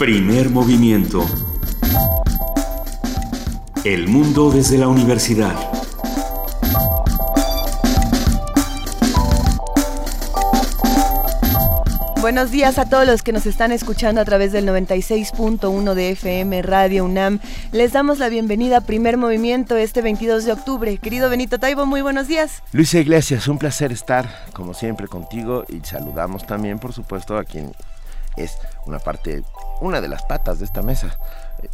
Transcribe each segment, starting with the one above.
Primer movimiento. El mundo desde la universidad. Buenos días a todos los que nos están escuchando a través del 96.1 de FM Radio UNAM. Les damos la bienvenida a Primer Movimiento este 22 de octubre. Querido Benito Taibo, muy buenos días. Luisa Iglesias, un placer estar como siempre contigo y saludamos también, por supuesto, a quien es una parte, una de las patas de esta mesa.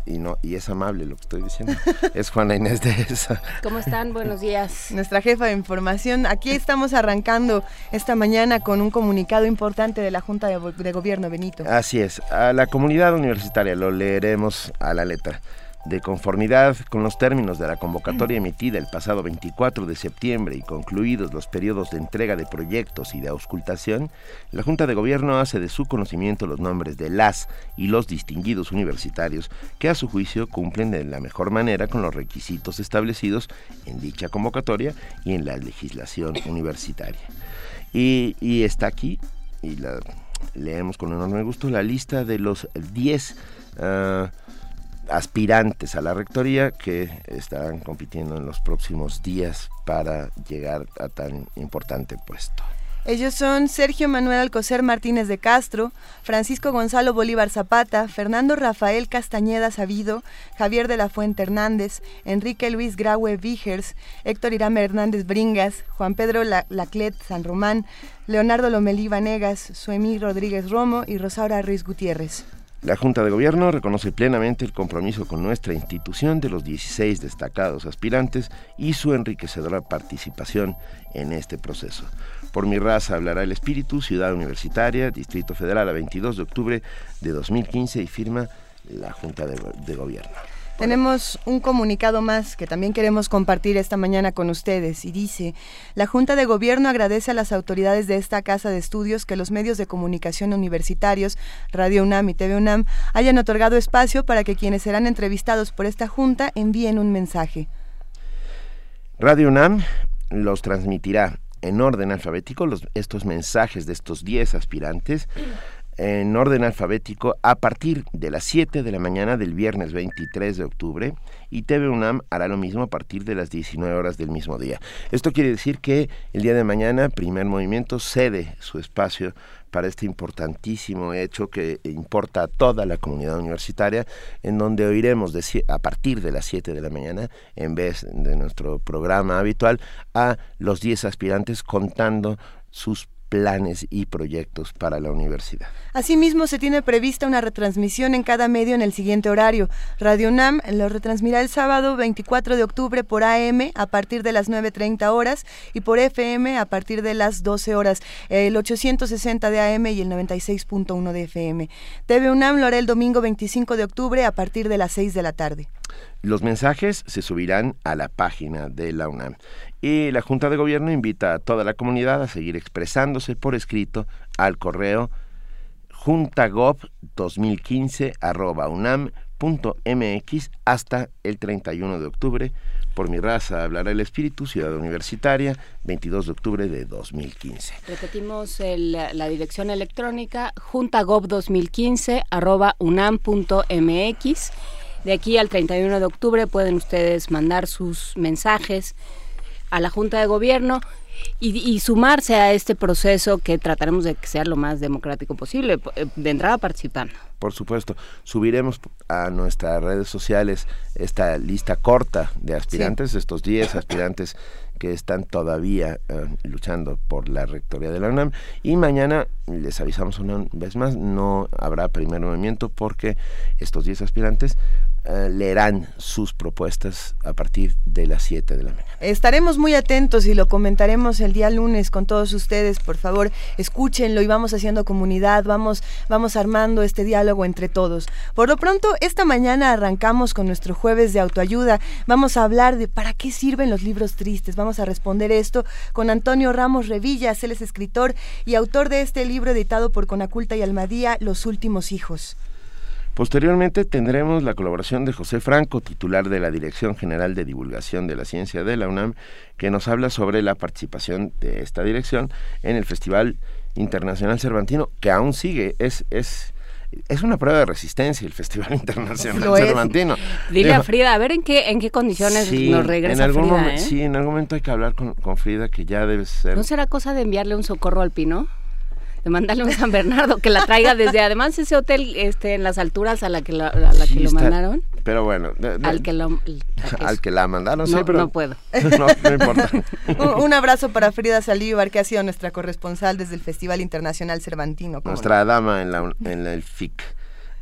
Y no, y es amable lo que estoy diciendo. Es Juana Inés de esa. ¿Cómo están? Buenos días. Nuestra jefa de información. Aquí estamos arrancando esta mañana con un comunicado importante de la Junta de, de Gobierno, Benito. Así es. A la comunidad universitaria lo leeremos a la letra. De conformidad con los términos de la convocatoria emitida el pasado 24 de septiembre y concluidos los periodos de entrega de proyectos y de auscultación, la Junta de Gobierno hace de su conocimiento los nombres de las y los distinguidos universitarios que a su juicio cumplen de la mejor manera con los requisitos establecidos en dicha convocatoria y en la legislación universitaria. Y, y está aquí, y la leemos con enorme gusto, la lista de los 10 aspirantes a la rectoría que estarán compitiendo en los próximos días para llegar a tan importante puesto. Ellos son Sergio Manuel Alcocer Martínez de Castro, Francisco Gonzalo Bolívar Zapata, Fernando Rafael Castañeda Sabido, Javier de la Fuente Hernández, Enrique Luis Graue Vigers, Héctor Irame Hernández Bringas, Juan Pedro Laclet San Román, Leonardo Lomelí Vanegas, Suemí Rodríguez Romo y Rosaura Ruiz Gutiérrez. La Junta de Gobierno reconoce plenamente el compromiso con nuestra institución de los 16 destacados aspirantes y su enriquecedora participación en este proceso. Por mi raza hablará el espíritu, Ciudad Universitaria, Distrito Federal, a 22 de octubre de 2015 y firma la Junta de, de Gobierno. Tenemos un comunicado más que también queremos compartir esta mañana con ustedes y dice, la Junta de Gobierno agradece a las autoridades de esta Casa de Estudios que los medios de comunicación universitarios, Radio UNAM y TV UNAM, hayan otorgado espacio para que quienes serán entrevistados por esta Junta envíen un mensaje. Radio UNAM los transmitirá en orden alfabético los, estos mensajes de estos 10 aspirantes en orden alfabético a partir de las 7 de la mañana del viernes 23 de octubre y TV UNAM hará lo mismo a partir de las 19 horas del mismo día. Esto quiere decir que el día de mañana Primer Movimiento cede su espacio para este importantísimo hecho que importa a toda la comunidad universitaria, en donde oiremos a partir de las 7 de la mañana, en vez de nuestro programa habitual, a los 10 aspirantes contando sus planes y proyectos para la universidad. Asimismo, se tiene prevista una retransmisión en cada medio en el siguiente horario. Radio UNAM lo retransmirá el sábado 24 de octubre por AM a partir de las 9.30 horas y por FM a partir de las 12 horas, el 860 de AM y el 96.1 de FM. TV UNAM lo hará el domingo 25 de octubre a partir de las 6 de la tarde. Los mensajes se subirán a la página de la UNAM y la Junta de Gobierno invita a toda la comunidad a seguir expresándose por escrito al correo juntagov2015 hasta el 31 de octubre. Por mi raza hablará el espíritu, Ciudad Universitaria, 22 de octubre de 2015. Repetimos la dirección electrónica juntagov2015 unam.mx. De aquí al 31 de octubre pueden ustedes mandar sus mensajes a la Junta de Gobierno y, sumarse a este proceso que trataremos de que sea lo más democrático posible, eh, de entrada participando. Por supuesto, subiremos a nuestras redes sociales esta lista corta de aspirantes, estos 10 aspirantes que están todavía eh, luchando por la rectoría de la UNAM. Y mañana, les avisamos una vez más, no habrá primer movimiento porque estos 10 aspirantes eh, leerán sus propuestas a partir de las 7 de la mañana. Estaremos muy atentos y lo comentaremos el día lunes con todos ustedes. Por favor, escúchenlo y vamos haciendo comunidad, vamos, vamos armando este diálogo entre todos. Por lo pronto, esta mañana arrancamos con nuestro jueves de autoayuda. Vamos a hablar de para qué sirven los libros tristes. Vamos a responder esto con Antonio Ramos Revillas. Él es escritor y autor de este libro editado por Conaculta y Almadía, Los últimos hijos. Posteriormente tendremos la colaboración de José Franco, titular de la Dirección General de Divulgación de la Ciencia de la UNAM, que nos habla sobre la participación de esta dirección en el Festival Internacional Cervantino, que aún sigue. Es, es es una prueba de resistencia el Festival Internacional Cervantino. Dile a Frida, a ver en qué, en qué condiciones nos regresa en algún Frida. ¿eh? Sí, en algún momento hay que hablar con, con Frida, que ya debe ser. ¿No será cosa de enviarle un socorro al Pino? De mandarle un San Bernardo que la traiga desde además ese hotel este en las alturas a la que, la, a la que lo mandaron. Pero bueno al que lo al que la mandaron no, pero no puedo. no, no importa. Un, un, abrazo para Frida Salívar que ha sido nuestra corresponsal desde el Festival Internacional Cervantino nuestra no? dama en la en el FIC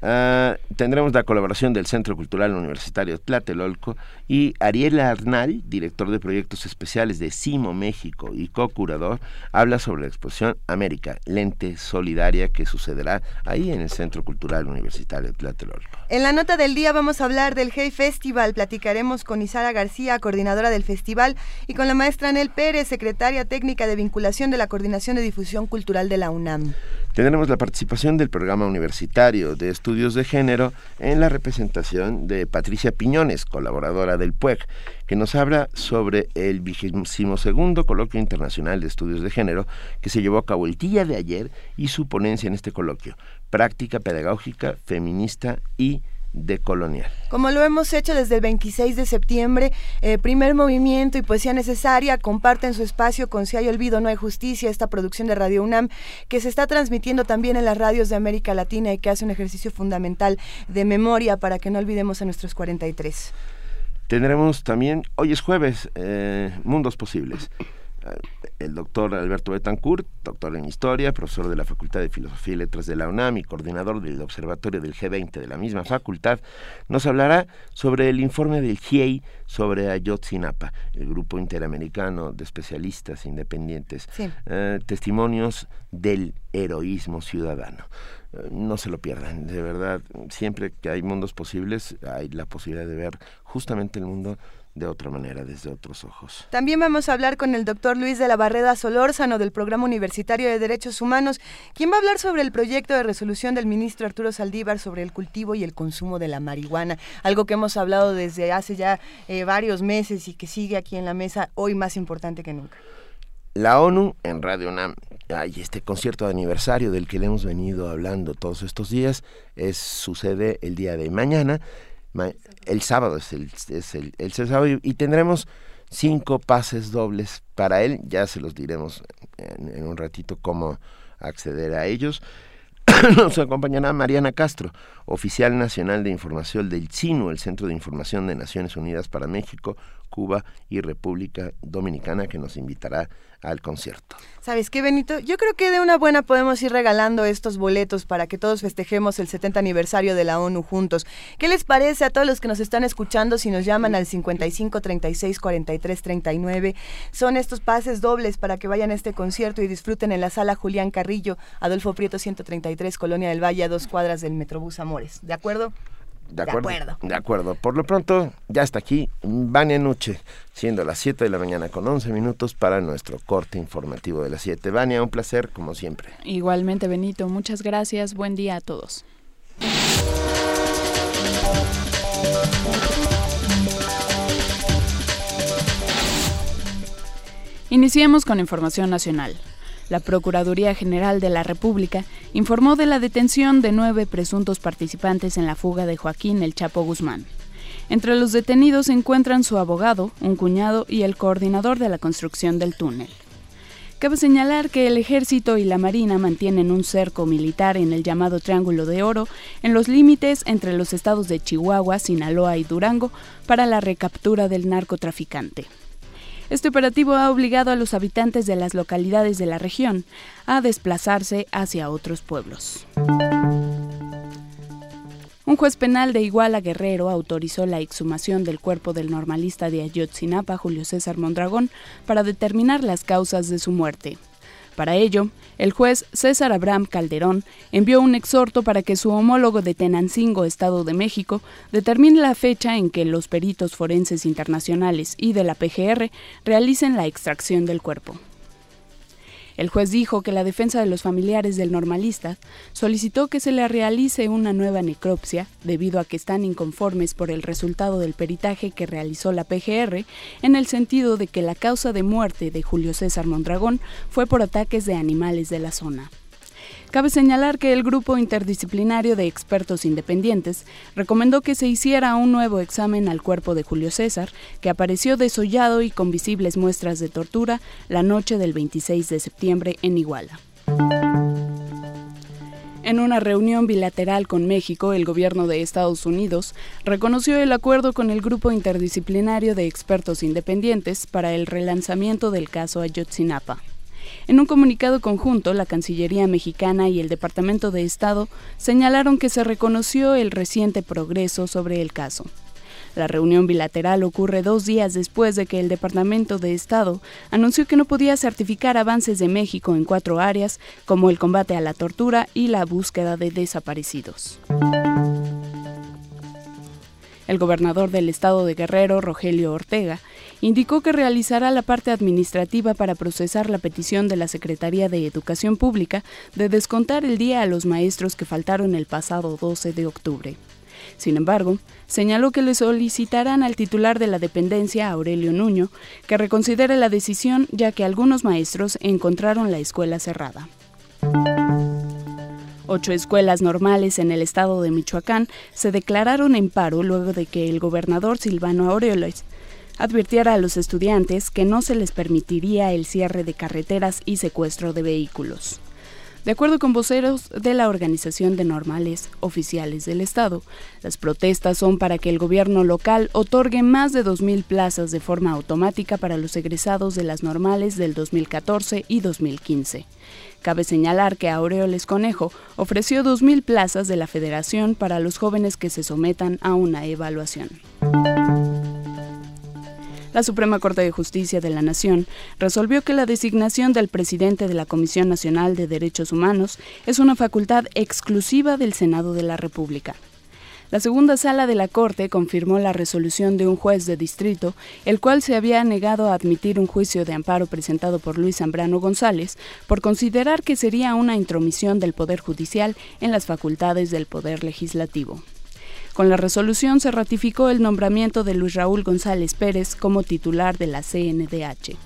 Uh, tendremos la colaboración del Centro Cultural Universitario Tlatelolco y Ariel Arnal, director de proyectos especiales de CIMO México y co-curador, habla sobre la exposición América, lente solidaria que sucederá ahí en el Centro Cultural Universitario Tlatelolco. En la nota del día vamos a hablar del Hey Festival, platicaremos con Isara García, coordinadora del festival, y con la maestra Anel Pérez, secretaria técnica de vinculación de la Coordinación de Difusión Cultural de la UNAM. Tendremos la participación del programa universitario de estudios de género en la representación de Patricia Piñones, colaboradora del PUEG, que nos habla sobre el vigésimo segundo coloquio internacional de estudios de género que se llevó a cabo el día de ayer y su ponencia en este coloquio, práctica pedagógica feminista y decolonial. Como lo hemos hecho desde el 26 de septiembre, eh, Primer Movimiento y Poesía Necesaria comparten su espacio con Si hay olvido, no hay justicia, esta producción de Radio UNAM que se está transmitiendo también en las radios de América Latina y que hace un ejercicio fundamental de memoria para que no olvidemos a nuestros 43. Tendremos también, hoy es jueves, eh, Mundos Posibles el doctor Alberto Betancourt, doctor en Historia, profesor de la Facultad de Filosofía y Letras de la UNAM y coordinador del Observatorio del G20 de la misma facultad, nos hablará sobre el informe del GIEI sobre Ayotzinapa, el grupo interamericano de especialistas independientes, sí. eh, testimonios del heroísmo ciudadano. Eh, no se lo pierdan, de verdad, siempre que hay mundos posibles, hay la posibilidad de ver justamente el mundo de otra manera, desde otros ojos. También vamos a hablar con el doctor Luis de la Barreda Solórzano del Programa Universitario de Derechos Humanos, quien va a hablar sobre el proyecto de resolución del ministro Arturo Saldívar sobre el cultivo y el consumo de la marihuana, algo que hemos hablado desde hace ya eh, varios meses y que sigue aquí en la mesa, hoy más importante que nunca. La ONU en Radio UNAM, hay este concierto de aniversario del que le hemos venido hablando todos estos días, es, sucede el día de mañana el sábado es el, es el, el sábado y, tendremos cinco pases dobles para él. Ya se los diremos en, en un ratito cómo acceder a ellos. Nos acompañará Mariana Castro, oficial nacional de información del CINU, el Centro de Información de Naciones Unidas para México, Cuba y República Dominicana, que nos invitará al concierto. ¿Sabes qué, Benito? Yo creo que de una buena podemos ir regalando estos boletos para que todos festejemos el 70 aniversario de la ONU juntos. ¿Qué les parece a todos los que nos están escuchando si nos llaman al 55 36 43 39? Son estos pases dobles para que vayan a este concierto y disfruten en la sala Julián Carrillo, Adolfo Prieto 133, Colonia del Valle, a dos cuadras del Metrobús Amores. ¿De acuerdo? De acuerdo, de acuerdo. De acuerdo. Por lo pronto, ya está aquí Vania Nuche, siendo las 7 de la mañana con 11 minutos para nuestro corte informativo de las 7. Vania, un placer como siempre. Igualmente, Benito, muchas gracias. Buen día a todos. Iniciemos con información nacional. La Procuraduría General de la República informó de la detención de nueve presuntos participantes en la fuga de Joaquín El Chapo Guzmán. Entre los detenidos se encuentran su abogado, un cuñado y el coordinador de la construcción del túnel. Cabe señalar que el ejército y la marina mantienen un cerco militar en el llamado Triángulo de Oro en los límites entre los estados de Chihuahua, Sinaloa y Durango para la recaptura del narcotraficante. Este operativo ha obligado a los habitantes de las localidades de la región a desplazarse hacia otros pueblos. Un juez penal de Iguala Guerrero autorizó la exhumación del cuerpo del normalista de Ayotzinapa, Julio César Mondragón, para determinar las causas de su muerte. Para ello, el juez César Abraham Calderón envió un exhorto para que su homólogo de Tenancingo, Estado de México, determine la fecha en que los peritos forenses internacionales y de la PGR realicen la extracción del cuerpo. El juez dijo que la defensa de los familiares del normalista solicitó que se le realice una nueva necropsia debido a que están inconformes por el resultado del peritaje que realizó la PGR en el sentido de que la causa de muerte de Julio César Mondragón fue por ataques de animales de la zona. Cabe señalar que el grupo interdisciplinario de expertos independientes recomendó que se hiciera un nuevo examen al cuerpo de Julio César, que apareció desollado y con visibles muestras de tortura la noche del 26 de septiembre en Iguala. En una reunión bilateral con México, el gobierno de Estados Unidos reconoció el acuerdo con el grupo interdisciplinario de expertos independientes para el relanzamiento del caso Ayotzinapa. En un comunicado conjunto, la Cancillería mexicana y el Departamento de Estado señalaron que se reconoció el reciente progreso sobre el caso. La reunión bilateral ocurre dos días después de que el Departamento de Estado anunció que no podía certificar avances de México en cuatro áreas, como el combate a la tortura y la búsqueda de desaparecidos. El gobernador del estado de Guerrero, Rogelio Ortega, indicó que realizará la parte administrativa para procesar la petición de la Secretaría de Educación Pública de descontar el día a los maestros que faltaron el pasado 12 de octubre. Sin embargo, señaló que le solicitarán al titular de la dependencia, Aurelio Nuño, que reconsidere la decisión ya que algunos maestros encontraron la escuela cerrada. Ocho escuelas normales en el estado de Michoacán se declararon en paro luego de que el gobernador Silvano Aureoles advirtiera a los estudiantes que no se les permitiría el cierre de carreteras y secuestro de vehículos. De acuerdo con voceros de la Organización de Normales Oficiales del Estado, las protestas son para que el gobierno local otorgue más de 2.000 plazas de forma automática para los egresados de las normales del 2014 y 2015. Cabe señalar que Aureoles Conejo ofreció 2.000 plazas de la Federación para los jóvenes que se sometan a una evaluación. La Suprema Corte de Justicia de la Nación resolvió que la designación del presidente de la Comisión Nacional de Derechos Humanos es una facultad exclusiva del Senado de la República. La segunda sala de la Corte confirmó la resolución de un juez de distrito, el cual se había negado a admitir un juicio de amparo presentado por Luis Zambrano González por considerar que sería una intromisión del Poder Judicial en las facultades del Poder Legislativo. Con la resolución se ratificó el nombramiento de Luis Raúl González Pérez como titular de la CNDH.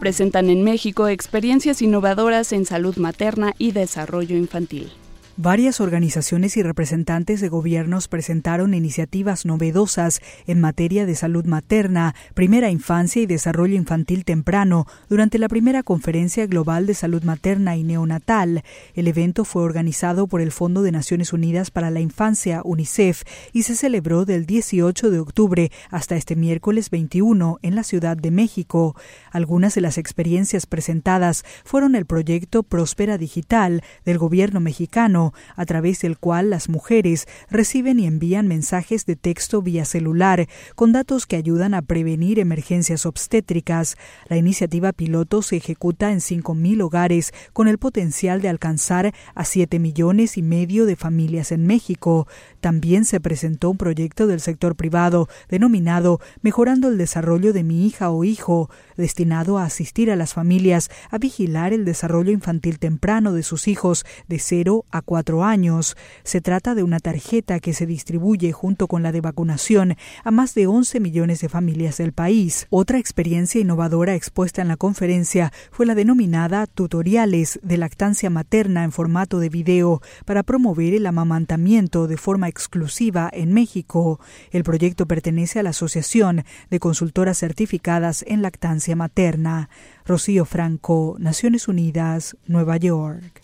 Presentan en México experiencias innovadoras en salud materna y desarrollo infantil. Varias organizaciones y representantes de gobiernos presentaron iniciativas novedosas en materia de salud materna, primera infancia y desarrollo infantil temprano durante la primera conferencia global de salud materna y neonatal. El evento fue organizado por el Fondo de Naciones Unidas para la Infancia, UNICEF, y se celebró del 18 de octubre hasta este miércoles 21 en la Ciudad de México. Algunas de las experiencias presentadas fueron el proyecto Próspera Digital del gobierno mexicano, a través del cual las mujeres reciben y envían mensajes de texto vía celular con datos que ayudan a prevenir emergencias obstétricas. La iniciativa piloto se ejecuta en 5.000 hogares con el potencial de alcanzar a 7 millones y medio de familias en México. También se presentó un proyecto del sector privado denominado Mejorando el desarrollo de mi hija o hijo, destinado a asistir a las familias a vigilar el desarrollo infantil temprano de sus hijos de 0 a 4 años. Se trata de una tarjeta que se distribuye junto con la de vacunación a más de 11 millones de familias del país. Otra experiencia innovadora expuesta en la conferencia fue la denominada Tutoriales de lactancia materna en formato de video para promover el amamantamiento de forma exclusiva en México. El proyecto pertenece a la Asociación de Consultoras Certificadas en Lactancia Materna. Rocío Franco, Naciones Unidas, Nueva York.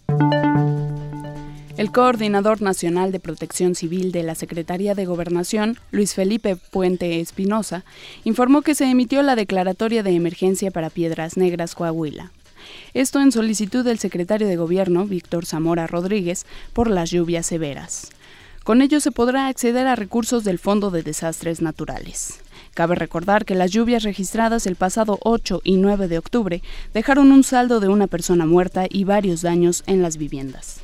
El coordinador nacional de protección civil de la Secretaría de Gobernación, Luis Felipe Puente Espinosa, informó que se emitió la declaratoria de emergencia para Piedras Negras, Coahuila. Esto en solicitud del secretario de Gobierno, Víctor Zamora Rodríguez, por las lluvias severas. Con ello se podrá acceder a recursos del Fondo de Desastres Naturales. Cabe recordar que las lluvias registradas el pasado 8 y 9 de octubre dejaron un saldo de una persona muerta y varios daños en las viviendas.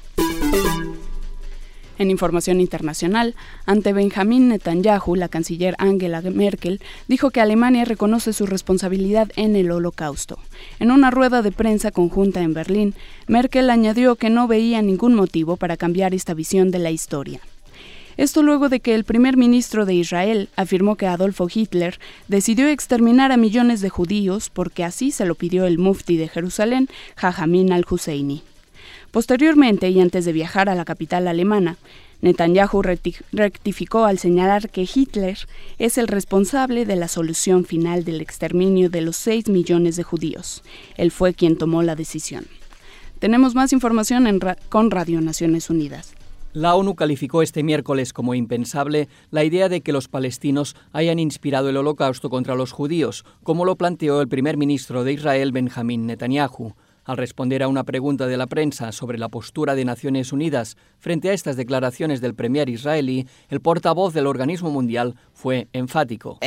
En información internacional, ante Benjamín Netanyahu, la canciller Angela Merkel dijo que Alemania reconoce su responsabilidad en el holocausto. En una rueda de prensa conjunta en Berlín, Merkel añadió que no veía ningún motivo para cambiar esta visión de la historia. Esto luego de que el primer ministro de Israel afirmó que Adolfo Hitler decidió exterminar a millones de judíos porque así se lo pidió el mufti de Jerusalén, Jajamín al-Husseini. Posteriormente, y antes de viajar a la capital alemana, Netanyahu rectificó al señalar que Hitler es el responsable de la solución final del exterminio de los 6 millones de judíos. Él fue quien tomó la decisión. Tenemos más información en con Radio Naciones Unidas. La ONU calificó este miércoles como impensable la idea de que los palestinos hayan inspirado el holocausto contra los judíos, como lo planteó el primer ministro de Israel Benjamín Netanyahu. Al responder a una pregunta de la prensa sobre la postura de Naciones Unidas frente a estas declaraciones del premier israelí, el portavoz del organismo mundial fue enfático.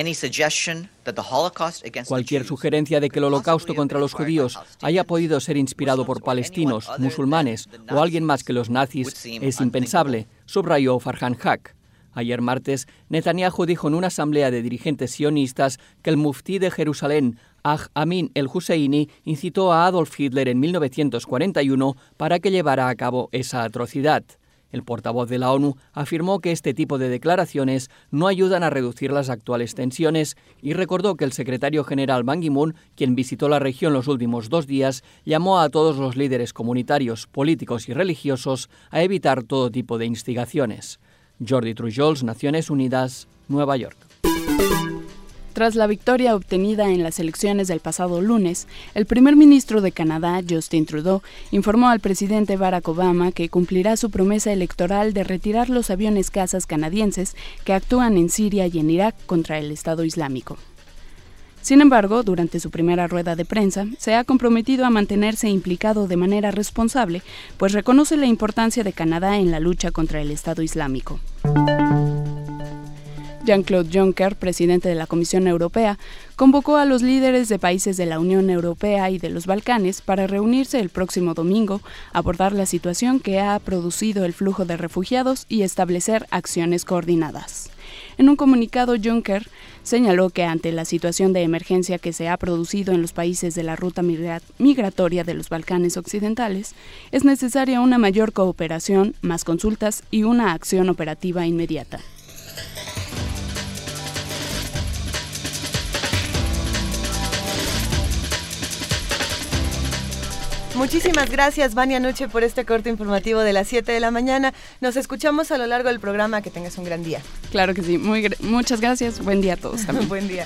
Cualquier sugerencia de que el holocausto contra los judíos haya podido ser inspirado por palestinos, musulmanes o alguien más que los nazis es impensable, subrayó Farhan Haq. Ayer martes, Netanyahu dijo en una asamblea de dirigentes sionistas que el muftí de Jerusalén, Aj Amin el-Husseini, incitó a Adolf Hitler en 1941 para que llevara a cabo esa atrocidad. El portavoz de la ONU afirmó que este tipo de declaraciones no ayudan a reducir las actuales tensiones y recordó que el secretario general Ban Ki-moon, quien visitó la región los últimos dos días, llamó a todos los líderes comunitarios, políticos y religiosos a evitar todo tipo de instigaciones. Jordi Trujols, Naciones Unidas, Nueva York. Tras la victoria obtenida en las elecciones del pasado lunes, el primer ministro de Canadá, Justin Trudeau, informó al presidente Barack Obama que cumplirá su promesa electoral de retirar los aviones cazas canadienses que actúan en Siria y en Irak contra el Estado Islámico. Sin embargo, durante su primera rueda de prensa, se ha comprometido a mantenerse implicado de manera responsable, pues reconoce la importancia de Canadá en la lucha contra el Estado Islámico. Jean-Claude Juncker, presidente de la Comisión Europea, convocó a los líderes de países de la Unión Europea y de los Balcanes para reunirse el próximo domingo, abordar la situación que ha producido el flujo de refugiados y establecer acciones coordinadas. En un comunicado, Juncker señaló que ante la situación de emergencia que se ha producido en los países de la ruta migratoria de los Balcanes Occidentales, es necesaria una mayor cooperación, más consultas y una acción operativa inmediata. Muchísimas gracias, Vania Noche, por este corte informativo de las 7 de la mañana. Nos escuchamos a lo largo del programa. Que tengas un gran día. Claro que sí. Muy, muchas gracias. Buen día a todos también. Buen día.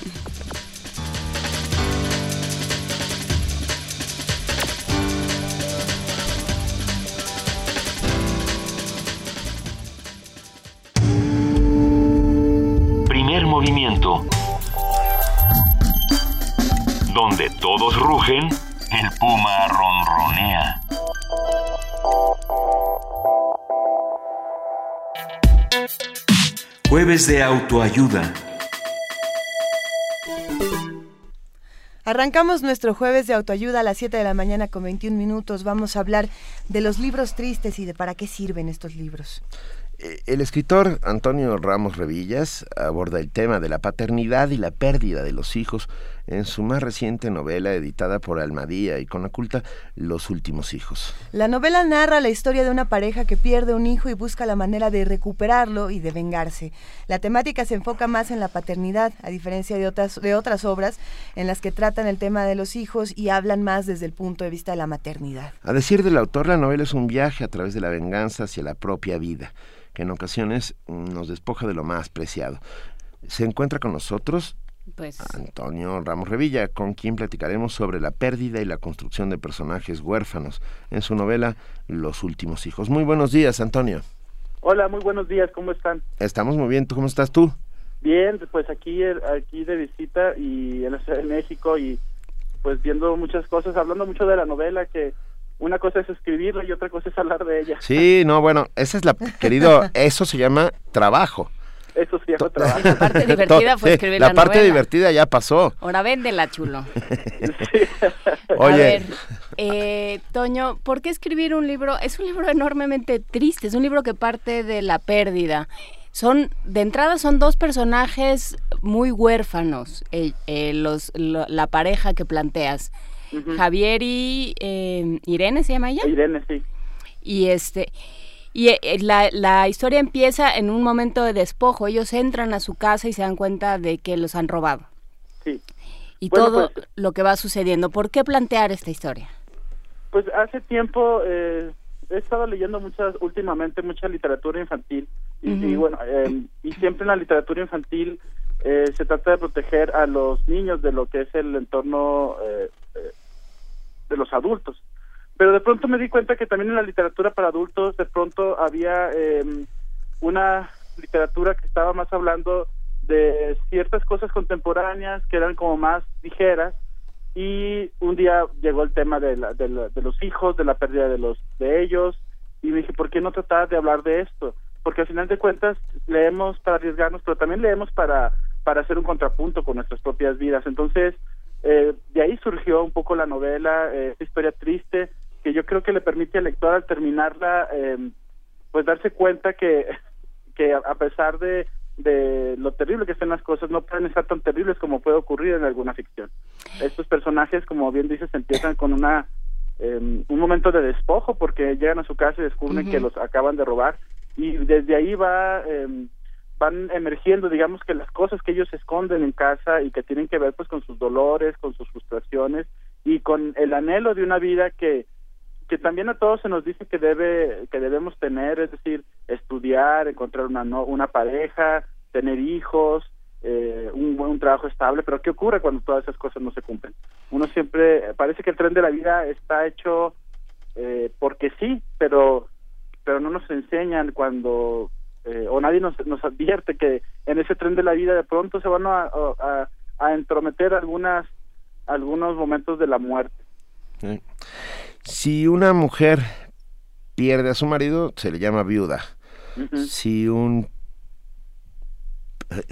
Primer movimiento. Donde todos rugen el puma ronronea. Jueves de autoayuda. Arrancamos nuestro jueves de autoayuda a las 7 de la mañana con 21 minutos. Vamos a hablar de los libros tristes y de para qué sirven estos libros. Eh, el escritor Antonio Ramos Revillas aborda el tema de la paternidad y la pérdida de los hijos en su más reciente novela editada por Almadía y con la culta Los últimos hijos. La novela narra la historia de una pareja que pierde un hijo y busca la manera de recuperarlo y de vengarse. La temática se enfoca más en la paternidad, a diferencia de otras, de otras obras en las que tratan el tema de los hijos y hablan más desde el punto de vista de la maternidad. A decir del autor, la novela es un viaje a través de la venganza hacia la propia vida que en ocasiones nos despoja de lo más preciado. Se encuentra con nosotros pues... Antonio Ramos Revilla, con quien platicaremos sobre la pérdida y la construcción de personajes huérfanos en su novela Los últimos hijos. Muy buenos días, Antonio. Hola, muy buenos días, ¿cómo están? Estamos muy bien, ¿tú cómo estás tú? Bien, pues aquí, aquí de visita y en la Ciudad de México y pues viendo muchas cosas, hablando mucho de la novela que una cosa es escribirla y otra cosa es hablar de ella. Sí, no, bueno, esa es la, querido, eso se llama trabajo. Eso se llama trabajo. La parte divertida fue escribir la, la parte divertida ya pasó. Ahora véndela, chulo. Oye. A ver, eh, Toño, ¿por qué escribir un libro? Es un libro enormemente triste, es un libro que parte de la pérdida. Son, de entrada son dos personajes muy huérfanos, eh, eh, los, lo, la pareja que planteas. Javier y eh, Irene se llama ella. Irene, sí. Y este y eh, la, la, historia empieza en un momento de despojo. Ellos entran a su casa y se dan cuenta de que los han robado. Sí. Y bueno, todo pues, lo que va sucediendo. ¿Por qué plantear esta historia? Pues hace tiempo, eh, he estado leyendo muchas, últimamente, mucha literatura infantil. Y, bueno, eh, y siempre en la literatura infantil eh, se trata de proteger a los niños de lo que es el entorno eh, de los adultos. Pero de pronto me di cuenta que también en la literatura para adultos, de pronto había em, una literatura que estaba más hablando de ciertas cosas contemporáneas que eran como más ligeras y un día llegó el tema de, la, de, los hijos, de la pérdida de los de ellos y me dije, ¿por qué no tratar de hablar de esto? Porque al final de cuentas leemos para arriesgarnos, pero también leemos para para hacer un contrapunto con nuestras propias vidas. Entonces, eh, de ahí surgió un poco la novela, eh, esta historia triste, que yo creo que le permite al lector al terminarla, eh, pues darse cuenta que, que a pesar de, de lo terrible que estén las cosas, no pueden estar tan terribles como puede ocurrir en alguna ficción. Estos personajes, como bien dices, empiezan con una em, un momento de despojo porque llegan a su casa y descubren que los acaban de robar y desde ahí va eh, van emergiendo, digamos que las cosas que ellos esconden en casa y que tienen que ver pues con sus dolores, con sus frustraciones y con el anhelo de una vida que que también a todos se nos dice que debe que debemos tener, es decir, estudiar, encontrar una una pareja, tener hijos, eh, un buen trabajo estable, pero ¿qué ocurre cuando todas esas cosas no se cumplen? Uno siempre parece que el tren de la vida está hecho eh, porque sí, pero pero no nos enseñan cuando eh, o nadie nos, nos advierte que en ese tren de la vida de pronto se van a, a, entrometer algunas algunos momentos de la muerte. Si una mujer pierde a su marido, se le llama viuda. Si un eh,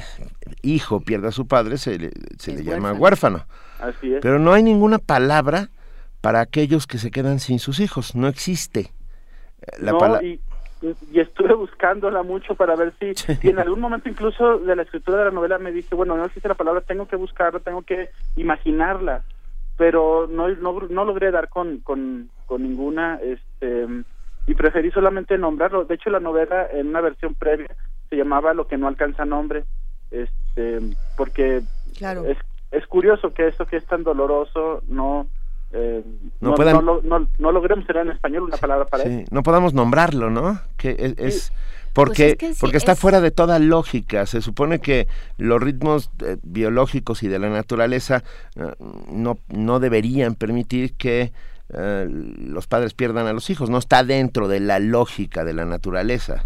hijo pierde a su padre, se le, se le llama huérfano. Así es. Pero no hay ninguna palabra para aquellos que se quedan sin sus hijos. No existe. La no, y estuve buscándola mucho para ver si y en algún momento incluso de la escritura de la novela me dice bueno no existe la palabra tengo que buscarla tengo que imaginarla pero no no, no logré dar con, con, con ninguna este y preferí solamente nombrarlo de hecho la novela en una versión previa se llamaba lo que no alcanza nombre este porque claro. es es curioso que esto que es tan doloroso no eh, no, no, logremos tener en español una palabra para sí, No podamos nombrarlo, ¿no? Que es, porque, pues porque está fuera de toda lógica. Se supone que los ritmos eh, biológicos y de la naturaleza eh, no, no deberían permitir que los padres pierdan a los hijos. No está dentro de la lógica de la naturaleza.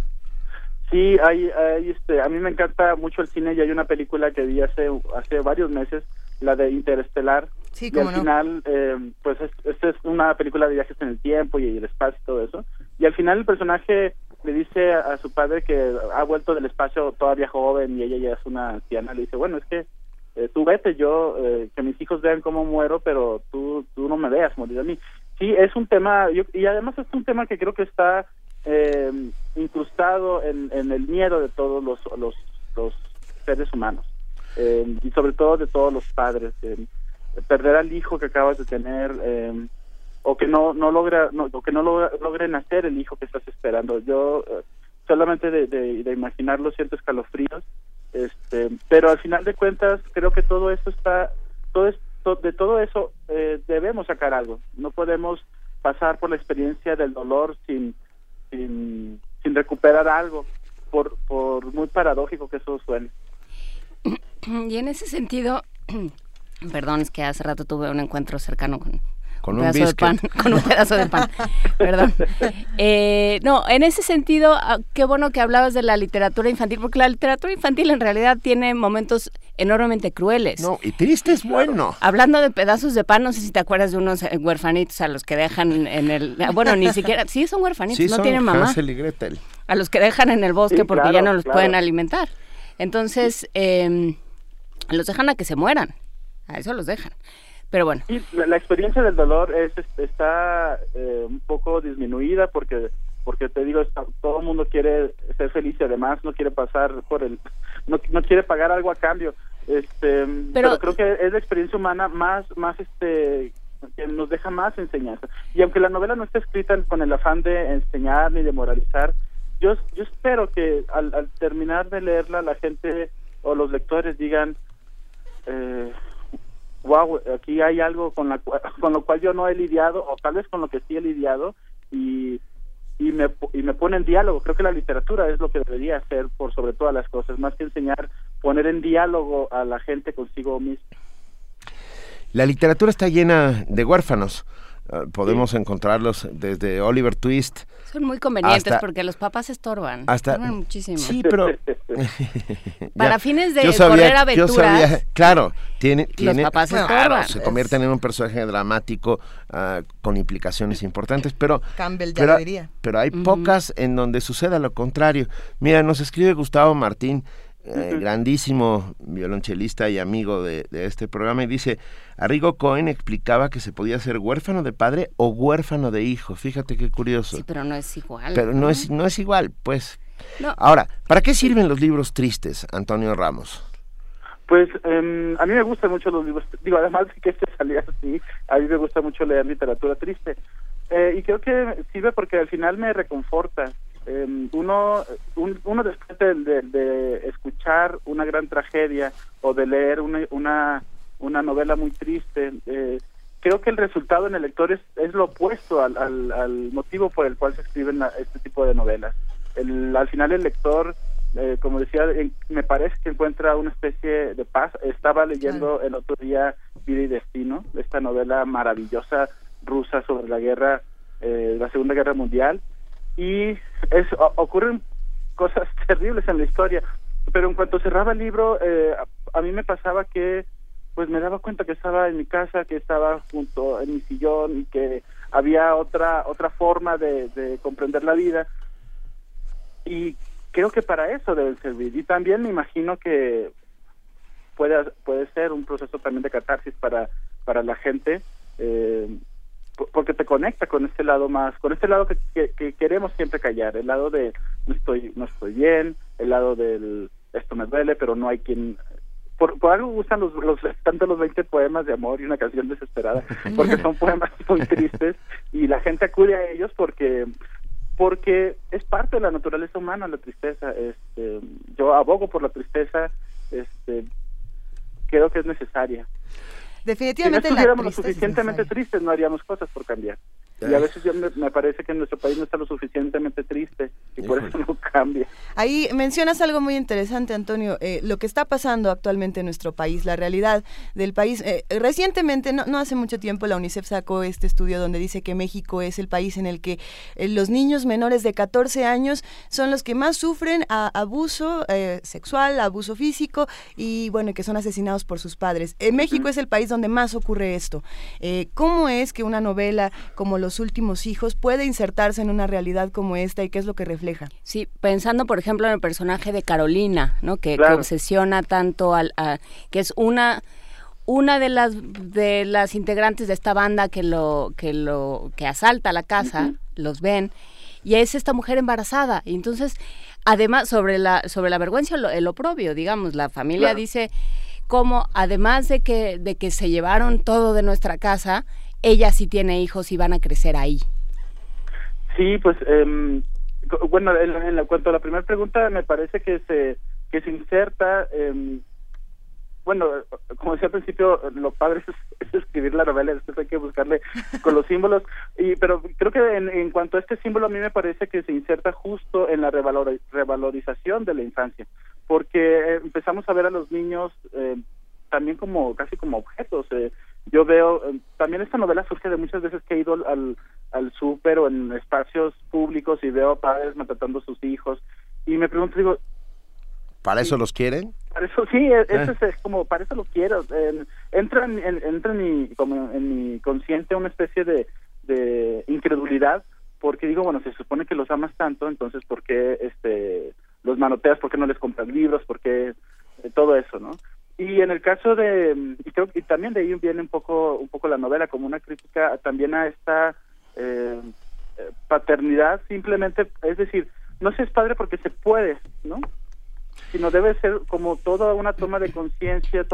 Sí, hay, hay este, a mí me encanta mucho el cine y hay una película que vi hace, hace varios meses, la de Interestelar, y al final, eh, pues esta es una película de viajes en el tiempo y el espacio y todo eso. Y al final el personaje le dice a, su padre que ha vuelto del espacio todavía joven y ella ya es una anciana. Le dice, bueno, es que eh, tú vete, yo, eh, que mis hijos vean cómo muero, pero tú, tú no me veas morir a mí. Sí, es un tema, y además es un tema que creo que está eh, incrustado en, el miedo de todos los, los, los seres humanos. y sobre todo de todos los padres perder al hijo que acabas de tener o que no no logra no, que no logre nacer el hijo que estás esperando. Yo eh, solamente de, de, imaginarlo siento escalofríos este pero al final de cuentas creo que todo eso está todo esto de todo eso eh, debemos sacar algo. No podemos pasar por la experiencia del dolor sin sin, sin recuperar algo por por muy paradójico que eso suene. Y en ese sentido Perdón, es que hace rato tuve un encuentro cercano con, con un, pedazo de pan, con un pedazo de pan. Perdón. Eh, no, en ese sentido, ah, qué bueno que hablabas de la literatura infantil, porque la literatura infantil en realidad tiene momentos enormemente crueles. No, y triste es bueno. Hablando de pedazos de pan, no sé si te acuerdas de unos eh, huerfanitos a los que dejan en el... Ah, bueno, ni siquiera... Sí, son huerfanitos, no tienen mamá. A los que dejan en el bosque porque ya no los pueden alimentar. Entonces, eh, los dejan a que se mueran. A eso los dejan. Pero bueno. la, experiencia del dolor es está eh, un poco disminuida porque porque te digo todo el mundo quiere ser feliz y además no quiere pasar por el no, no quiere pagar algo a cambio este pero, creo que es la experiencia humana más más este que nos deja más enseñanza y aunque la novela no está escrita con el afán de enseñar ni de moralizar yo yo espero que al, al terminar de leerla la gente o los lectores digan eh, wow, aquí hay algo con, la, con lo cual yo no he lidiado, o tal vez con lo que sí he lidiado, y, y me, y me pone en diálogo. Creo que la literatura es lo que debería hacer por sobre todas las cosas, más que enseñar, poner en diálogo a la gente consigo mismo. La literatura está llena de huérfanos. Ah, podemos encontrarlos desde Oliver Twist. Son muy convenientes porque los papás estorban. Hasta, estorban muchísimo. Sí, pero... Para fines de correr aventuras. claro, tiene, los papás estorban. se convierten en un personaje dramático uh, con implicaciones importantes, pero... Campbell ya pero, lo diría. Pero hay pocas en donde suceda lo contrario. Mira, nos escribe Gustavo Martín eh, grandísimo violonchelista y amigo de, este programa, y dice, Arrigo Cohen explicaba que se podía ser huérfano de padre o huérfano de hijo. Fíjate qué curioso. Sí, pero no es igual. Pero no, es, no es igual, pues. Ahora, ¿para qué sirven los libros tristes, Antonio Ramos? Pues em, a mí me gustan mucho los libros, digo, además de que este salía así, a mí me gusta mucho leer literatura triste. Eh, y creo que sirve porque al final me reconforta. Em, uno, uno después de, escuchar una gran tragedia o de leer una, una, una novela muy triste, eh, creo que el resultado en el lector es, es lo opuesto al, al, motivo por el cual se escriben este tipo de novelas. El, al final el lector, eh, como decía, me parece que encuentra una especie de paz. Estaba leyendo el otro día Vida y Destino, esta novela maravillosa rusa sobre la guerra, eh, la Segunda Guerra Mundial, y es, ocurren cosas terribles en la historia. Pero en cuanto cerraba el libro, eh, a, mí me pasaba que pues me daba cuenta que estaba en mi casa, que estaba junto en mi sillón y que había otra otra forma de, de comprender la vida. Y creo que para eso deben servir. Y también me imagino que puede, puede ser un proceso también de catarsis para, para la gente. Eh, porque te conecta con este lado más, con este lado que, que, queremos siempre callar, el lado de no estoy, no estoy bien, el lado del esto me duele, pero no hay quien por, por algo gustan los, los tanto los 20 poemas de amor y una canción desesperada, porque son poemas muy tristes y la gente acude a ellos porque porque es parte de la naturaleza humana la tristeza. Este, yo abogo por la tristeza, este, creo que es necesaria. Definitivamente si no estuviéramos lo suficientemente tristes, no haríamos cosas por cambiar. Y a veces me, parece que nuestro país no está lo suficientemente triste y por eso no cambia. Ahí mencionas algo muy interesante, Antonio, eh, lo que está pasando actualmente en nuestro país, la realidad del país. Eh, recientemente, no, no, hace mucho tiempo, la UNICEF sacó este estudio donde dice que México es el país en el que eh, los niños menores de 14 años son los que más sufren a abuso sexual, abuso físico y bueno, que son asesinados por sus padres. En México es el país donde más ocurre esto. ¿Cómo es que una novela como los últimos hijos puede insertarse en una realidad como esta y qué es lo que refleja. Sí, pensando por ejemplo en el personaje de Carolina, ¿no? Que, obsesiona tanto al, que es una una de las de las integrantes de esta banda que lo que lo que asalta la casa, los ven y es esta mujer embarazada y entonces además sobre la sobre la vergüenza el oprobio, digamos, la familia dice cómo además de que de que se llevaron todo de nuestra casa, ella sí tiene hijos y van a crecer ahí. Sí, pues eh, bueno, en, cuanto a la primera pregunta, me parece que se que se inserta, eh, bueno, como decía al principio, lo padre es, escribir la novela, después hay que buscarle con los símbolos, y pero creo que en, cuanto a este símbolo a mí me parece que se inserta justo en la revalorización de la infancia, porque eh, empezamos a ver a los niños eh, también como casi como objetos. Eh, yo veo, eh, también esta novela surge de muchas veces que he ido al, al súper o en espacios públicos y veo a padres maltratando a sus hijos y me pregunto, digo... ¿Para eso los quieren? Para eso sí, e, eso eh. es, como, para eso lo quiero. entra en, entra en mi, como en mi consciente una especie de, de incredulidad porque digo, bueno, se supone que los amas tanto, entonces ¿por qué este, los manoteas? ¿Por qué no les compras libros? ¿Por qué todo eso, no? Y en el caso de, y creo que también de ahí viene un poco, un poco la novela como una crítica también a esta eh, eh, paternidad, simplemente, es decir, no se es padre porque se puede, ¿no? Sino debe ser como toda una toma de conciencia,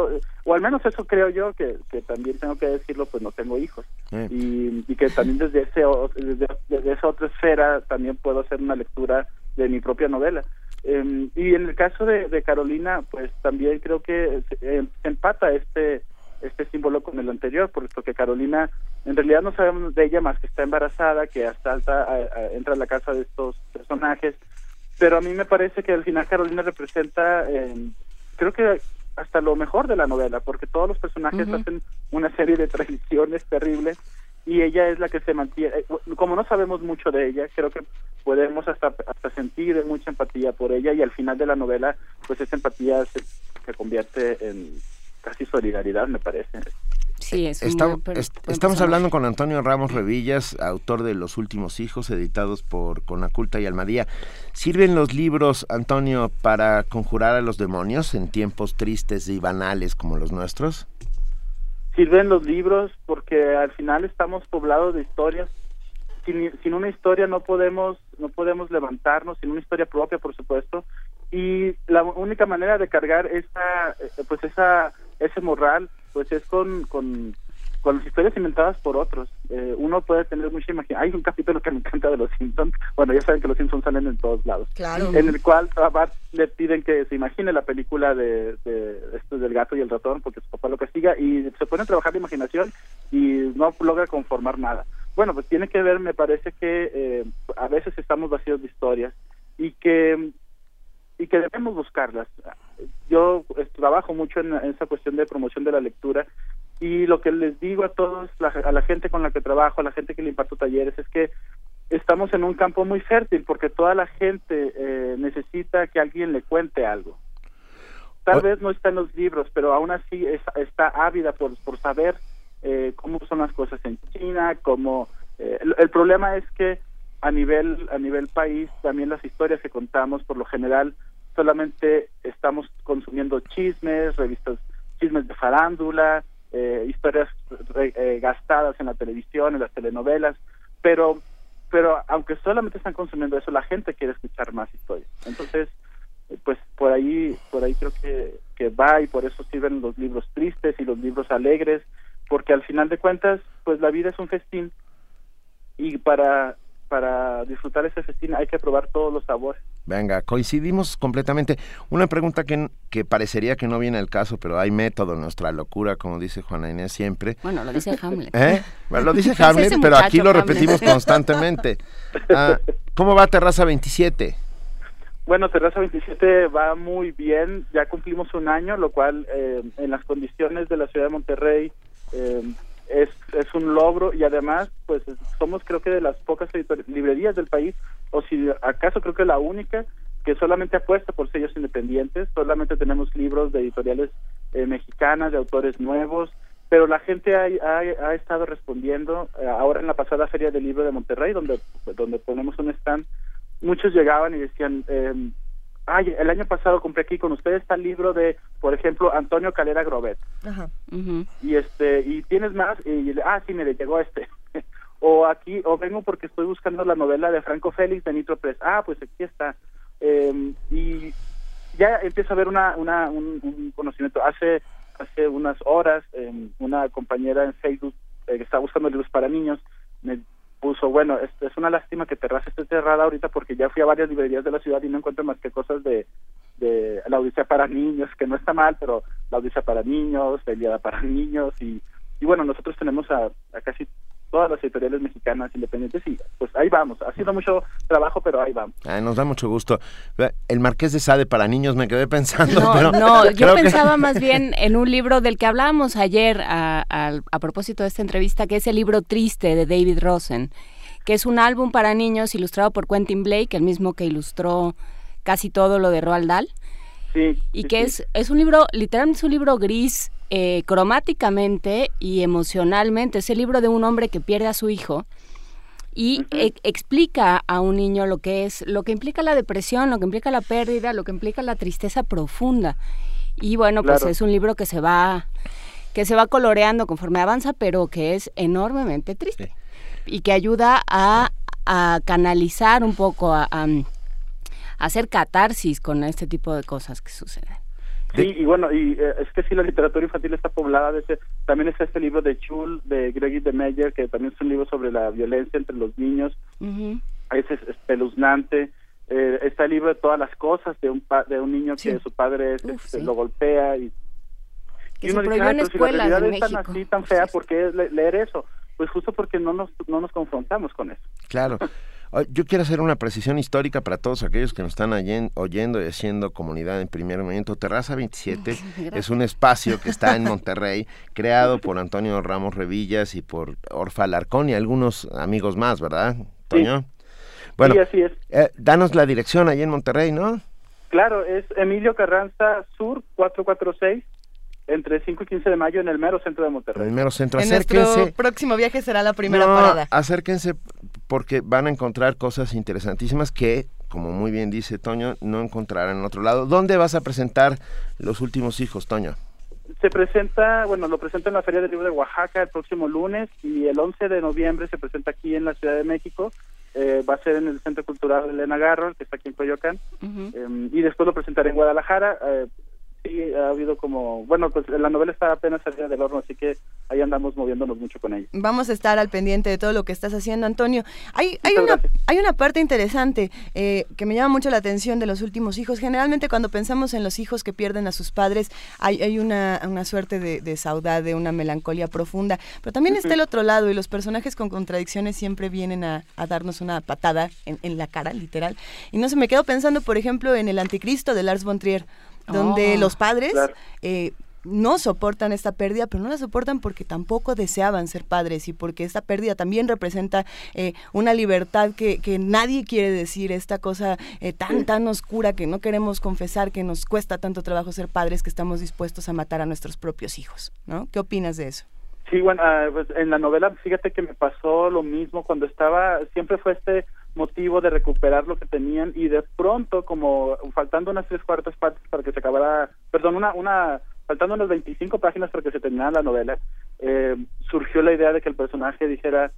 o al menos eso creo yo, que, que también tengo que decirlo, pues no tengo hijos. Y, y, que también desde, ese, desde, desde esa otra esfera también puedo hacer una lectura de mi propia novela. Em, y en el caso de, Carolina, pues también creo que se, em, empata este este símbolo con el anterior, porque Carolina en realidad no sabemos de ella más que está embarazada, que hasta alta entra a la casa de estos personajes, pero a mí me parece que al final Carolina representa, eh, creo que hasta lo mejor de la novela, porque todos los personajes hacen una serie de traiciones terribles y ella es la que se mantiene. Eh, como no sabemos mucho de ella, creo que podemos hasta, hasta sentir mucha empatía por ella y al final de la novela, pues esa empatía se, se convierte en casi solidaridad, me parece. Sí, es estamos, hablando con Antonio Ramos Revillas, autor de Los Últimos Hijos, editados por Conaculta y Almadía. ¿Sirven los libros, Antonio, para conjurar a los demonios en tiempos tristes y banales como los nuestros? Sirven los libros porque al final estamos poblados de historias. Sin, sin una historia no podemos no podemos levantarnos, sin una historia propia, por supuesto. Y la única manera de cargar esa eh, pues esa ese moral pues es con, con, con las historias inventadas por otros. Eh, uno puede tener mucha imaginación. Hay un capítulo que me encanta de los Simpsons. Bueno, ya saben que los Simpsons salen en todos lados. Claro. En el cual a Bart le piden que se imagine la película de, de esto del gato y el ratón porque su papá lo castiga y se pone a trabajar la imaginación y no logra conformar nada. Bueno, pues tiene que ver, me parece que eh, a veces estamos vacíos de historias y que y que debemos buscarlas. Yo eh, trabajo mucho en, esa cuestión de promoción de la lectura y lo que les digo a todos, a la gente con la que trabajo, a la gente que le imparto talleres, es que estamos en un campo muy fértil porque toda la gente eh, necesita que alguien le cuente algo. Tal vez no está en los libros, pero aún así está ávida por, por saber eh, cómo son las cosas en China, cómo... el, problema es que a nivel a nivel país también las historias que contamos por lo general solamente estamos consumiendo chismes, revistas, chismes de farándula, eh, historias eh, gastadas en la televisión, en las telenovelas, pero pero aunque solamente están consumiendo eso, la gente quiere escuchar más historias. Entonces, eh, pues por ahí por ahí creo que, que va y por eso sirven los libros tristes y los libros alegres, porque al final de cuentas, pues la vida es un festín y para para disfrutar ese festín hay que probar todos los sabores. Venga, coincidimos completamente. Una pregunta que, que parecería que no viene al caso, pero hay método en nuestra locura, como dice Juana Inés siempre. Bueno, lo dice Hamlet. ¿Eh? Bueno, lo dice Hamlet, pero aquí lo repetimos constantemente. Ah, ¿Cómo va Terraza 27? Bueno, Terraza 27 va muy bien. Ya cumplimos un año, lo cual eh, en las condiciones de la ciudad de Monterrey eh, es, es un logro y además pues somos creo que de las pocas librerías del país o si acaso creo que la única que solamente apuesta por sellos independientes, solamente tenemos libros de editoriales eh, mexicanas, de autores nuevos, pero la gente ha, ha, estado respondiendo. Eh, ahora en la pasada Feria del Libro de Monterrey, donde, donde ponemos un stand, muchos llegaban y decían, eh, ay, el año pasado compré aquí con ustedes está el libro de, por ejemplo, Antonio Calera Grobet. Ajá. Y este, y tienes más, y ah, sí, me llegó este. o aquí, o vengo porque estoy buscando la novela de Franco Félix de Nitro Press. Ah, pues aquí está. Eh, y ya empieza a haber una, una, un, conocimiento. Hace, hace unas horas, eh, una compañera en Facebook eh, que está buscando libros para niños me puso, bueno, es, es una lástima que Terraza esté cerrada ahorita porque ya fui a varias librerías de la ciudad y no encuentro más que cosas de, de la Odisea para niños, que no está mal, pero la Odisea para niños, la para niños y, y bueno, nosotros tenemos a, a casi todas las editoriales mexicanas independientes y pues ahí vamos. Ha sido mucho trabajo, pero ahí vamos. nos da mucho gusto. El Marqués de Sade para niños me quedé pensando. No, no yo pensaba más bien en un libro del que hablábamos ayer a, a, propósito de esta entrevista, que es el libro Triste de David Rosen, que es un álbum para niños ilustrado por Quentin Blake, el mismo que ilustró casi todo lo de Roald Dahl. Sí, y que es es un libro, literalmente es un libro gris eh, cromáticamente y emocionalmente. Es el libro de un hombre que pierde a su hijo y e, explica a un niño lo que es, lo que implica la depresión, lo que implica la pérdida, lo que implica la tristeza profunda. Y bueno, pues es un libro que se va que se va coloreando conforme avanza, pero que es enormemente triste y que ayuda a, canalizar un poco, a, a hacer catarsis con este tipo de cosas que suceden. Sí, y bueno, y eh, es que sí, la literatura infantil está poblada de ese, también está este libro de Chul, de Gregory de Meyer, que también es un libro sobre la violencia entre los niños, ese es espeluznante, eh, está el libro de todas las cosas de un de un niño que su padre este, lo golpea y, y uno dice, pero si la realidad es tan así, tan fea, ¿por qué leer eso? pues justo porque no nos, no nos confrontamos con eso. Claro. Yo quiero hacer una precisión histórica para todos aquellos que nos están oyendo y haciendo comunidad en primer momento. Terraza 27 es un espacio que está en Monterrey, creado por Antonio Ramos Revillas y por Orfa Larcón y algunos amigos más, ¿verdad, Toño? Bueno, así es. Eh, danos la dirección ahí en Monterrey, ¿no? Claro, es Emilio Carranza Sur 446 entre 5 y 15 de mayo en el mero centro de Monterrey. En el mero centro, en Nuestro próximo viaje será la primera parada. Acérquense porque van a encontrar cosas interesantísimas que, como muy bien dice Toño, no encontrarán en otro lado. ¿Dónde vas a presentar Los Últimos Hijos, Toño? Se presenta, bueno, lo presenta en la Feria del Libro de Oaxaca el próximo lunes y el 11 de noviembre se presenta aquí en la Ciudad de México. Eh, va a ser en el Centro Cultural Elena Garro, que está aquí en Coyoacán, em, y después lo presentaré en Guadalajara. Eh, sí ha habido como, bueno, pues la novela está apenas salida del horno, así que ahí andamos moviéndonos mucho con ella. Vamos a estar al pendiente de todo lo que estás haciendo, Antonio. Hay, hay, una, hay una parte interesante eh, que me llama mucho la atención de los últimos hijos. Generalmente cuando pensamos en los hijos que pierden a sus padres, hay, hay una, una suerte de, de saudade, una melancolía profunda, pero también está el otro lado y los personajes con contradicciones siempre vienen a, darnos una patada en, en la cara, literal. Y no se me quedo pensando, por ejemplo, en El Anticristo de Lars von Trier donde oh. los padres eh, no soportan esta pérdida, pero no la soportan porque tampoco deseaban ser padres y porque esta pérdida también representa eh, una libertad que, que, nadie quiere decir, esta cosa eh, tan, tan oscura que no queremos confesar, que nos cuesta tanto trabajo ser padres, que estamos dispuestos a matar a nuestros propios hijos, ¿no? ¿Qué opinas de eso? Sí, bueno, ah, pues en la novela, fíjate que me pasó lo mismo cuando estaba, siempre fue este motivo de recuperar lo que tenían y de pronto, como faltando unas tres cuartas partes para que se acabara, perdón, una, una faltando unas 25 páginas para que se terminara la novela, eh, surgió la idea de que el personaje dijera,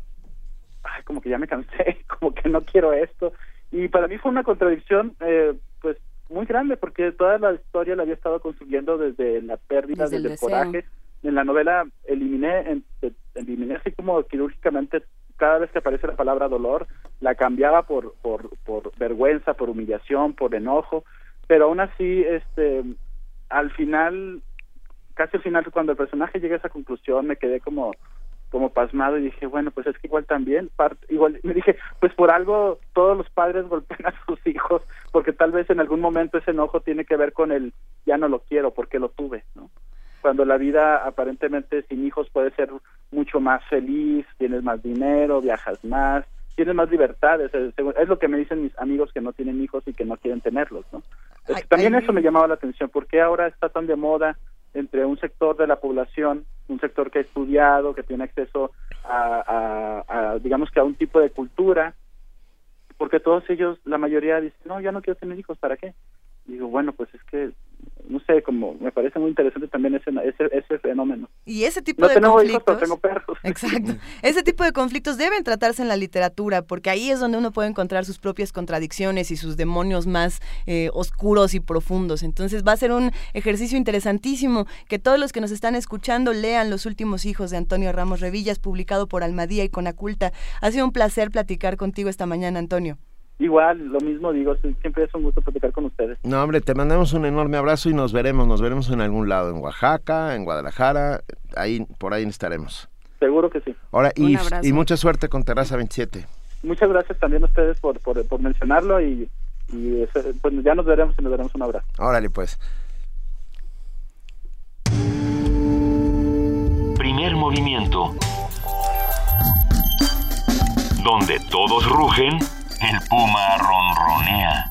ay, como que ya me cansé, como que no quiero esto. Y para mí fue una contradicción, eh, pues, muy grande, porque toda la historia la había estado construyendo desde la pérdida, desde, el, coraje. En la novela eliminé, eliminé así como quirúrgicamente cada vez que aparece la palabra dolor, la cambiaba por, por, por vergüenza, por humillación, por enojo, pero aún así, este, al final, casi al final, cuando el personaje llega a esa conclusión, me quedé como como pasmado y dije, bueno, pues es que igual también, igual me dije, pues por algo todos los padres golpean a sus hijos, porque tal vez en algún momento ese enojo tiene que ver con el ya no lo quiero porque lo tuve, ¿no? Cuando la vida aparentemente sin hijos puede ser mucho más feliz, tienes más dinero, viajas más, tienes más libertades. Es, lo que me dicen mis amigos que no tienen hijos y que no quieren tenerlos, ¿no? también eso me llamaba la atención, porque ahora está tan de moda entre un sector de la población, un sector que ha estudiado, que tiene acceso a, digamos que a un tipo de cultura, porque todos ellos, la mayoría dicen, no, ya no quiero tener hijos, ¿para qué? Digo, bueno, pues es que no sé, como me parece muy interesante también ese, ese, ese fenómeno. Y ese tipo de conflictos. tengo perros. Exacto. ese tipo de conflictos deben tratarse en la literatura, porque ahí es donde uno puede encontrar sus propias contradicciones y sus demonios más eh, oscuros y profundos. Entonces va a ser un ejercicio interesantísimo que todos los que nos están escuchando lean Los últimos hijos de Antonio Ramos Revillas, publicado por Almadía y Conaculta. Ha sido un placer platicar contigo esta mañana, Antonio. Igual, lo mismo digo, siempre es un gusto platicar con ustedes. No, hombre, te mandamos un enorme abrazo y nos veremos, nos veremos en algún lado, en Oaxaca, en Guadalajara, ahí por ahí estaremos. Seguro que sí. Ahora, y, y, mucha suerte con Terraza 27. Muchas gracias también a ustedes por, por, por mencionarlo y, y pues ya nos veremos y nos daremos un abrazo. Órale, pues. Primer movimiento. Donde todos rugen el puma ronronea.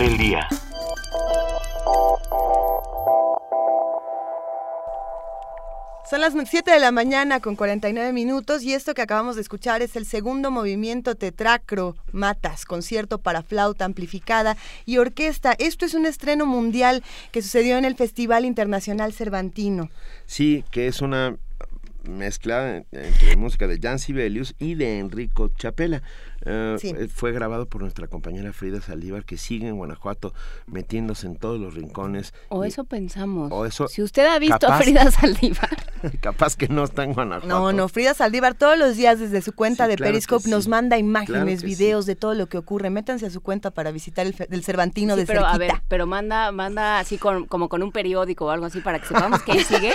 El día. Son las 7 de la mañana con 49 minutos y esto que acabamos de escuchar es el segundo movimiento tetracro Matas, concierto para flauta amplificada y orquesta. Esto es un estreno mundial que sucedió en el Festival Internacional Cervantino. Sí, que es una mezcla entre música de Jan Sibelius y de Enrico Chapela. Eh, Sí. eh, Fue grabado por nuestra compañera Frida Saldívar, que sigue en Guanajuato metiéndose en todos los rincones. O y eso pensamos. O eso- si usted ha visto a capaz- Frida Saldívar, capaz que no está en Guanajuato. No, no, Frida Saldívar todos los días desde su cuenta Sí, de claro Periscope sí. nos manda imágenes, videos de todo lo que ocurre. Métanse a su cuenta para visitar el, el Cervantino Sí, de pero a ver, pero manda, manda así con, como con un periódico o algo así para que sepamos que ahí sigue.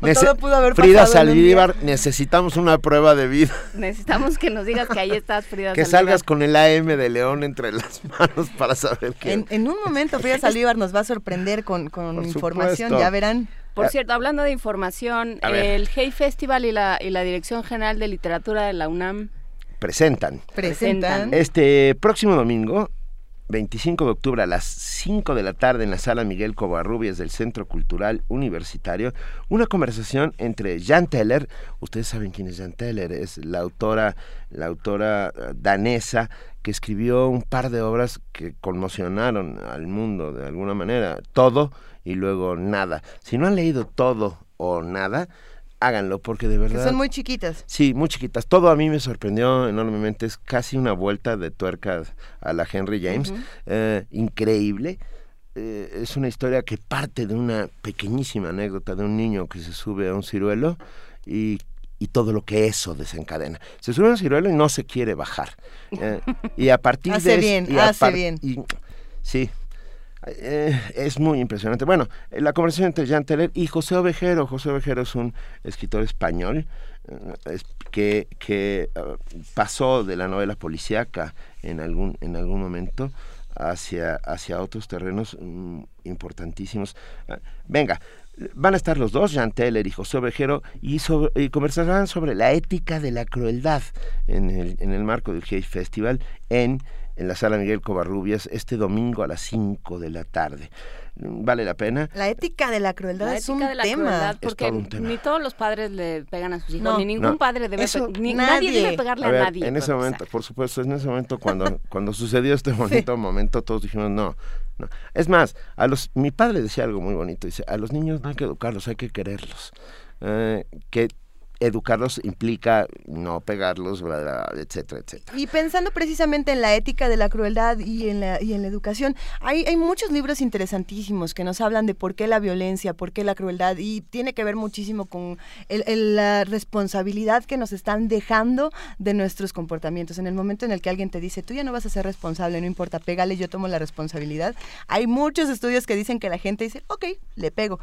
O todo pudo haber Frida. Saldívar, necesitamos una prueba de vida. Necesitamos que nos digas que ahí estás, Frida Que Saldívar. salgas con el AM de León entre las manos para saber que... En, en un momento Frida Saldívar nos va a sorprender con, información, ya verán. Por cierto, hablando de información, el Hey Festival y la, y la Dirección General de Literatura de la UNAM Presentan. Presentan. Este próximo domingo, 25 de octubre a las 5 de la tarde en la sala Miguel Covarrubias del Centro Cultural Universitario, una conversación entre Jan Teller, ustedes saben quién es Jan Teller, es la autora, la autora eh, danesa que escribió un par de obras que conmocionaron al mundo de alguna manera, todo y luego nada. Si no han leído todo o nada, háganlo porque de Que verdad son muy chiquitas. Sí, muy chiquitas. Todo a mí me sorprendió enormemente. Es casi una vuelta de tuerca a la Henry James. Eh, increíble. Eh, es una historia que parte de una pequeñísima anécdota de un niño que se sube a un ciruelo y, y todo lo que eso desencadena. Se sube a un ciruelo y no se quiere bajar. Eh, y a partir Hace de... bien, y a hace bien. sí. Eh, es muy impresionante. Bueno, eh, la conversación entre Jean Teller y José Ovejero. José Ovejero es un escritor español eh, que, que pasó de la novela policíaca en algún, en algún momento hacia, hacia otros terrenos mm, importantísimos. Ah, venga, van a estar los dos, Jean Teller y José Ovejero, y, sobre- conversarán sobre la ética de la crueldad en el, en el marco del Hay Festival en en la sala Miguel Covarrubias este domingo a las 5 de la tarde. Vale la pena. La ética de la crueldad es un tema. porque ni todos los padres le pegan a sus hijos, ni ningún padre debe ni nadie. debe pegarle a, nadie. En ese momento, por supuesto, en ese momento cuando cuando sucedió este bonito momento todos dijimos no, no. Es más, a los mi padre decía algo muy bonito, dice, a los niños no hay que educarlos, hay que quererlos. Eh, que educarlos implica no pegarlos, etcétera, etcétera. Y pensando precisamente en la ética de la crueldad y en la, y en la educación, hay, hay muchos libros interesantísimos que nos hablan de por qué la violencia, por qué la crueldad, y tiene que ver muchísimo con la responsabilidad que nos están dejando de nuestros comportamientos. En el momento en el que alguien te dice, tú ya no vas a ser responsable, no importa, pégale, yo tomo la responsabilidad. Hay muchos estudios que dicen que la gente dice, ok, le pego.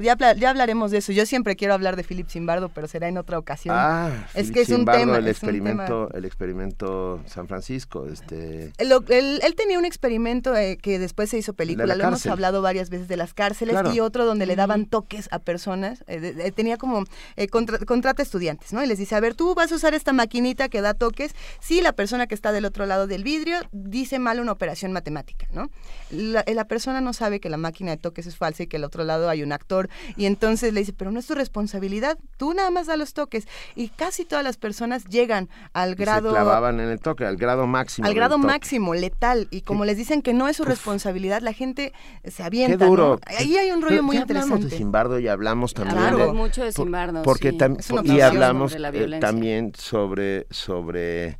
ya, ya hablaremos de eso. Yo siempre quiero hablar de Philip Zimbardo, pero será en otra ocasión. Ah, es que es un tema. El experimento, el experimento San Francisco. Este... Él, tenía un experimento eh, que después se hizo película. Lo hemos hablado varias veces de las cárceles y otro donde le daban toques a personas. Eh, tenía como eh, contrata estudiantes, ¿no? Y les dice, a ver, tú vas a usar esta maquinita que da toques si la persona que está del otro lado del vidrio dice mal una operación matemática, ¿no? La, la persona no sabe que la máquina de toques es falsa y que al otro lado hay un actor y entonces le dice, pero no es tu responsabilidad, tú nada más da los toques. Y casi todas las personas llegan al grado... Se clavaban en el toque, al grado máximo. Al grado máximo, letal. Y como les dicen que no es su responsabilidad, la gente se avienta. Qué duro. Ahí hay un rollo muy interesante. Hablamos de Simbardo y hablamos también claro, mucho de Simbardo, porque y hablamos eh, también sobre sobre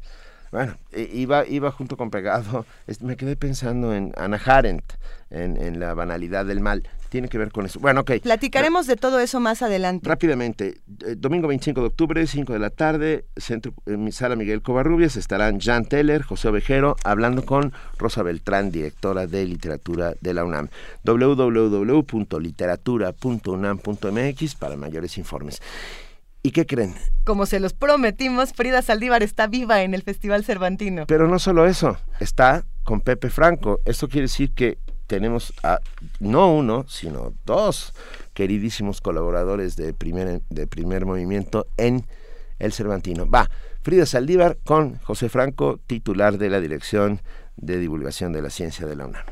bueno, iba, iba junto con pegado, me quedé pensando en Ana Arendt, en, en, la banalidad del mal tiene que ver con eso. Bueno, ok. Platicaremos de todo eso más adelante. Rápidamente, eh, domingo 25 de octubre, 5 de la tarde, centro, en mi sala Miguel Covarrubias, estarán Jan Teller, José Ovejero, hablando con Rosa Beltrán, directora de literatura de la UNAM. www.literatura.unam.mx para mayores informes. ¿Y qué creen? Como se los prometimos, Frida Saldívar está viva en el Festival Cervantino. Pero no solo eso, está con Pepe Franco. Esto quiere decir que tenemos a no uno, sino dos queridísimos colaboradores de primer, de primer movimiento en el Cervantino. Va, Frida Saldívar con José Franco, titular de la Dirección de Divulgación de la Ciencia de la UNAM.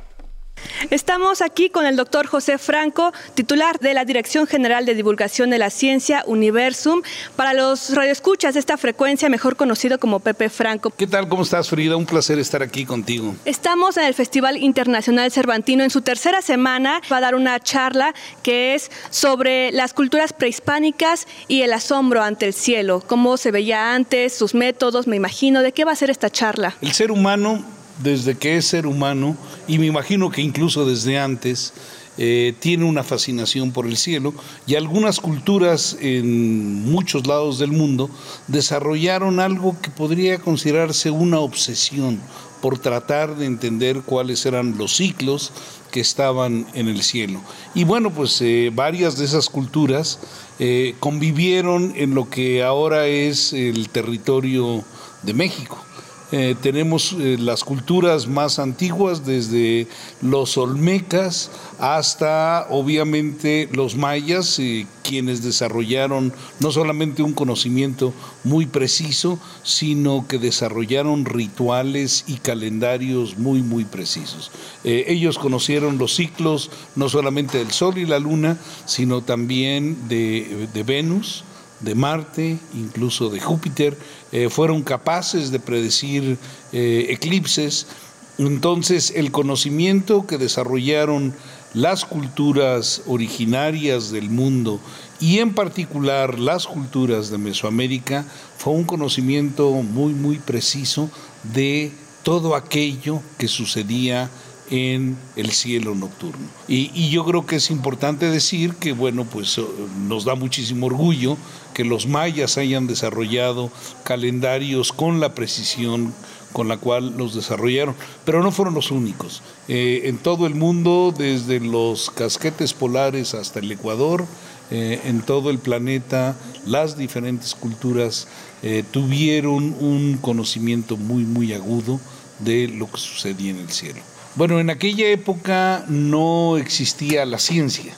Estamos aquí con el doctor José Franco, titular de la Dirección General de Divulgación de la Ciencia, Universum. Para los radioescuchas de esta frecuencia, mejor conocido como Pepe Franco. ¿Qué tal? ¿Cómo estás, Frida? Un placer estar aquí contigo. Estamos en el Festival Internacional Cervantino. En su tercera semana va a dar una charla que es sobre las culturas prehispánicas y el asombro ante el cielo. Cómo se veía antes, sus métodos, me imagino. ¿De qué va a ser esta charla? El ser humano desde que es ser humano, y me imagino que incluso desde antes, eh, tiene una fascinación por el cielo y algunas culturas en muchos lados del mundo desarrollaron algo que podría considerarse una obsesión por tratar de entender cuáles eran los ciclos que estaban en el cielo. Y bueno, pues eh, varias de esas culturas eh, convivieron en lo que ahora es el territorio de México. Eh, tenemos eh, las culturas más antiguas, desde los olmecas hasta obviamente los mayas, eh, quienes desarrollaron no solamente un conocimiento muy preciso, sino que desarrollaron rituales y calendarios muy, muy precisos. ellos conocieron los ciclos no solamente del Sol y la Luna, sino también de, de Venus, de Marte, incluso de Júpiter, eh, fueron capaces de predecir eh, eclipses. Entonces, el conocimiento que desarrollaron las culturas originarias del mundo y en particular las culturas de Mesoamérica fue un conocimiento muy, muy preciso de todo aquello que sucedía en el cielo nocturno. Y, yo creo que es importante decir que, bueno, pues oh, nos da muchísimo orgullo que los mayas hayan desarrollado calendarios con la precisión con la cual los desarrollaron, pero no fueron los únicos. Eh, en todo el mundo, desde los casquetes polares hasta el Ecuador, eh, en todo el planeta, las diferentes culturas eh, tuvieron un conocimiento muy, muy agudo de lo que sucedía en el cielo. Bueno, en aquella época no existía la ciencia.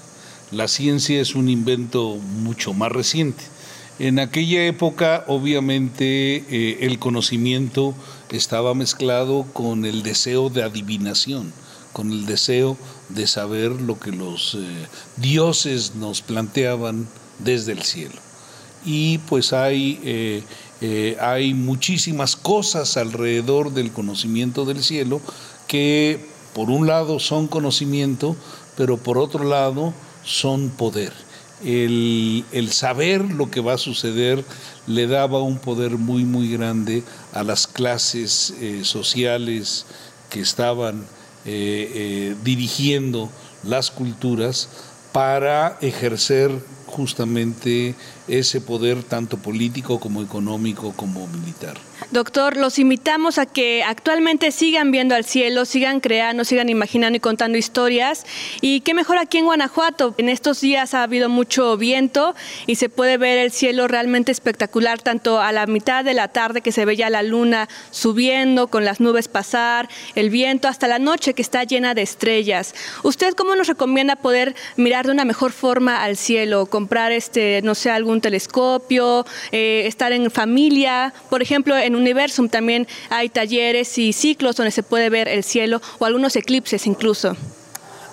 La ciencia es un invento mucho más reciente. En aquella época, obviamente, eh, el conocimiento estaba mezclado con el deseo de adivinación, con el deseo de saber lo que los eh, dioses nos planteaban desde el cielo. Y pues hay, eh, hay muchísimas cosas alrededor del conocimiento del cielo que por un lado son conocimiento, pero por otro lado son poder. El, saber lo que va a suceder le daba un poder muy, muy grande a las clases eh, sociales que estaban eh, eh, dirigiendo las culturas para ejercer justamente ese poder tanto político como económico como militar. Doctor, los invitamos a que actualmente sigan viendo al cielo, sigan creando, sigan imaginando y contando historias. Y qué mejor aquí en Guanajuato. En estos días ha habido mucho viento y se puede ver el cielo realmente espectacular, tanto a la mitad de la tarde que se ve ya la luna subiendo, con las nubes pasar, el viento, hasta la noche que está llena de estrellas. ¿Usted cómo nos recomienda poder mirar de una mejor forma al cielo? Comprar, este, no sé, algún telescopio, eh, estar en familia, por ejemplo, en Universum también hay talleres y ciclos donde se puede ver el cielo o algunos eclipses incluso.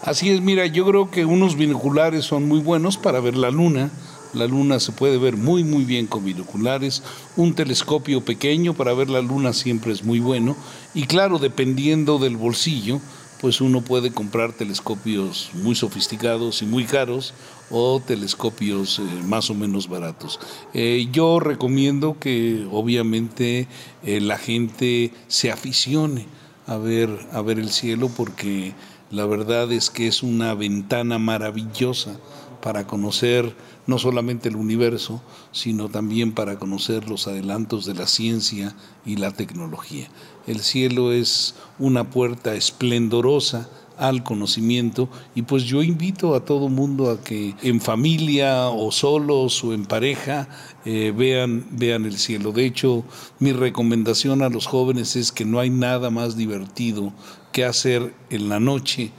Así es, mira, yo creo que unos binoculares son muy buenos para ver la luna. La luna se puede ver muy muy bien con binoculares. Un telescopio pequeño para ver la luna siempre es muy bueno. Y claro, dependiendo del bolsillo, pues uno puede comprar telescopios muy sofisticados y muy caros o telescopios eh, más o menos baratos. Eh, yo recomiendo que obviamente eh, la gente se aficione a ver, a ver el cielo porque la verdad es que es una ventana maravillosa para conocer no solamente el universo, sino también para conocer los adelantos de la ciencia y la tecnología. El cielo es una puerta esplendorosa al conocimiento y pues yo invito a todo mundo a que en familia o solos o en pareja eh, vean, vean el cielo. De hecho, mi recomendación a los jóvenes es que no hay nada más divertido que hacer en la noche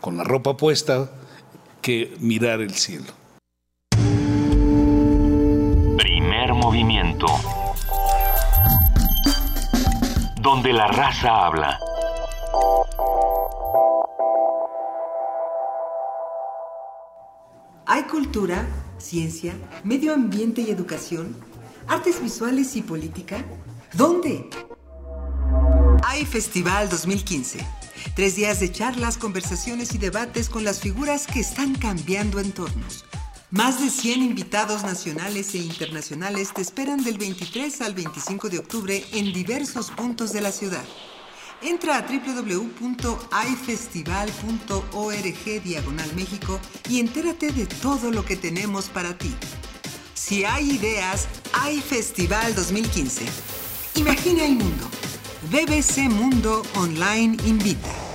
con la ropa puesta que mirar el cielo. Primer movimiento. Donde la raza habla. Hay cultura, ciencia, medio ambiente y educación, artes visuales y política. ¿Dónde? Hay Festival 2015. Tres días de charlas, conversaciones y debates con las figuras que están cambiando entornos. Más de 100 invitados nacionales e internacionales te esperan del 23 al 25 de octubre en diversos puntos de la ciudad. Entra a www.ifestival.org diagonal México y entérate de todo lo que tenemos para ti. Si hay ideas, hay Festival 2015. Imagina el mundo. BBC Mundo Online invita.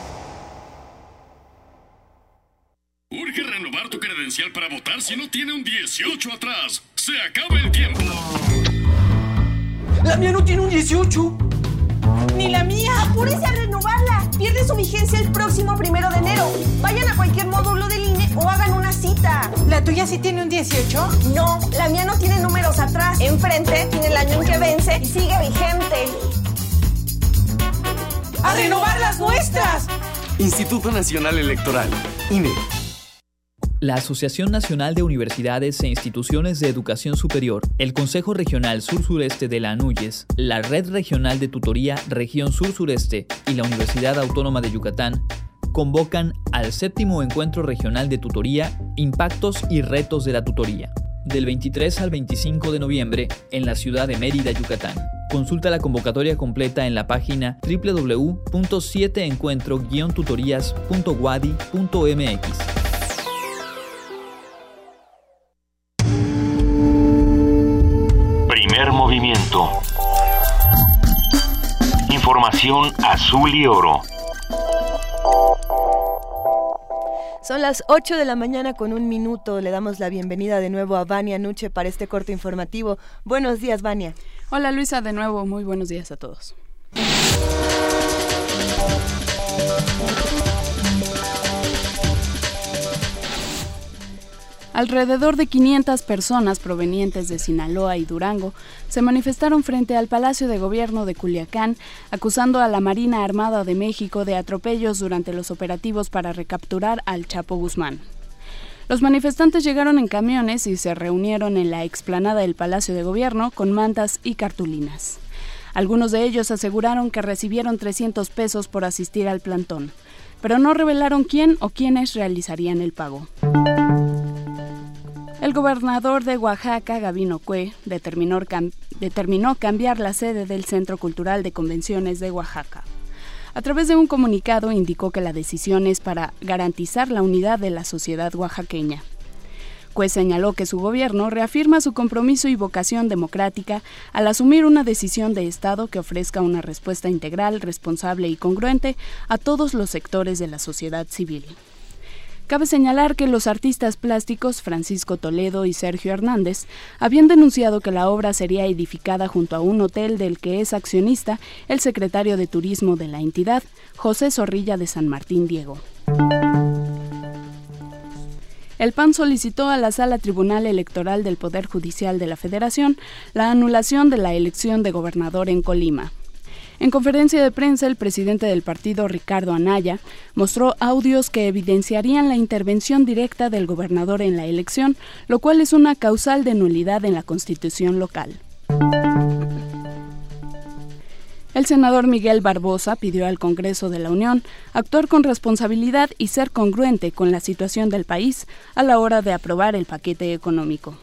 Urge renovar tu credencial para votar si no tiene un 18 atrás. Se acaba el tiempo. La mía no tiene un 18. ¡Ni la mía! ¡Apúrese a renovarla! Pierde su vigencia el próximo primero de enero. Vayan a cualquier módulo del INE o hagan una cita. ¿La tuya sí tiene un 18? No, la mía no tiene números atrás. Enfrente tiene el año en que vence y sigue vigente. ¡A renovar las nuestras! Instituto Nacional Electoral, INE. La Asociación Nacional de Universidades e Instituciones de Educación Superior, el Consejo Regional Sur-Sureste de la ANUYES, la Red Regional de Tutoría Región Sur-Sureste y la Universidad Autónoma de Yucatán convocan al séptimo Encuentro Regional de Tutoría, Impactos y Retos de la Tutoría, del 23 al 25 de noviembre en la ciudad de Mérida, Yucatán. Consulta la convocatoria completa en la página www.7encuentro-tutorías.wadi.mx. movimiento. Información azul y oro. Son las 8 de la mañana con un minuto. Le damos la bienvenida de nuevo a Vania Nuche para este corte informativo. Buenos días, Vania. Hola, Luisa, de nuevo. Muy buenos días a todos. Alrededor de 500 personas provenientes de Sinaloa y Durango se manifestaron frente al Palacio de Gobierno de Culiacán, acusando a la Marina Armada de México de atropellos durante los operativos para recapturar al Chapo Guzmán. Los manifestantes llegaron en camiones y se reunieron en la explanada del Palacio de Gobierno con mantas y cartulinas. Algunos de ellos aseguraron que recibieron 300 pesos por asistir al plantón, pero no revelaron quién o quiénes realizarían el pago. El gobernador de Oaxaca, Gabino Cue, determinó, determinó cambiar la sede del Centro Cultural de Convenciones de Oaxaca. A través de un comunicado indicó que la decisión es para garantizar la unidad de la sociedad oaxaqueña. Cue señaló que su gobierno reafirma su compromiso y vocación democrática al asumir una decisión de Estado que ofrezca una respuesta integral, responsable y congruente a todos los sectores de la sociedad civil. Cabe señalar que los artistas plásticos Francisco Toledo y Sergio Hernández habían denunciado que la obra sería edificada junto a un hotel del que es accionista el secretario de Turismo de la entidad, José Zorrilla de San Martín Diego. El PAN solicitó a la Sala Tribunal Electoral del Poder Judicial de la Federación la anulación de la elección de gobernador en Colima. En conferencia de prensa, el presidente del partido, Ricardo Anaya, mostró audios que evidenciarían la intervención directa del gobernador en la elección, lo cual es una causal de nulidad en la constitución local. El senador Miguel Barbosa pidió al Congreso de la Unión actuar con responsabilidad y ser congruente con la situación del país a la hora de aprobar el paquete económico.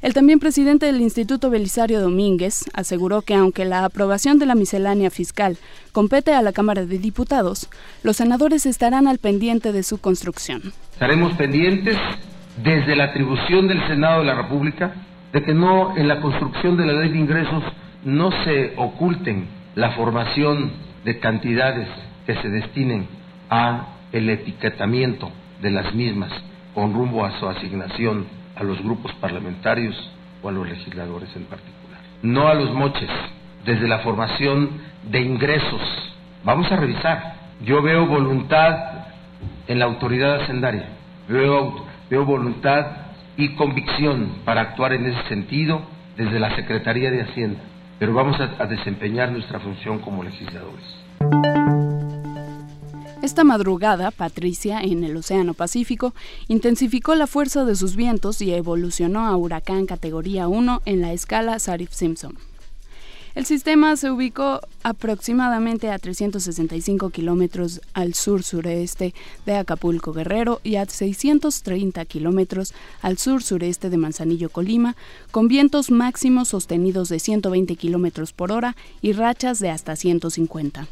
El también presidente del Instituto Belisario Domínguez aseguró que aunque la aprobación de la miscelánea fiscal compete a la Cámara de Diputados, los senadores estarán al pendiente de su construcción. Estaremos pendientes desde la atribución del Senado de la República de que no en la construcción de la ley de ingresos no se oculten la formación de cantidades que se destinen a el etiquetamiento de las mismas con rumbo a su asignación a los grupos parlamentarios o a los legisladores en particular. No a los moches, desde la formación de ingresos. Vamos a revisar. Yo veo voluntad en la autoridad hacendaria, veo, veo voluntad y convicción para actuar en ese sentido desde la Secretaría de Hacienda, pero vamos a, a desempeñar nuestra función como legisladores. Esta madrugada, Patricia, en el Océano Pacífico, intensificó la fuerza de sus vientos y evolucionó a huracán categoría 1 en la escala Sarif-Simpson. El sistema se ubicó aproximadamente a 365 kilómetros al sur-sureste de Acapulco Guerrero y a 630 kilómetros al sur-sureste de Manzanillo Colima, con vientos máximos sostenidos de 120 kilómetros por hora y rachas de hasta 150.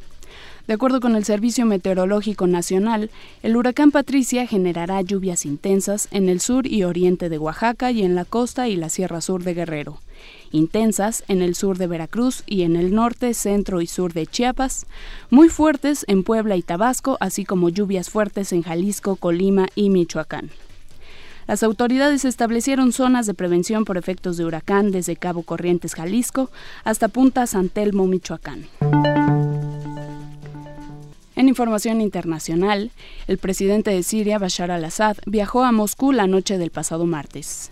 De acuerdo con el Servicio Meteorológico Nacional, el huracán Patricia generará lluvias intensas en el sur y oriente de Oaxaca y en la costa y la sierra sur de Guerrero, intensas en el sur de Veracruz y en el norte, centro y sur de Chiapas, muy fuertes en Puebla y Tabasco, así como lluvias fuertes en Jalisco, Colima y Michoacán. Las autoridades establecieron zonas de prevención por efectos de huracán desde Cabo Corrientes, Jalisco, hasta Punta San Telmo, Michoacán. En información internacional, el presidente de Siria, Bashar al-Assad, viajó a Moscú la noche del pasado martes.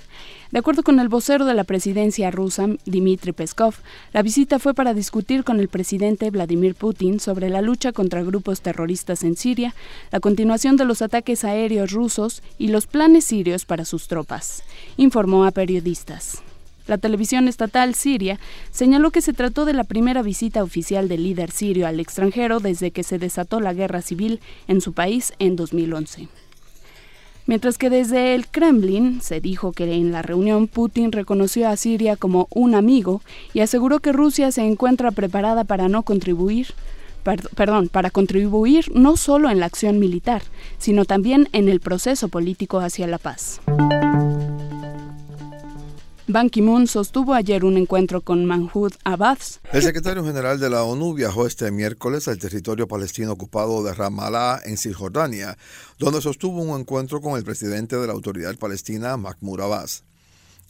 De acuerdo con el vocero de la presidencia rusa, Dmitry Peskov, la visita fue para discutir con el presidente Vladimir Putin sobre la lucha contra grupos terroristas en Siria, la continuación de los ataques aéreos rusos y los planes sirios para sus tropas, informó a periodistas. La televisión estatal siria señaló que se trató de la primera visita oficial del líder sirio al extranjero desde que se desató la guerra civil en su país en 2011. Mientras que desde el Kremlin se dijo que en la reunión Putin reconoció a Siria como un amigo y aseguró que Rusia se encuentra preparada para no contribuir perdón, para contribuir no solo en la acción militar, sino también en el proceso político hacia la paz. Ban Ki-moon sostuvo ayer un encuentro con Mahmoud Abbas. El secretario general de la ONU viajó este miércoles al territorio palestino ocupado de Ramallah en Cisjordania, donde sostuvo un encuentro con el presidente de la autoridad palestina, Mahmoud Abbas.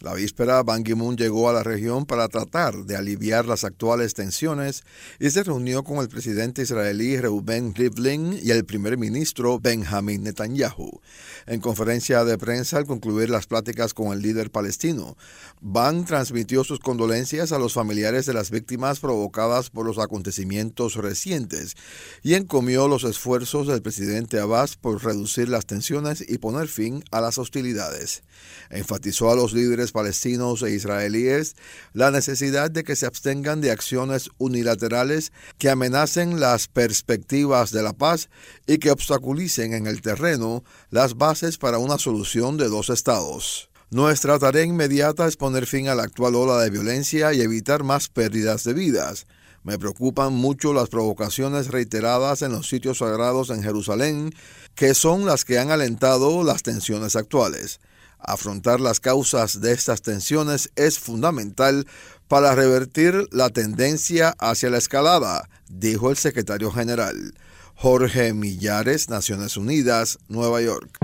La víspera, Ban Ki-moon llegó a la región para tratar de aliviar las actuales tensiones y se reunió con el presidente israelí Reuben Rivlin y el primer ministro Benjamin Netanyahu. En conferencia de prensa al concluir las pláticas con el líder palestino, Ban transmitió sus condolencias a los familiares de las víctimas provocadas por los acontecimientos recientes y encomió los esfuerzos del presidente Abbas por reducir las tensiones y poner fin a las hostilidades. Enfatizó a los líderes palestinos e israelíes la necesidad de que se abstengan de acciones unilaterales que amenacen las perspectivas de la paz y que obstaculicen en el terreno las bases para una solución de dos estados. Nuestra tarea inmediata es poner fin a la actual ola de violencia y evitar más pérdidas de vidas. Me preocupan mucho las provocaciones reiteradas en los sitios sagrados en Jerusalén, que son las que han alentado las tensiones actuales. Afrontar las causas de estas tensiones es fundamental para revertir la tendencia hacia la escalada, dijo el secretario general. Jorge Millares, Naciones Unidas, Nueva York.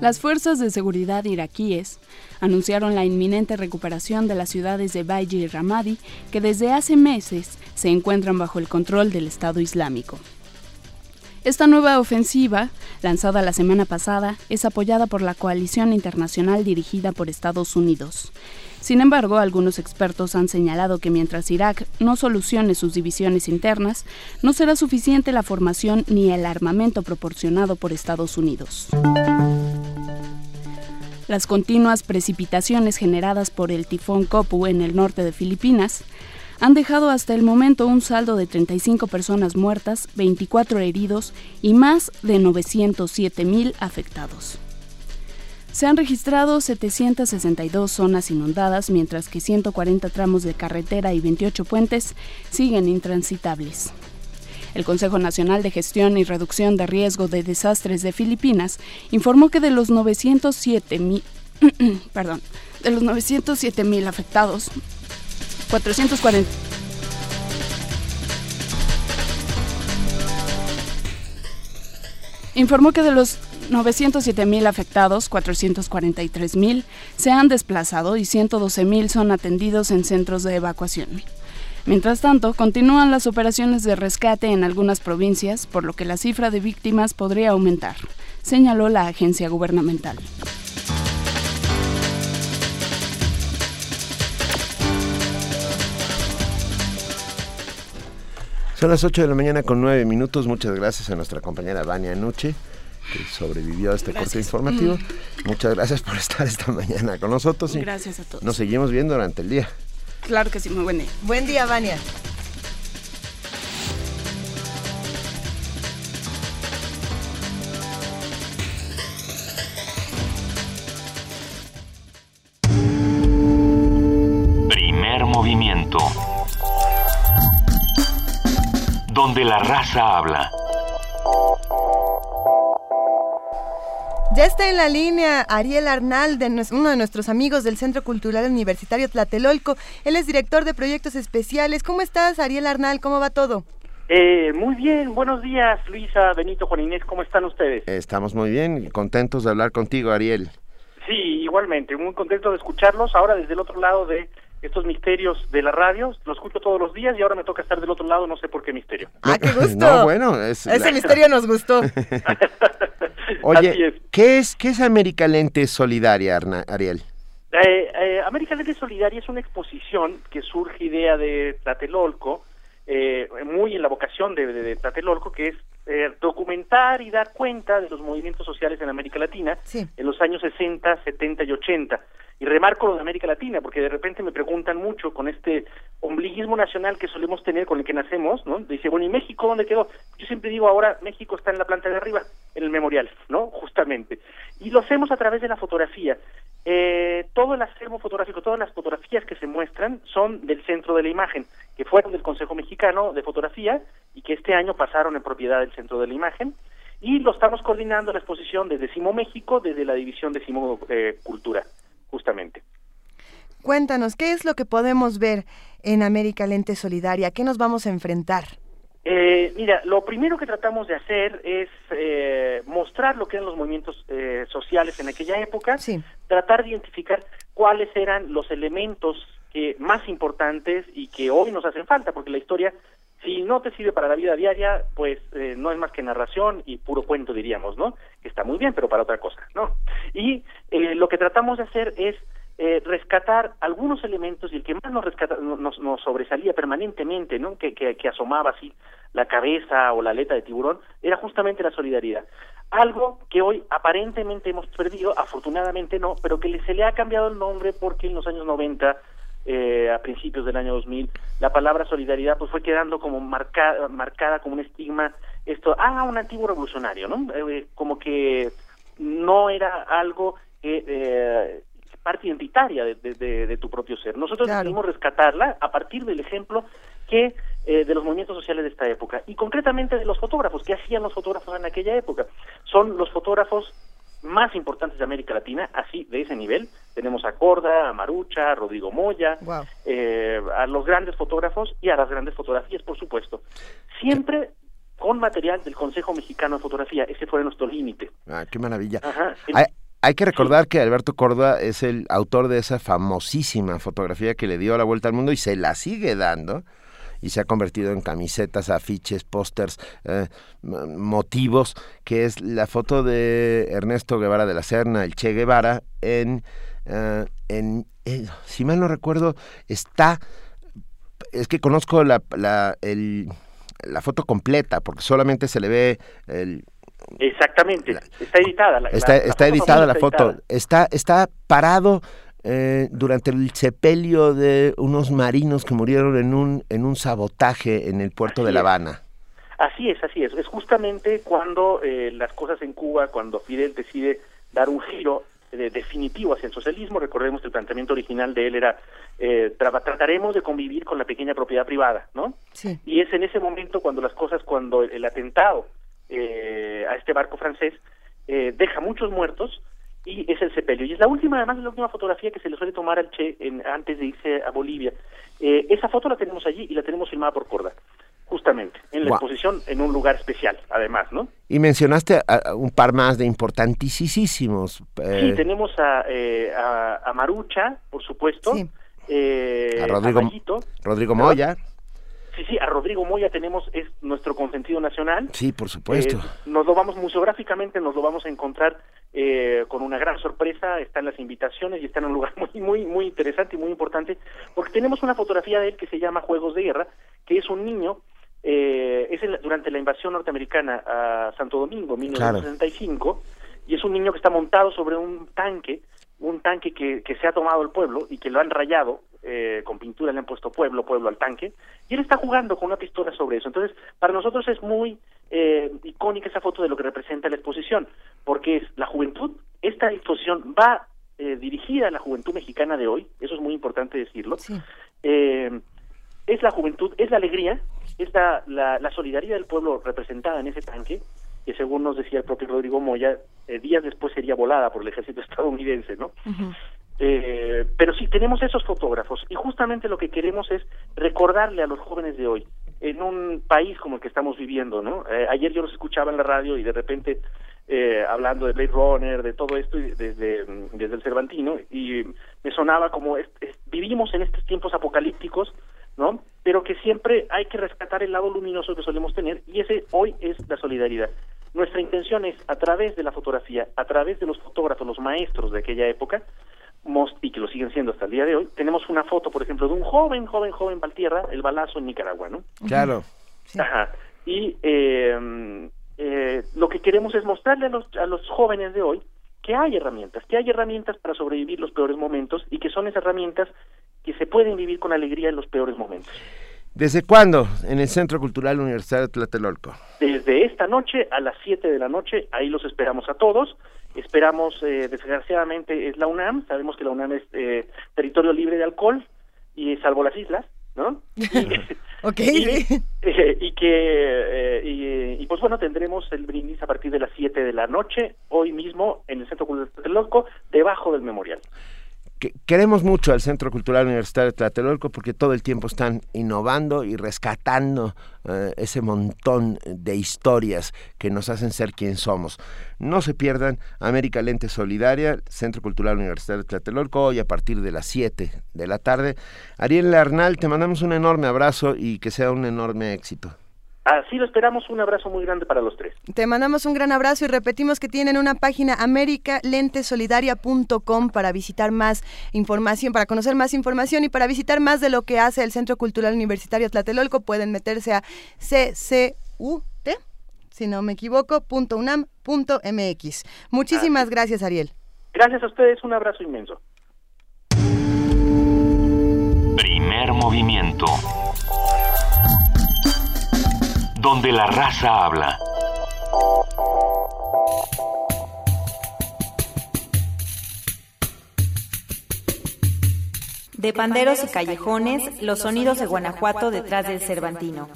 Las fuerzas de seguridad iraquíes anunciaron la inminente recuperación de las ciudades de Baiji y Ramadi, que desde hace meses se encuentran bajo el control del Estado Islámico. Esta nueva ofensiva, lanzada la semana pasada, es apoyada por la coalición internacional dirigida por Estados Unidos. Sin embargo, algunos expertos han señalado que mientras Irak no solucione sus divisiones internas, no será suficiente la formación ni el armamento proporcionado por Estados Unidos. Las continuas precipitaciones generadas por el tifón Kopu en el norte de Filipinas han dejado hasta el momento un saldo de 35 personas muertas, 24 heridos y más de 907 mil afectados. Se han registrado 762 zonas inundadas, mientras que 140 tramos de carretera y 28 puentes siguen intransitables. El Consejo Nacional de Gestión y Reducción de Riesgo de Desastres de Filipinas informó que de los 907 mil, de los 907 mil afectados, 440. Informó que de los 907.000 afectados, 443.000 se han desplazado y 112.000 son atendidos en centros de evacuación. Mientras tanto, continúan las operaciones de rescate en algunas provincias, por lo que la cifra de víctimas podría aumentar, señaló la agencia gubernamental. Son las 8 de la mañana con 9 minutos. Muchas gracias a nuestra compañera Vania Nuche, que sobrevivió a este corte informativo. Mm. Muchas gracias por estar esta mañana con nosotros. y Gracias a todos. Nos seguimos viendo durante el día. Claro que sí, muy buen día. Buen día, Vania. Primer movimiento. Donde la raza habla. Ya está en la línea Ariel Arnal, de uno de nuestros amigos del Centro Cultural Universitario Tlatelolco. Él es director de proyectos especiales. ¿Cómo estás, Ariel Arnal? ¿Cómo va todo? Eh, muy bien, buenos días, Luisa, Benito, Juan Inés, ¿cómo están ustedes? Estamos muy bien y contentos de hablar contigo, Ariel. Sí, igualmente, muy contento de escucharlos. Ahora desde el otro lado de estos misterios de la radio, los escucho todos los días y ahora me toca estar del otro lado, no sé por qué misterio. ¡Ah, qué gusto! No, bueno, es Ese la- misterio nos gustó. Oye, Así es. ¿qué es qué es América Lente Solidaria, Arna- Ariel? Eh, eh, América Lente Solidaria es una exposición que surge idea de Tlatelolco, eh, muy en la vocación de, de- de Tlatelolco, que es eh, documentar y dar cuenta de los movimientos sociales en América Latina en los años 60, 70 y 80. Y remarco lo de América Latina, porque de repente me preguntan mucho con este ombliguismo nacional que solemos tener con el que nacemos, ¿no? Dice, bueno, ¿y México dónde quedó? Yo siempre digo, ahora México está en la planta de arriba, en el memorial, ¿no? Justamente. Y lo hacemos a través de la fotografía. Eh, todo el acervo fotográfico, todas las fotografías que se muestran son del centro de la imagen, que fueron del Consejo Mexicano de Fotografía y que este año pasaron en propiedad del centro de la imagen. Y lo estamos coordinando la exposición desde Simo México, desde la división de Simo eh, Cultura, justamente. Cuéntanos, ¿qué es lo que podemos ver en América Lente Solidaria? ¿A ¿Qué nos vamos a enfrentar? Eh, mira, lo primero que tratamos de hacer es eh, mostrar lo que eran los movimientos eh, sociales en aquella época, tratar de identificar cuáles eran los elementos que más importantes y que hoy nos hacen falta, porque la historia, si no te sirve para la vida diaria, pues eh, no es más que narración y puro cuento, diríamos, ¿no? Que está muy bien, pero para otra cosa, ¿no? Y eh, lo que tratamos de hacer es eh, rescatar algunos elementos y el que más nos, rescata, nos, nos sobresalía permanentemente, ¿no? Que, que, que asomaba así la cabeza o la aleta de tiburón, era justamente la solidaridad. Algo que hoy aparentemente hemos perdido, afortunadamente no, pero que se le ha cambiado el nombre porque en los años 90 eh, a principios del año 2000, la palabra solidaridad pues fue quedando como marcada, marcada como un estigma, esto, ah, un antiguo revolucionario, ¿no? Eh, como que no era algo que eh, parte identitaria de, de, de, tu propio ser. Nosotros decidimos rescatarla a partir del ejemplo que eh, de los movimientos sociales de esta época y concretamente de los fotógrafos. ¿Qué hacían los fotógrafos en aquella época? Son los fotógrafos más importantes de América Latina, así de ese nivel. Tenemos a Corda, a Marucha, a Rodrigo Moya, eh, a los grandes fotógrafos y a las grandes fotografías, por supuesto. Siempre con material del Consejo Mexicano de Fotografía. Ese fue nuestro límite. Ah, qué maravilla. hay, hay, que recordar que Alberto Corda es el autor de esa famosísima fotografía que le dio la vuelta al mundo y se la sigue dando y se ha convertido en camisetas, afiches, pósters, eh, motivos, que es la foto de Ernesto Guevara de la Serna, el Che Guevara, en, eh, en eh, si mal no recuerdo, está, es que conozco la, la, el, la foto completa, porque solamente se le ve el, Exactamente, está editada. La, está, está editada la foto. Está, está parado eh, durante el sepelio de unos marinos que murieron en un, en un sabotaje en el puerto de La Habana. Así es, así es. Es justamente cuando eh, las cosas en Cuba, cuando Fidel decide dar un giro eh, definitivo hacia el socialismo, recordemos que el planteamiento original de él era eh, trataremos de convivir con la pequeña propiedad privada, ¿no? Sí. Y es en ese momento cuando las cosas, cuando el, atentado eh, a este barco francés eh, deja muchos muertos, y es el sepelio. Y es la última, además, es la última fotografía que se le suele tomar al Che en, antes de irse a Bolivia. Eh, esa foto la tenemos allí y la tenemos filmada por Corda, justamente, en la Wow. exposición, en un lugar especial, además, ¿no? Y mencionaste a- a un par más de importantísimos. eh, Sí, tenemos a, eh, a, a Marucha, por supuesto, eh, a Rodrigo, Mayito. Rodrigo Moya. Sí, sí, a Rodrigo Moya tenemos, es nuestro consentido nacional. Sí, por supuesto. Eh, nos lo vamos museográficamente, nos lo vamos a encontrar eh, con una gran sorpresa. Están las invitaciones y está en un lugar muy, muy, muy interesante y muy importante, porque tenemos una fotografía de él que se llama Juegos de Guerra, que es un niño. Eh, es el- durante la invasión norteamericana a Santo Domingo, 1965, y es un niño que está montado sobre un tanque, un tanque que, que se ha tomado el pueblo y que lo han rayado eh, con pintura, le han puesto pueblo, pueblo al tanque, y él está jugando con una pistola sobre eso. Entonces, para nosotros es muy eh, icónica esa foto de lo que representa la exposición, porque es la juventud, esta exposición va eh, dirigida a la juventud mexicana de hoy, eso es muy importante decirlo, eh, es la juventud, es la alegría, es la, la, la solidaridad del pueblo representada en ese tanque, que según nos decía el propio Rodrigo Moya, eh, días después sería volada por el ejército estadounidense, ¿no? Eh, pero sí, tenemos esos fotógrafos y justamente lo que queremos es recordarle a los jóvenes de hoy, en un país como el que estamos viviendo, ¿no? Eh, ayer yo los escuchaba en la radio y de repente eh, hablando de Blade Runner, de todo esto, desde, desde el Cervantino, y me sonaba como vivimos en estos tiempos apocalípticos, ¿no? Pero que siempre hay que rescatar el lado luminoso que solemos tener y ese hoy es la solidaridad. Nuestra intención es, a través de la fotografía, a través de los fotógrafos, los maestros de aquella época, y que lo siguen siendo hasta el día de hoy, tenemos una foto, por ejemplo, de un joven, joven, joven Valtierra, el balazo en Nicaragua, ¿no? Claro. Ajá. Y eh, eh, lo que queremos es mostrarle a los, a los jóvenes de hoy que hay herramientas, que hay herramientas para sobrevivir los peores momentos y que son esas herramientas que se pueden vivir con alegría en los peores momentos. ¿Desde cuándo en el Centro Cultural Universitario de Tlatelolco? Desde esta noche a las 7 de la noche, ahí los esperamos a todos. Esperamos, eh, desgraciadamente, es la UNAM. Sabemos que la UNAM es eh, territorio libre de alcohol, y salvo las islas, ¿no? ok, y, eh, y que, eh, y, y, pues bueno, tendremos el brindis a partir de las 7 de la noche, hoy mismo, en el Centro Cultural Loco, debajo del memorial. Queremos mucho al Centro Cultural Universitario de Tlatelolco porque todo el tiempo están innovando y rescatando eh, ese montón de historias que nos hacen ser quien somos. No se pierdan América Lente Solidaria, Centro Cultural Universitario de Tlatelolco, hoy a partir de las 7 de la tarde. Ariel Arnal, te mandamos un enorme abrazo y que sea un enorme éxito. Así lo esperamos, un abrazo muy grande para los tres. Te mandamos un gran abrazo y repetimos que tienen una página americalentesolidaria.com para visitar más información, para conocer más información y para visitar más de lo que hace el Centro Cultural Universitario Tlatelolco. Pueden meterse a CCUT, si no me equivoco, .unam.mx. Muchísimas gracias, Ariel. Gracias a ustedes, un abrazo inmenso. Primer movimiento donde la raza habla. De panderos y callejones, los sonidos de Guanajuato detrás del Cervantino.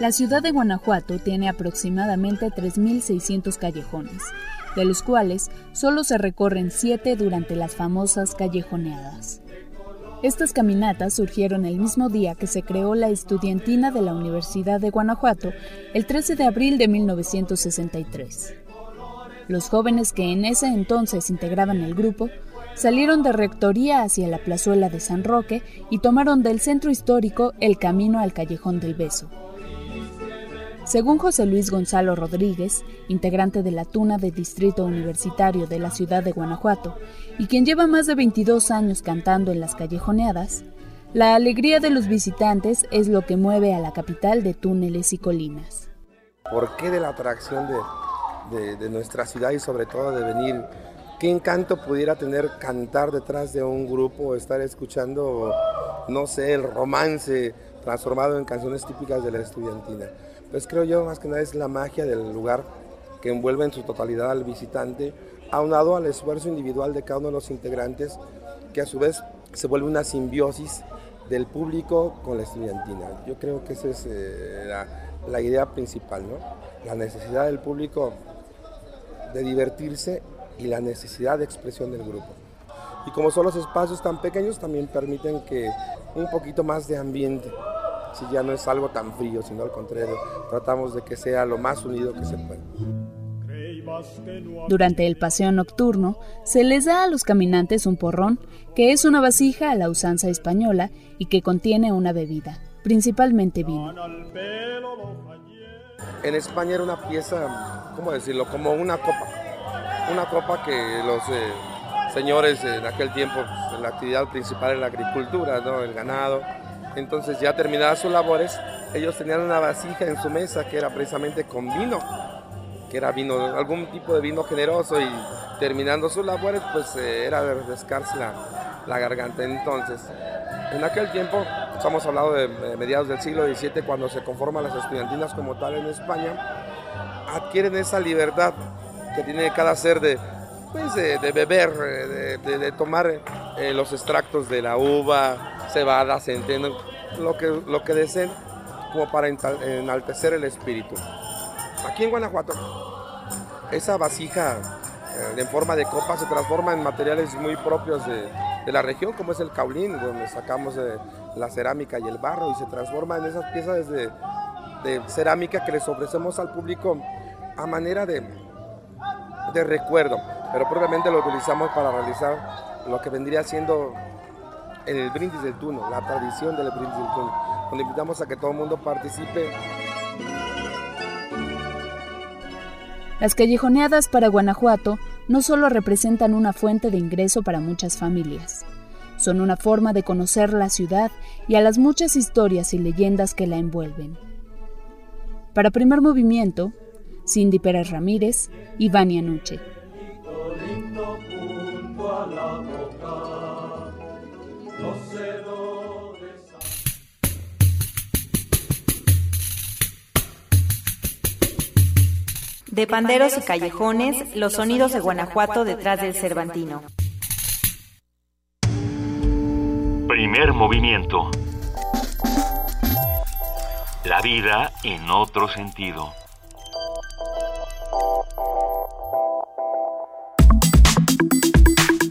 La ciudad de Guanajuato tiene aproximadamente 3.600 callejones de los cuales solo se recorren siete durante las famosas callejoneadas. Estas caminatas surgieron el mismo día que se creó la estudiantina de la Universidad de Guanajuato, el 13 de abril de 1963. Los jóvenes que en ese entonces integraban el grupo salieron de Rectoría hacia la plazuela de San Roque y tomaron del centro histórico el camino al Callejón del Beso. Según José Luis Gonzalo Rodríguez, integrante de la Tuna del Distrito Universitario de la ciudad de Guanajuato, y quien lleva más de 22 años cantando en las callejoneadas, la alegría de los visitantes es lo que mueve a la capital de túneles y colinas. ¿Por qué de la atracción de, de nuestra ciudad y sobre todo de venir? ¿Qué encanto pudiera tener cantar detrás de un grupo estar escuchando, no sé, el romance transformado en canciones típicas de la estudiantina? Pues creo yo más que nada es la magia del lugar que envuelve en su totalidad al visitante, aunado al esfuerzo individual de cada uno de los integrantes, que a su vez se vuelve una simbiosis del público con la estudiantina. Yo creo que esa es eh, la, idea principal, ¿no? La necesidad del público de divertirse y la necesidad de expresión del grupo. Y como son los espacios tan pequeños, también permiten que un poquito más de ambiente si ya no es algo tan frío, sino al contrario, tratamos de que sea lo más unido que se pueda. Durante el paseo nocturno, se les da a los caminantes un porrón, que es una vasija a la usanza española y que contiene una bebida, principalmente vino. En España era una pieza, ¿cómo decirlo? Como una copa. Una copa que los eh, señores en aquel tiempo, pues, la actividad principal era la agricultura, ¿no? el ganado, entonces ya terminadas sus labores, ellos tenían una vasija en su mesa que era precisamente con vino, que era vino, algún tipo de vino generoso y terminando sus labores pues eh, era refrescarse la, la, garganta. Entonces, en aquel tiempo, estamos hablando de mediados del siglo XVII, cuando se conforman las estudiantinas como tal en España, adquieren esa libertad que tiene cada ser de, pues, de, beber, eh, de, de tomar eh, los extractos de la uva, cebada, centeno, lo que, lo que deseen como para enaltecer el espíritu. Aquí en Guanajuato, esa vasija eh, en forma de copa se transforma en materiales muy propios de, de la región, como es el caulín, donde sacamos eh, la cerámica y el barro, y se transforma en esas piezas de, de cerámica que les ofrecemos al público a manera de, de recuerdo, pero probablemente lo utilizamos para realizar lo que vendría siendo el brindis del tuno, la tradición del brindis del tuno, donde invitamos a que todo el mundo participe. Las callejoneadas para Guanajuato no solo representan una fuente de ingreso para muchas familias, son una forma de conocer la ciudad y a las muchas historias y leyendas que la envuelven. Para primer movimiento, Cindy Pérez Ramírez y Vania Nuche. De panderos y callejones, los sonidos de Guanajuato detrás del Cervantino. Primer movimiento. La vida en otro sentido.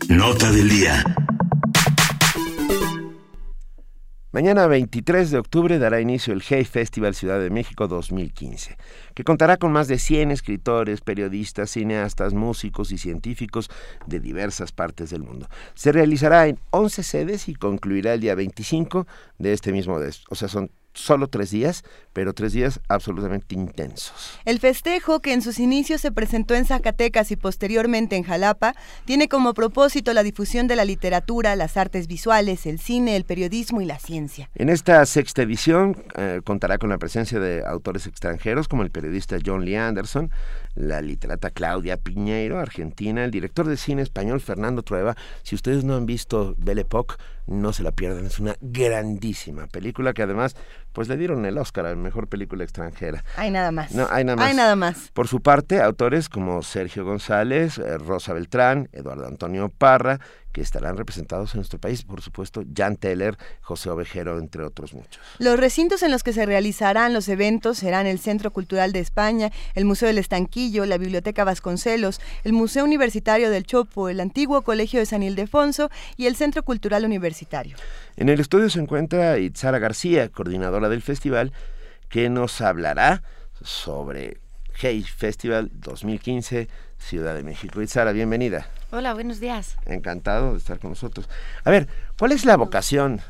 Nota del día. Mañana 23 de octubre dará inicio el Hey Festival Ciudad de México 2015, que contará con más de 100 escritores, periodistas, cineastas, músicos y científicos de diversas partes del mundo. Se realizará en 11 sedes y concluirá el día 25 de este mismo mes. O sea, son solo tres días, pero tres días absolutamente intensos. El festejo, que en sus inicios se presentó en Zacatecas y posteriormente en Jalapa, tiene como propósito la difusión de la literatura, las artes visuales, el cine, el periodismo y la ciencia. En esta sexta edición eh, contará con la presencia de autores extranjeros como el periodista John Lee Anderson, la literata Claudia Piñeiro, argentina, el director de cine español Fernando Trueba. Si ustedes no han visto Belle Époque, no se la pierdan, es una grandísima película que además pues le dieron el Oscar a mejor película extranjera. Hay nada más. No, hay nada más. Hay nada más. Por su parte, autores como Sergio González, eh, Rosa Beltrán, Eduardo Antonio Parra, que estarán representados en nuestro país, por supuesto, Jan Teller, José Ovejero, entre otros muchos. Los recintos en los que se realizarán los eventos serán el Centro Cultural de España, el Museo del Estanquillo, la Biblioteca Vasconcelos, el Museo Universitario del Chopo, el antiguo Colegio de San Ildefonso y el Centro Cultural Universitario. En el estudio se encuentra Itzara García, coordinadora del festival, que nos hablará sobre Hey Festival 2015 Ciudad de México. Itzara, bienvenida. Hola, buenos días. Encantado de estar con nosotros. A ver, ¿cuál es la vocación?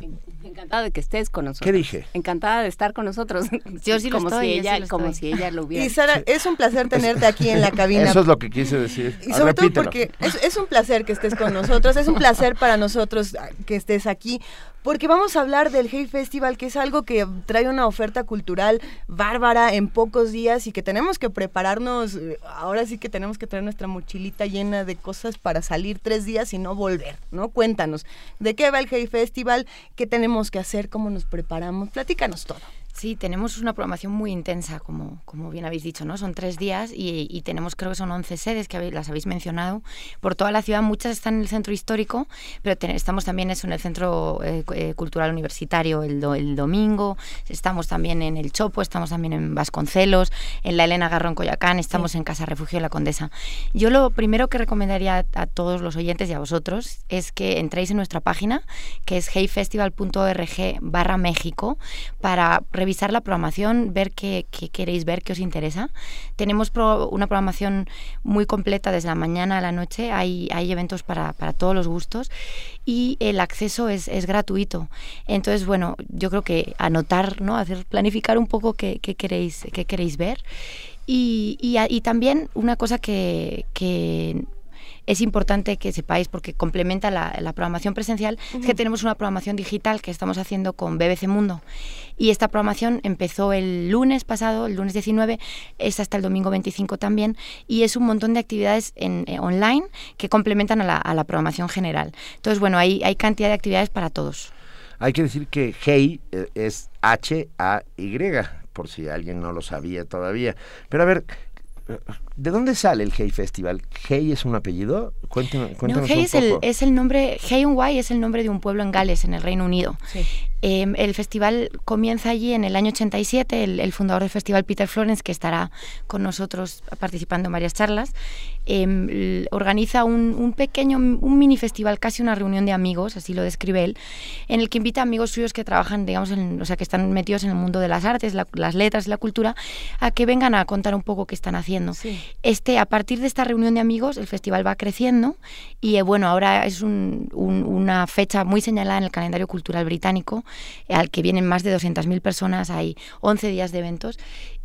Encantada de que estés con nosotros. ¿Qué dije? Encantada de estar con nosotros. Yo sí lo como estoy, si yo sí ella, lo como estoy. si ella lo hubiera. Y Sara, es un placer tenerte aquí en la cabina. Eso es lo que quise decir. Y sobre todo porque es, es un placer que estés con nosotros, es un placer para nosotros ah, que estés aquí, porque vamos a hablar del Hey Festival, que es algo que trae una oferta cultural bárbara en pocos días y que tenemos que prepararnos, eh, ahora sí que tenemos que traer nuestra mochilita llena de cosas para salir tres días y no volver, ¿no? Cuéntanos, ¿de qué va el Hey Festival? ¿Qué tenemos que hacer? ¿Cómo nos preparamos? Platícanos todo. Sí, tenemos una programación muy intensa, como, como bien habéis dicho, ¿no? Son tres días y, y tenemos, creo que son 11 sedes, que habéis- las habéis mencionado, por toda la ciudad. Muchas están en el centro histórico, pero ten- estamos también eso, en el Centro eh, eh, Cultural Universitario el, do- el domingo, estamos también en el Chopo, estamos también en Vasconcelos, en la Elena Garro en Coyacán, estamos en Casa Refugio de la Condesa. Yo lo primero que recomendaría a, a todos los oyentes y a vosotros es que entréis en nuestra página, que es heyfestival.org barra México, para revisar la programación, ver qué, qué queréis ver, qué os interesa. Tenemos una programación muy completa desde la mañana a la noche, hay, hay eventos para, para todos los gustos y el acceso es, es gratuito. Entonces, bueno, yo creo que anotar, ¿no? Hacer, planificar un poco qué, qué queréis, qué queréis ver. Y, y, y también una cosa que, que es importante que sepáis, porque complementa la, la programación presencial, es que tenemos una programación digital que estamos haciendo con BBC Mundo. Y esta programación empezó el lunes pasado, el lunes 19, es hasta el domingo 25 también, y es un montón de actividades en, eh, online que complementan a la, a la programación general. Entonces, bueno, hay, hay cantidad de actividades para todos. Hay que decir que Hey eh, es H-A-Y, por si alguien no lo sabía todavía. Pero a ver, ¿de dónde sale el Hey Festival? ¿Hey es un apellido? Cuéntenos, No, cuéntanos Hay un es el, poco. es el nombre, Hay es el nombre de un pueblo en Gales, en el Reino Unido. Eh, el festival comienza allí en el año 87, el, el fundador del festival, Peter Florence, que estará con nosotros participando en varias charlas, eh, l- organiza un, un pequeño, un mini festival, casi una reunión de amigos, así lo describe él, en el que invita a amigos suyos que trabajan, digamos, en- o sea, que están metidos en el mundo de las artes, la- las letras, la cultura, a que vengan a contar un poco qué están haciendo. Este, a partir de esta reunión de amigos, el festival va creciendo y eh, bueno, ahora es un- un- una fecha muy señalada en el calendario cultural británico, al que vienen más de 200.000 personas, hay 11 días de eventos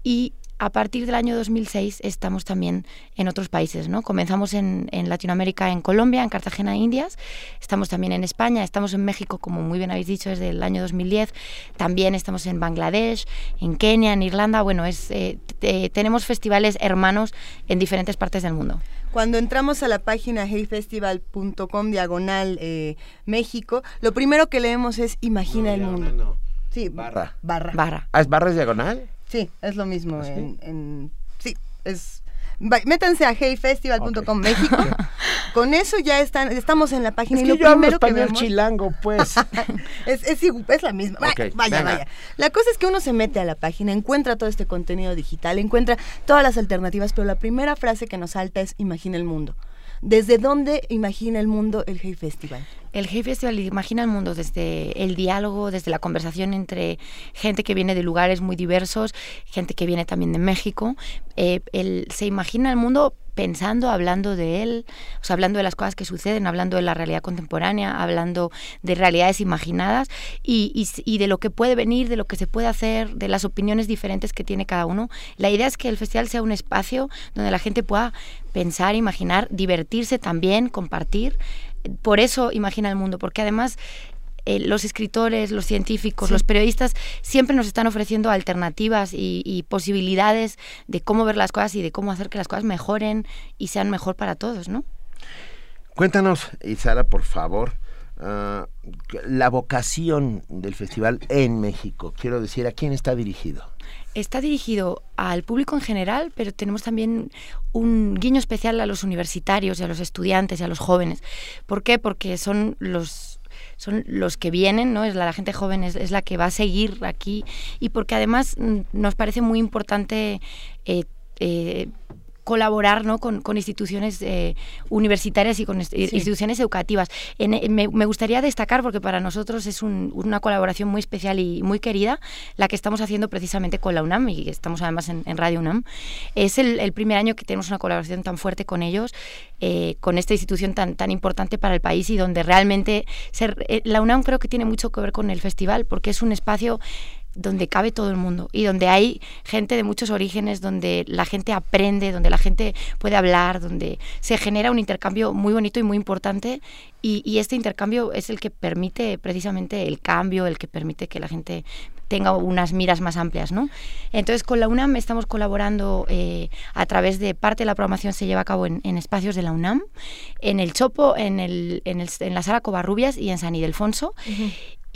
y a partir del año 2006 estamos también en otros países, ¿no? Comenzamos en, en Latinoamérica, en Colombia, en Cartagena, Indias, estamos también en España, estamos en México, como muy bien habéis dicho, desde el año 2010, también estamos en Bangladesh, en Kenia, en Irlanda, bueno, es, eh, t- tenemos festivales hermanos en diferentes partes del mundo. Cuando entramos a la página heyfestival.com diagonal eh, México, lo primero que leemos es Imagina el mundo. Sí, Barra. barra. Barra. ¿Ah, es barra es diagonal? Sí, es lo mismo. ¿Ah, sí? en, en- sí, es métanse a heyfestival.com México. Con eso ya están, estamos en la página. Es y que lo yo hablo primero que español chilango, pues. es, es, es la misma. Vaya, Ok, vaya, venga. vaya. La cosa es que uno se mete a la página, encuentra todo este contenido digital, encuentra todas las alternativas, pero la primera frase que nos salta es imagina el mundo. ¿Desde dónde imagina el mundo el Hey Festival? El Hey Festival imagina el mundo desde el diálogo, desde la conversación entre gente que viene de lugares muy diversos, gente que viene también de México. Eh, se imagina el mundo pensando, hablando de él, o sea, hablando de las cosas que suceden, hablando de la realidad contemporánea, hablando de realidades imaginadas y de lo que puede venir, de lo que se puede hacer, de las opiniones diferentes que tiene cada uno. La idea es que el festival sea un espacio donde la gente pueda pensar, imaginar, divertirse también, compartir. Por eso imagina el mundo, porque además eh, los escritores, los científicos, Sí. los periodistas siempre nos están ofreciendo alternativas y, y posibilidades de cómo ver las cosas y de cómo hacer que las cosas mejoren y sean mejor para todos, ¿no? Cuéntanos, Isara, por favor, ah, la vocación del festival en México. Quiero decir, ¿a quién está dirigido? Está dirigido al público en general, pero tenemos también un guiño especial a los universitarios y a los estudiantes y a los jóvenes. ¿Por qué? Porque son los son los que vienen, ¿no? Es la, gente joven es, es la que va a seguir aquí y porque además mm, nos parece muy importante eh, eh, colaborar ¿no? con, con instituciones eh, universitarias y con instituciones educativas. En- me, me gustaría destacar, porque para nosotros es un- una colaboración muy especial y muy querida, la que estamos haciendo precisamente con la UNAM, y estamos además en, en Radio UNAM. Es el, el primer año que tenemos una colaboración tan fuerte con ellos, eh, con esta institución tan, tan importante para el país y donde realmente se- eh, la UNAM creo que tiene mucho que ver con el festival, porque es un espacio donde cabe todo el mundo y donde hay gente de muchos orígenes, donde la gente aprende, donde la gente puede hablar, donde se genera un intercambio muy bonito y muy importante y, este intercambio es el que permite precisamente el cambio, el que permite que la gente tenga unas miras más amplias, ¿no? Entonces con la UNAM estamos colaborando eh, a través de parte de la programación se lleva a cabo en, espacios de la UNAM, en el Chopo, en, el- en la Sala Covarrubias y en San Ildefonso.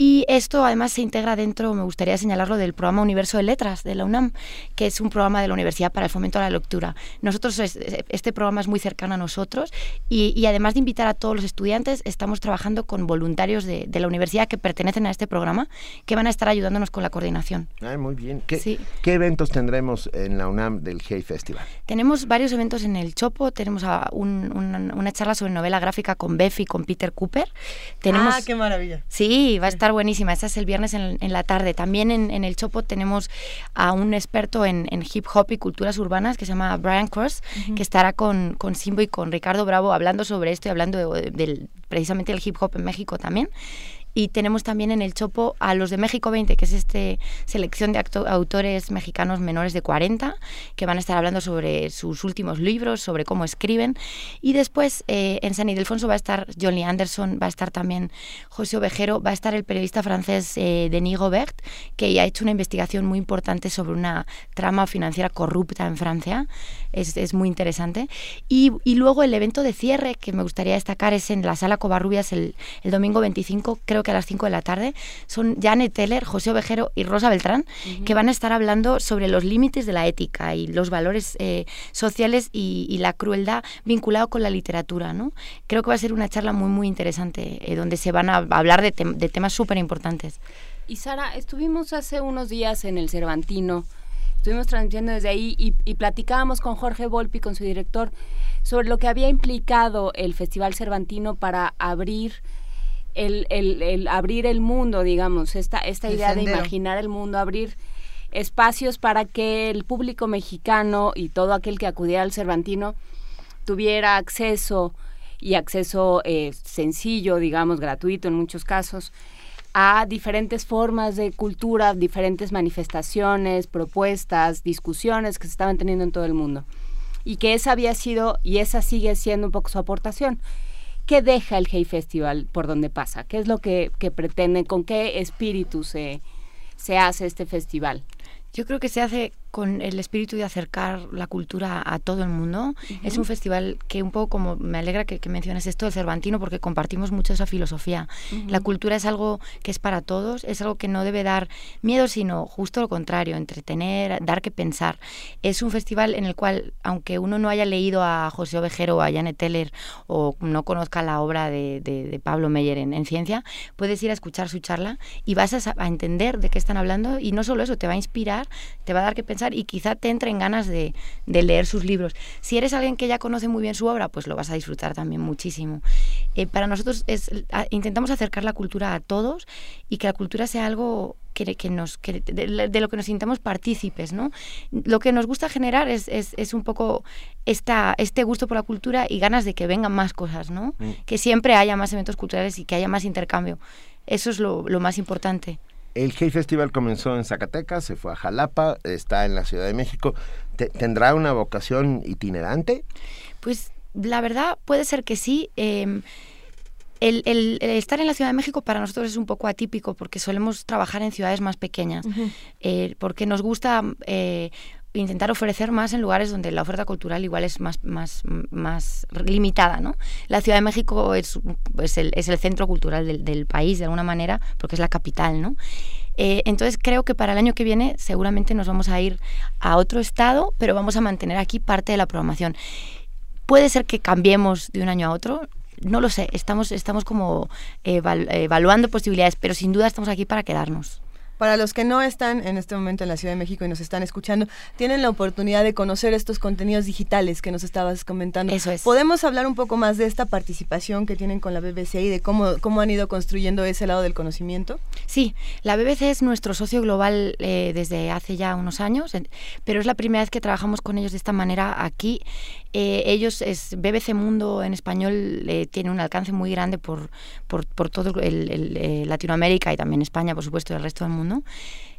Y esto además se integra dentro, me gustaría señalarlo, del programa Universo de Letras de la UNAM, que es un programa de la Universidad para el Fomento a la Lectura. Nosotros, es- este programa es muy cercano a nosotros y, y además de invitar a todos los estudiantes, estamos trabajando con voluntarios de, de la universidad que pertenecen a este programa, que van a estar ayudándonos con la coordinación. Ay, muy bien. ¿Qué, Sí. qué eventos tendremos en la UNAM del Hey Festival? Tenemos varios eventos en el Chopo, tenemos a un- una, una charla sobre novela gráfica con Beff y con Peter Cooper. Tenemos, Ah, qué maravilla. Sí, va a estar buenísima. Esta es el viernes en, en la tarde. También en, en el Chopo tenemos a un experto en, en hip hop y culturas urbanas que se llama Brian Cross, que estará con, con Simbo y con Ricardo Bravo hablando sobre esto y hablando de- del, precisamente del hip hop en México también. Y tenemos también en el Chopo a los de México 20, que es este selección de autores mexicanos menores de 40, que van a estar hablando sobre sus últimos libros, sobre cómo escriben. Y después eh, en San Ildefonso va a estar Johnny Anderson, va a estar también José Ovejero, va a estar el periodista francés eh, Denis Gobert, que ha hecho una investigación muy importante sobre una trama financiera corrupta en Francia. Es, es muy interesante. Y, y luego el evento de cierre que me gustaría destacar es en la Sala Covarrubias el, el domingo 25, creo que a las 5 de la tarde. Son Janet Teller, José Ovejero y Rosa Beltrán, que van a estar hablando sobre los límites de la ética y los valores eh, sociales y, y la crueldad vinculado con la literatura. ¿no? Creo que va a ser una charla muy, muy interesante, eh, donde se van a hablar de, tem- de temas súper importantes. Y Sara, estuvimos hace unos días en el Cervantino, estuvimos transmitiendo desde ahí y, y platicábamos con Jorge Volpi, con su director, sobre lo que había implicado el Festival Cervantino para abrir el, el- el abrir el mundo, digamos, esta, esta El idea de imaginar el mundo, abrir espacios para que el público mexicano y todo aquel que acudiera al Cervantino tuviera acceso y acceso eh, sencillo, digamos, gratuito en muchos casos, a diferentes formas de cultura, diferentes manifestaciones, propuestas, discusiones que se estaban teniendo en todo el mundo. Y que esa había sido, y esa sigue siendo un poco su aportación. ¿Qué deja el Hey Festival por donde pasa? ¿Qué es lo que, que pretende? ¿Con qué espíritu se, se hace este festival? Yo creo que se hace con el espíritu de acercar la cultura a todo el mundo. Es un festival que un poco como me alegra que, que menciones esto del Cervantino porque compartimos mucho esa filosofía. La cultura es algo que es para todos, es algo que no debe dar miedo, sino justo lo contrario, entretener, dar que pensar. Es un festival en el cual, aunque uno no haya leído a José Ovejero o a Janet Teller o no conozca la obra de, de- de Pablo Meyer en, en ciencia, puedes ir a escuchar su charla y vas a, a entender de qué están hablando y no solo eso, te va a inspirar, te va a dar que pensar y quizá te entren ganas de, de leer sus libros. Si eres alguien que ya conoce muy bien su obra, pues lo vas a disfrutar también muchísimo. Eh, para nosotros es, a- intentamos acercar la cultura a todos y que la cultura sea algo que, que nos, que de, de lo que nos sintamos partícipes, ¿no? Lo que nos gusta generar es, es, es un poco esta, este gusto por la cultura y ganas de que vengan más cosas, ¿no? Mm. Que siempre haya más eventos culturales y que haya más intercambio. Eso es lo, lo más importante. El Hey Festival comenzó en Zacatecas, se fue a Jalapa, está en la Ciudad de México. Te- ¿Tendrá una vocación itinerante? Pues la verdad puede ser que sí. eh, el, el- el estar en la Ciudad de México para nosotros es un poco atípico porque solemos trabajar en ciudades más pequeñas, eh, porque nos gusta eh, intentar ofrecer más en lugares donde la oferta cultural igual es más, más, más limitada. ¿no? La Ciudad de México es, es, el, es el centro cultural del, del país de alguna manera porque es la capital. ¿no? Eh, entonces creo que para el año que viene seguramente nos vamos a ir a otro estado, pero vamos a mantener aquí parte de la programación. Puede ser que cambiemos de un año a otro, no lo sé, estamos, estamos como eval- evaluando posibilidades, pero sin duda estamos aquí para quedarnos. Para los que no están en este momento en la Ciudad de México y nos están escuchando, tienen la oportunidad de conocer estos contenidos digitales que nos estabas comentando. Eso es. ¿Podemos hablar un poco más de esta participación que tienen con la BBC y de cómo, cómo han ido construyendo ese lado del conocimiento? Sí, la BBC es nuestro socio global eh, desde hace ya unos años, pero es la primera vez que trabajamos con ellos de esta manera aquí. Eh, ellos, es BBC Mundo en español, eh, tiene un alcance muy grande por, por, por todo el, el, eh, Latinoamérica y también España, por supuesto, y el resto del mundo.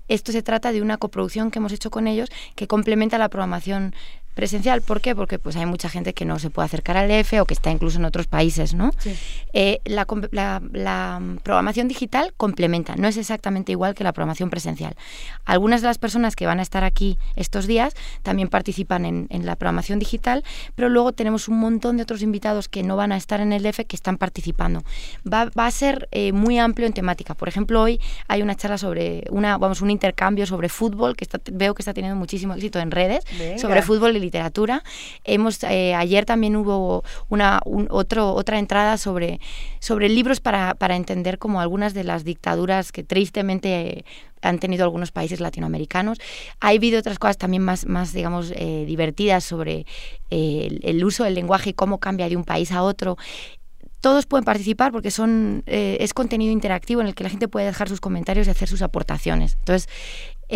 Esto se trata de una coproducción que hemos hecho con ellos que complementa la programación presencial. ¿Por qué? Porque pues hay mucha gente que no se puede acercar al DF o que está incluso en otros países, ¿no? Eh, la, com- la- la, programación digital complementa, no es exactamente igual que la programación presencial. Algunas de las personas que van a estar aquí estos días también participan en, en la programación digital, pero luego tenemos un montón de otros invitados que no van a estar en el DF que están participando. Va, va a ser eh, muy amplio en temática. Por ejemplo, hoy hay una charla sobre, una, vamos, un intercambio sobre fútbol que está- veo que está teniendo muchísimo éxito en redes, Venga. sobre fútbol y literatura. Hemos eh, ayer también hubo una un- otro otra entrada sobre sobre libros para, para entender como algunas de las dictaduras que tristemente han tenido algunos países latinoamericanos. Ha habido otras cosas también más, más digamos, eh, divertidas sobre eh, el, uso del lenguaje y cómo cambia de un país a otro. Todos pueden participar porque son es contenido interactivo en el que la gente puede dejar sus comentarios y hacer sus aportaciones. Entonces,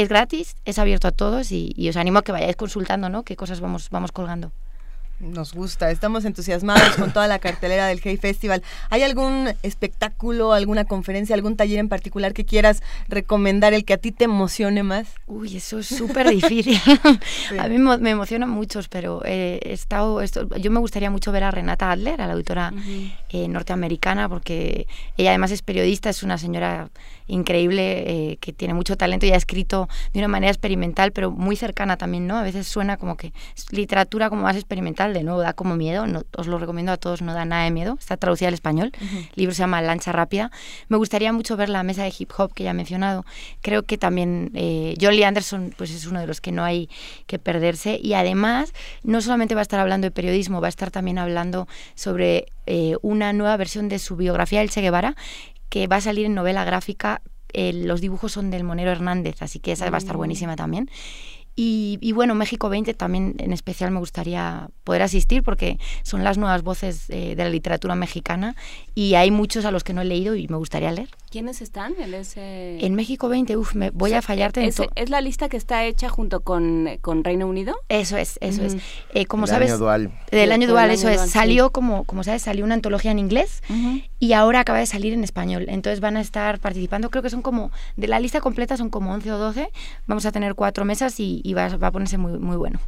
es gratis, es abierto a todos y, y os animo a que vayáis consultando ¿no? qué cosas vamos, vamos colgando. Nos gusta, estamos entusiasmados con toda la cartelera del Hey Festival. ¿Hay algún espectáculo, alguna conferencia, algún taller en particular que quieras recomendar, el que a ti te emocione más? Uy, eso es súper difícil. A mí me emocionan muchos, pero eh, he estado, esto- yo me gustaría mucho ver a Renata Adler, a la autora eh, norteamericana, porque ella además es periodista, es una señora increíble eh, que tiene mucho talento y ha escrito de una manera experimental, pero muy cercana también, ¿no? A veces suena como que es literatura como más experimental, de nuevo da como miedo, no, os lo recomiendo a todos, no da nada de miedo, está traducida al español, el libro se llama Lancha Rápida. Me gustaría mucho ver la mesa de hip hop que ya he mencionado. Creo que también eh, John Lee Anderson pues es uno de los que no hay que perderse y además no solamente va a estar hablando de periodismo, va a estar también hablando sobre eh, una nueva versión de su biografía del Che Guevara que va a salir en novela gráfica. Eh, los dibujos son del Monero Hernández, así que esa va a estar Mm. buenísima también. Y, y bueno, México 20 también en especial me gustaría poder asistir porque son las nuevas voces eh, de la literatura mexicana y hay muchos a los que no he leído y me gustaría leer. ¿Quiénes están en ese...? En México 20, uff, me voy a fallarte en ¿Es, es la lista que está hecha junto con, con Reino Unido? Eso es, eso es. Eh, como El sabes, año dual. del año por el dual, año eso es. dual, sí. Salió como, como sabes, salió una antología en inglés y ahora acaba de salir en español. Entonces van a estar participando, creo que son como, de la lista completa son como 11 o 12. Vamos a tener cuatro mesas y, y va, va a ponerse muy, muy bueno.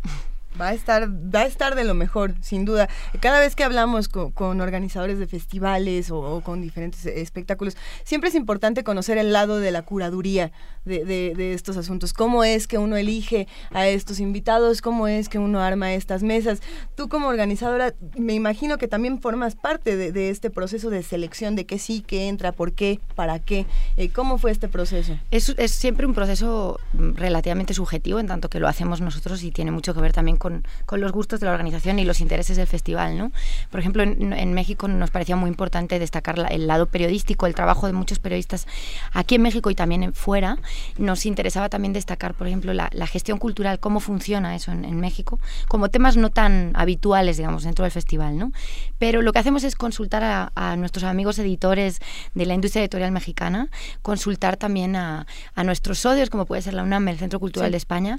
Va a estar, va a estar de lo mejor, sin duda. Cada vez que hablamos con, organizadores de festivales o, con diferentes espectáculos, siempre es importante conocer el lado de la curaduría de, de, estos asuntos. Cómo es que uno elige a estos invitados, cómo es que uno arma estas mesas. Tú como organizadora, me imagino que también formas parte de, este proceso de selección de qué sí, qué entra, por qué, para qué. Eh, ¿Cómo fue este proceso? Es, es siempre un proceso relativamente subjetivo, en tanto que lo hacemos nosotros y tiene mucho que ver también con, con los gustos de la organización y los intereses del festival. ¿no? Por ejemplo, en, en México nos parecía muy importante destacar el lado periodístico, el trabajo de muchos periodistas aquí en México y también en fuera. Nos interesaba también destacar, por ejemplo, la, la gestión cultural, cómo funciona eso en, en, México, como temas no tan habituales, digamos, dentro del festival. ¿no? Pero lo que hacemos es consultar a, a nuestros amigos editores de la industria editorial mexicana, consultar también a, a nuestros socios, como puede ser la UNAM, el Centro Cultural de España,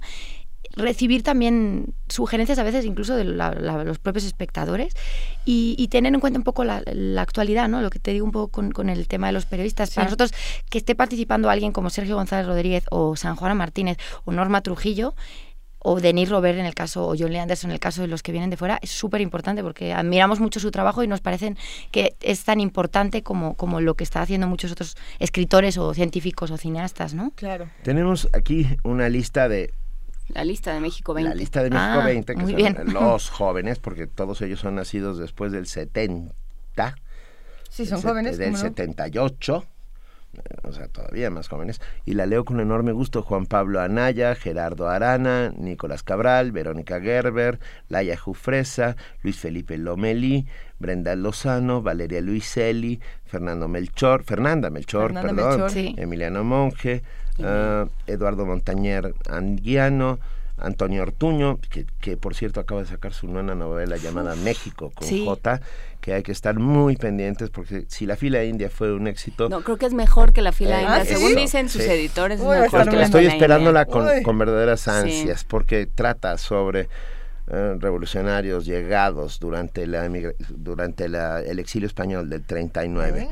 recibir también sugerencias a veces incluso de los propios espectadores y, tener en cuenta un poco la, actualidad, ¿no? Lo que te digo un poco con, el tema de los periodistas. Para nosotros, que esté participando alguien como Sergio González Rodríguez o San Juan Martínez o Norma Trujillo, o Denis Robert en el caso, o John Lee Anderson en el caso de los que vienen de fuera, es súper importante porque admiramos mucho su trabajo y nos parecen que es tan importante como, como lo que está haciendo muchos otros escritores o científicos o cineastas, ¿no? Claro. Tenemos aquí una lista de la lista de México 20. La lista de México 20, ah, que son los jóvenes, porque todos ellos son nacidos después del 70. Sí, son jóvenes. Del 78 eh, o sea, todavía más jóvenes, y la leo con enorme gusto. Juan Pablo Anaya, Gerardo Arana, Nicolás Cabral, Verónica Gerber, Laia Jufresa, Luis Felipe Lomeli, Brenda Lozano, Valeria Luiselli, Fernando Melchor, Fernanda Melchor, perdón, Emiliano Monge, uh, Eduardo Montañer Anguiano, Antonio Ortuño, que, que, por cierto acaba de sacar su nueva novela llamada México con J, que hay que estar muy pendientes porque si la fila india fue un éxito... No, creo que es mejor que la fila eh, india, según dicen sus editores. estoy esperándola con, con, verdaderas ansias porque trata sobre... Eh, revolucionarios llegados durante la durante la, el exilio español del 39.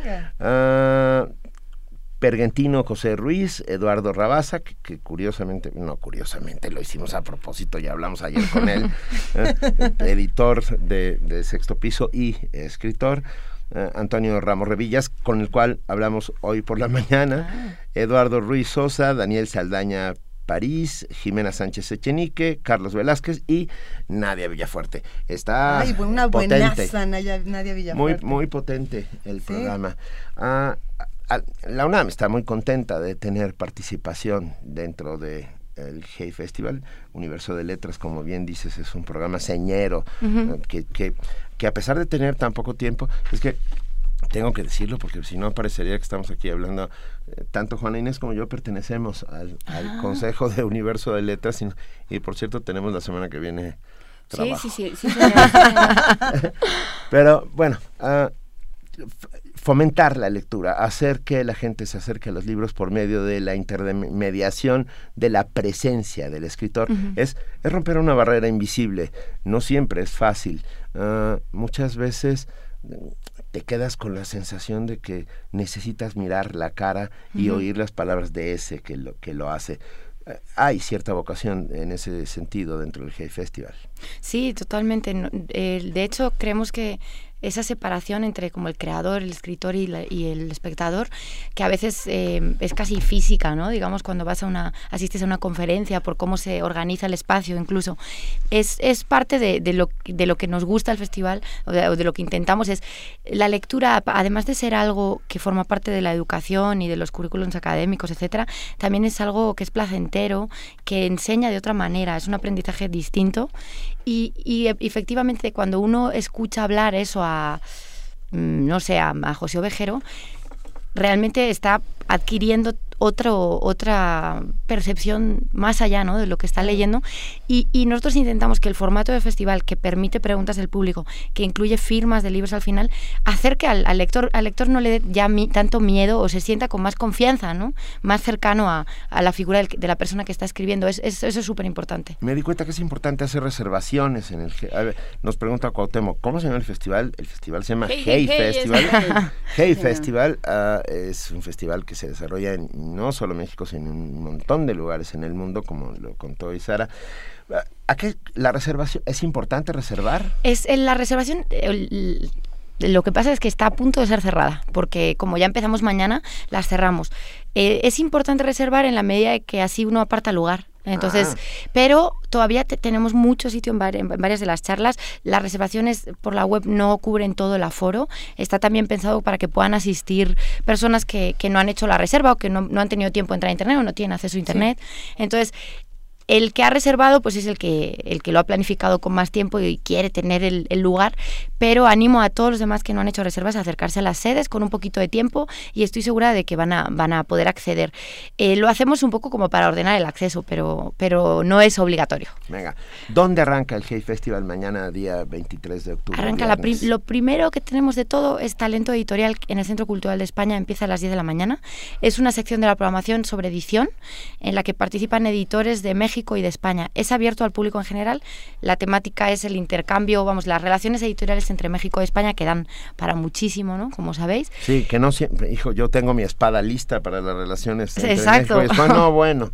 Pergentino José Ruiz, Eduardo Rabaza, que, curiosamente, no curiosamente, lo hicimos a propósito, ya hablamos ayer con él, eh, editor de, Sexto Piso y escritor. Eh, Antonio Ramos Revillas, con el cual hablamos hoy por la mañana, ah. Eduardo Ruiz Sosa, Daniel Saldaña París, Jimena Sánchez Echenique, Carlos Velázquez y Nadia Villafuerte. Está Ay, una buenaza Nadia, Villafuerte. Muy, muy potente el programa. Ah, la UNAM está muy contenta de tener participación dentro de el Hey Festival, Universo de Letras, como bien dices, es un programa señero, que, que, que, a pesar de tener tan poco tiempo, es que tengo que decirlo porque si no parecería que estamos aquí hablando, eh, tanto Juana Inés como yo pertenecemos al, ah. Consejo de Universo de Letras y, por cierto tenemos la semana que viene trabajo. Sí, sí, sí. Pero bueno, uh, fomentar la lectura, hacer que la gente se acerque a los libros por medio de la intermediación de la presencia del escritor, es, es, romper una barrera invisible. No siempre es fácil. Ah, muchas veces mm, te quedas con la sensación de que necesitas mirar la cara y oír las palabras de ese que lo, que lo hace eh, hay cierta vocación en ese sentido dentro del Hey Festival. Sí, totalmente. De hecho, creemos que esa separación entre como el creador, el escritor y, el espectador, que a veces eh, es casi física, ¿no? Digamos, cuando vas a una, asistes a una conferencia por cómo se organiza el espacio incluso, es, es parte de, de, lo, de lo que nos gusta el festival, o de, lo que intentamos, es la lectura, además de ser algo que forma parte de la educación y de los currículums académicos, etcétera, también es algo que es placentero, que enseña de otra manera, es un aprendizaje distinto y, y efectivamente cuando uno escucha hablar eso a, mm, no sé, a, a José Ovejero, realmente está adquiriendo otro, otra percepción más allá ¿no? de lo que está leyendo y, y, nosotros intentamos que el formato de festival que permite preguntas del público, que incluye firmas de libros al final, acerque al, al lector, al lector no le dé ya tanto miedo o se sienta con más confianza, ¿no? más cercano a, a la figura de la persona que está escribiendo. Es, eso es súper importante. Me di cuenta que es importante hacer reservaciones. en el Nos pregunta Cuauhtémoc, ¿cómo se llama el festival? El festival se llama Hey, Festival. hey Festival ah, es un festival que se desarrolla en no solo México, sino en un montón de lugares en el mundo, como lo contó Isara. ¿A qué la reservación es importante reservar? Es en la reservación el- lo que pasa es que está a punto de ser cerrada, porque como ya empezamos mañana, las cerramos. Eh, es importante reservar en la medida de que así uno aparta lugar. Entonces, Ah. pero todavía te- tenemos mucho sitio en, vari- en varias de las charlas. Las reservaciones por la web no cubren todo el aforo. Está también pensado para que puedan asistir personas que, que no han hecho la reserva o que no, no han tenido tiempo de entrar a internet o no tienen acceso a internet. Entonces, el que ha reservado pues es el que el que lo ha planificado con más tiempo y quiere tener el, el lugar pero animo a todos los demás que no han hecho reservas a acercarse a las sedes con un poquito de tiempo y estoy segura de que van a van a poder acceder Eh, lo hacemos un poco como para ordenar el acceso pero pero no es obligatorio Venga, ¿dónde arranca el Hey Festival mañana, día 23 de octubre? Arranca la prim- lo primero que tenemos de todo es talento editorial en el Centro Cultural de España, empieza a las 10 de la mañana. Es una sección de la programación sobre edición en la que participan editores de México y de España. Es abierto al público en general. La temática es el intercambio, vamos, las relaciones editoriales entre México y España que dan para muchísimo, ¿no? Como sabéis. Sí, que no siempre, hijo, yo tengo mi espada lista para las relaciones entre Exacto. México y España. No, bueno,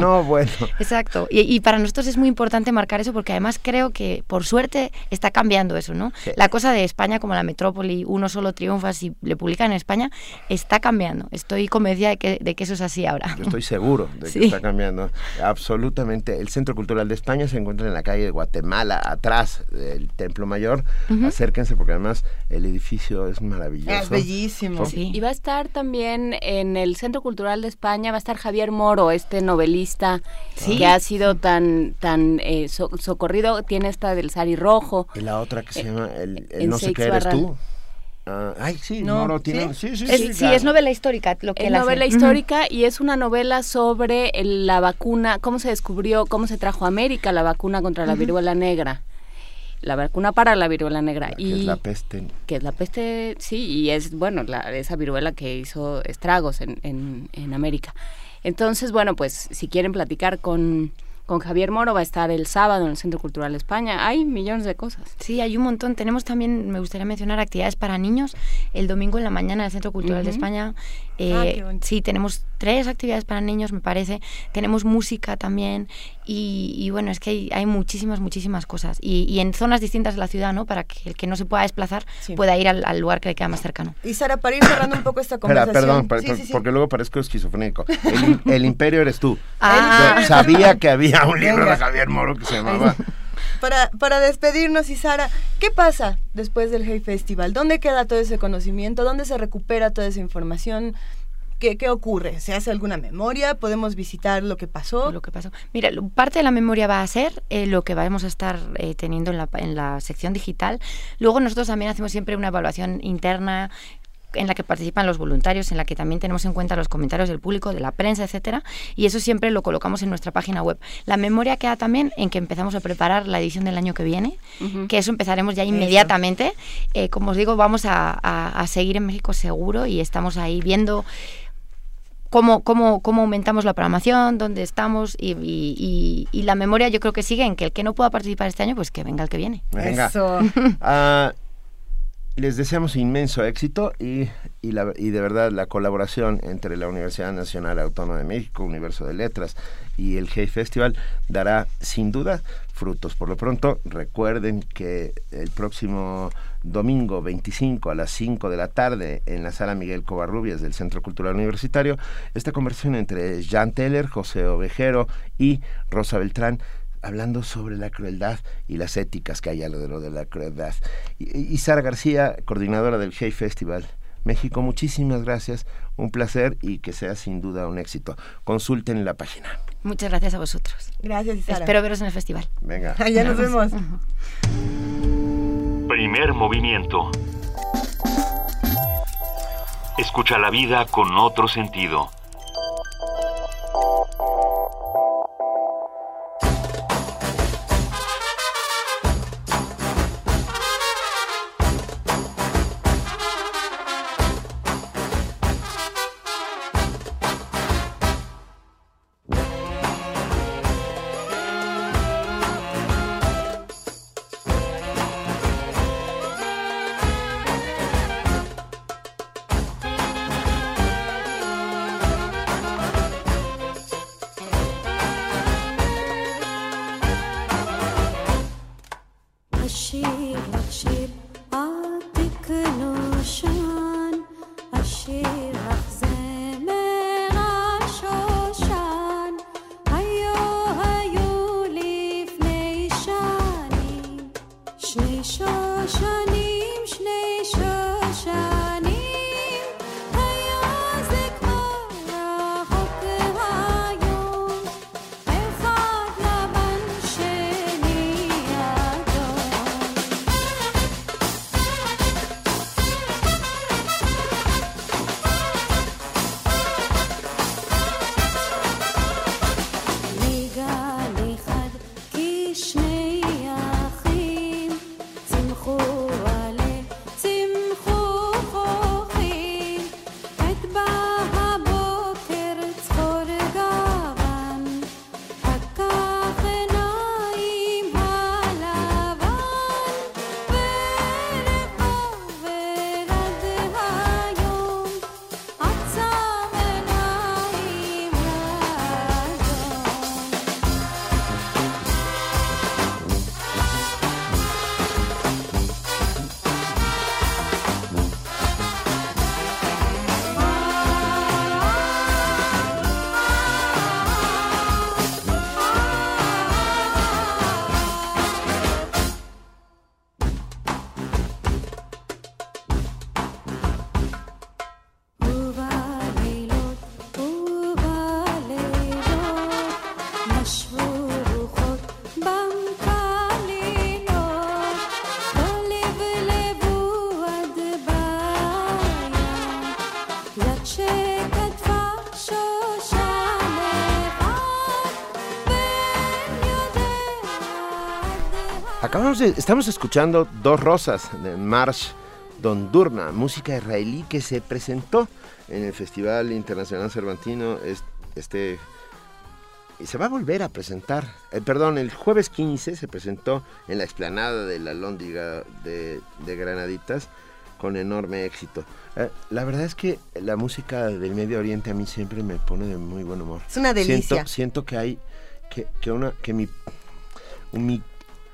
no, bueno. Exacto. Y, y para nosotros es muy importante marcar eso porque además creo que por suerte está cambiando eso, ¿no? Sí. La cosa de España como la metrópoli, uno solo triunfa si le publican en España, está cambiando. Estoy convencida de que, de que eso es así ahora. Yo estoy seguro de que Sí. está cambiando. Absolutamente. El Centro Cultural de España se encuentra en la calle de Guatemala, atrás del Templo Mayor. Ujú. Acérquense porque además el edificio es maravilloso. Es bellísimo. Por- Y va a estar también en el Centro Cultural de España, va a estar Javier Moro, este novelista Sí. que ha sido tan tan eh, so- socorrido, tiene esta del Sari Rojo. Y la otra que se llama El, No sé qué eres tú. Ah, ay, sí, No, Moro tiene. ¿sí? Sí, sí, Es- sí. sí, claro. es novela histórica lo que Es él hace. novela histórica y es una novela sobre el- la vacuna, cómo se descubrió, cómo se trajo a América la vacuna contra la viruela negra. La vacuna para la viruela negra. Que y es la peste. que es la peste, sí, y es, bueno, la, esa viruela que hizo estragos en, en, en América. Entonces, bueno, pues si quieren platicar con, con Javier Moro, va a estar el sábado en el Centro Cultural de España. Hay millones de cosas. Sí, hay un montón. Tenemos también, me gustaría mencionar, actividades para niños. El domingo en la mañana en el Centro Cultural de Ujú. España. Ah, eh, sí, tenemos tres actividades para niños, me parece. Tenemos música también. Y, y bueno, es que hay, hay muchísimas, muchísimas cosas. Y, y en zonas distintas de la ciudad, ¿no? Para que el que no se pueda desplazar Sí. pueda ir al, al lugar que le queda más cercano. Y Sara, para ir cerrando un poco esta Espera, conversación. perdón, per- Sí, per- sí, sí. porque luego parezco esquizofrénico. El, el imperio eres tú. Ah. Yo sabía que había un libro de Javier Moro que se llamaba Para, para despedirnos, y Sara, ¿qué pasa después del Hey Festival? ¿Dónde queda todo ese conocimiento? ¿Dónde se recupera toda esa información? ¿Qué, qué ocurre? ¿Se hace alguna memoria? ¿Podemos visitar lo que pasó? Lo que pasó. Mira, parte de la memoria va a ser eh, lo que vamos a estar eh, teniendo en la, en la sección digital. Luego nosotros también hacemos siempre una evaluación interna en la que participan los voluntarios, en la que también tenemos en cuenta los comentarios del público, de la prensa, etcétera, y eso siempre lo colocamos en nuestra página web. La memoria queda también en que empezamos a preparar la edición del año que viene, que eso empezaremos ya inmediatamente. Eh, como os digo, vamos a, a- a seguir en México seguro y estamos ahí viendo cómo, cómo, cómo aumentamos la programación, dónde estamos y, y- y- y la memoria yo creo que sigue en que el que no pueda participar este año, pues que venga el que viene. Venga. Ah, les deseamos inmenso éxito y, y, la- y de verdad la colaboración entre la Universidad Nacional Autónoma de México, Universo de Letras y el Hey Festival dará sin duda frutos. Por lo pronto, recuerden que el próximo domingo 25 a las 5 de la tarde en la sala Miguel Covarrubias del Centro Cultural Universitario, esta conversación entre Jan Teller, José Ovejero y Rosa Beltrán hablando sobre la crueldad y las éticas que hay alrededor de la crueldad. Y, y Sara García, coordinadora del Hey Festival México, muchísimas gracias, un placer y que sea sin duda un éxito. Consulten la página. Muchas gracias a vosotros. Gracias, Sara. Espero veros en el festival. Venga. Ya nos vemos. Primer movimiento. Escucha la vida con otro sentido. De, estamos escuchando Dos Rosas de Marsh Don Durna, música israelí que se presentó en el Festival Internacional Cervantino este y se va a volver a presentar. Eh, perdón, el jueves 15 se presentó en la explanada de la Lóndiga de, Granaditas con enorme éxito. Eh, la verdad es que la música del Medio Oriente a mí siempre me pone de muy buen humor. Es una delicia. Siento, siento que hay que, que una que mi mi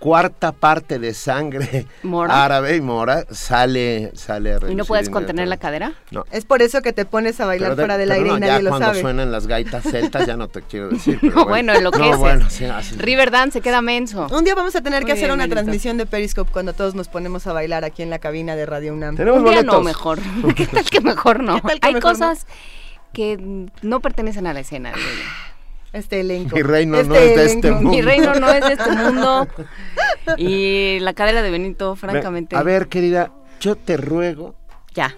cuarta parte de sangre árabe y mora sale sale a ¿Y no puedes contener la cadera? No. Es por eso que te pones a bailar fuera del aire y nadie lo sabe. cuando suenan las gaitas celtas ya no te quiero decir. no, bueno, en lo que es. Riverdance se queda menso. Un día vamos a tener que hacer una transmisión de Periscope cuando todos nos ponemos a bailar aquí en la cabina de Radio UNAM. Tenemos Un día no, mejor. ¿Qué tal que mejor no? Hay cosas que no pertenecen a la escena. Este elenco. Mi reino este no es de este mundo. Mi reino no es de este mundo. Y la cadera de Benito, francamente. A ver, querida, yo te ruego. Ya.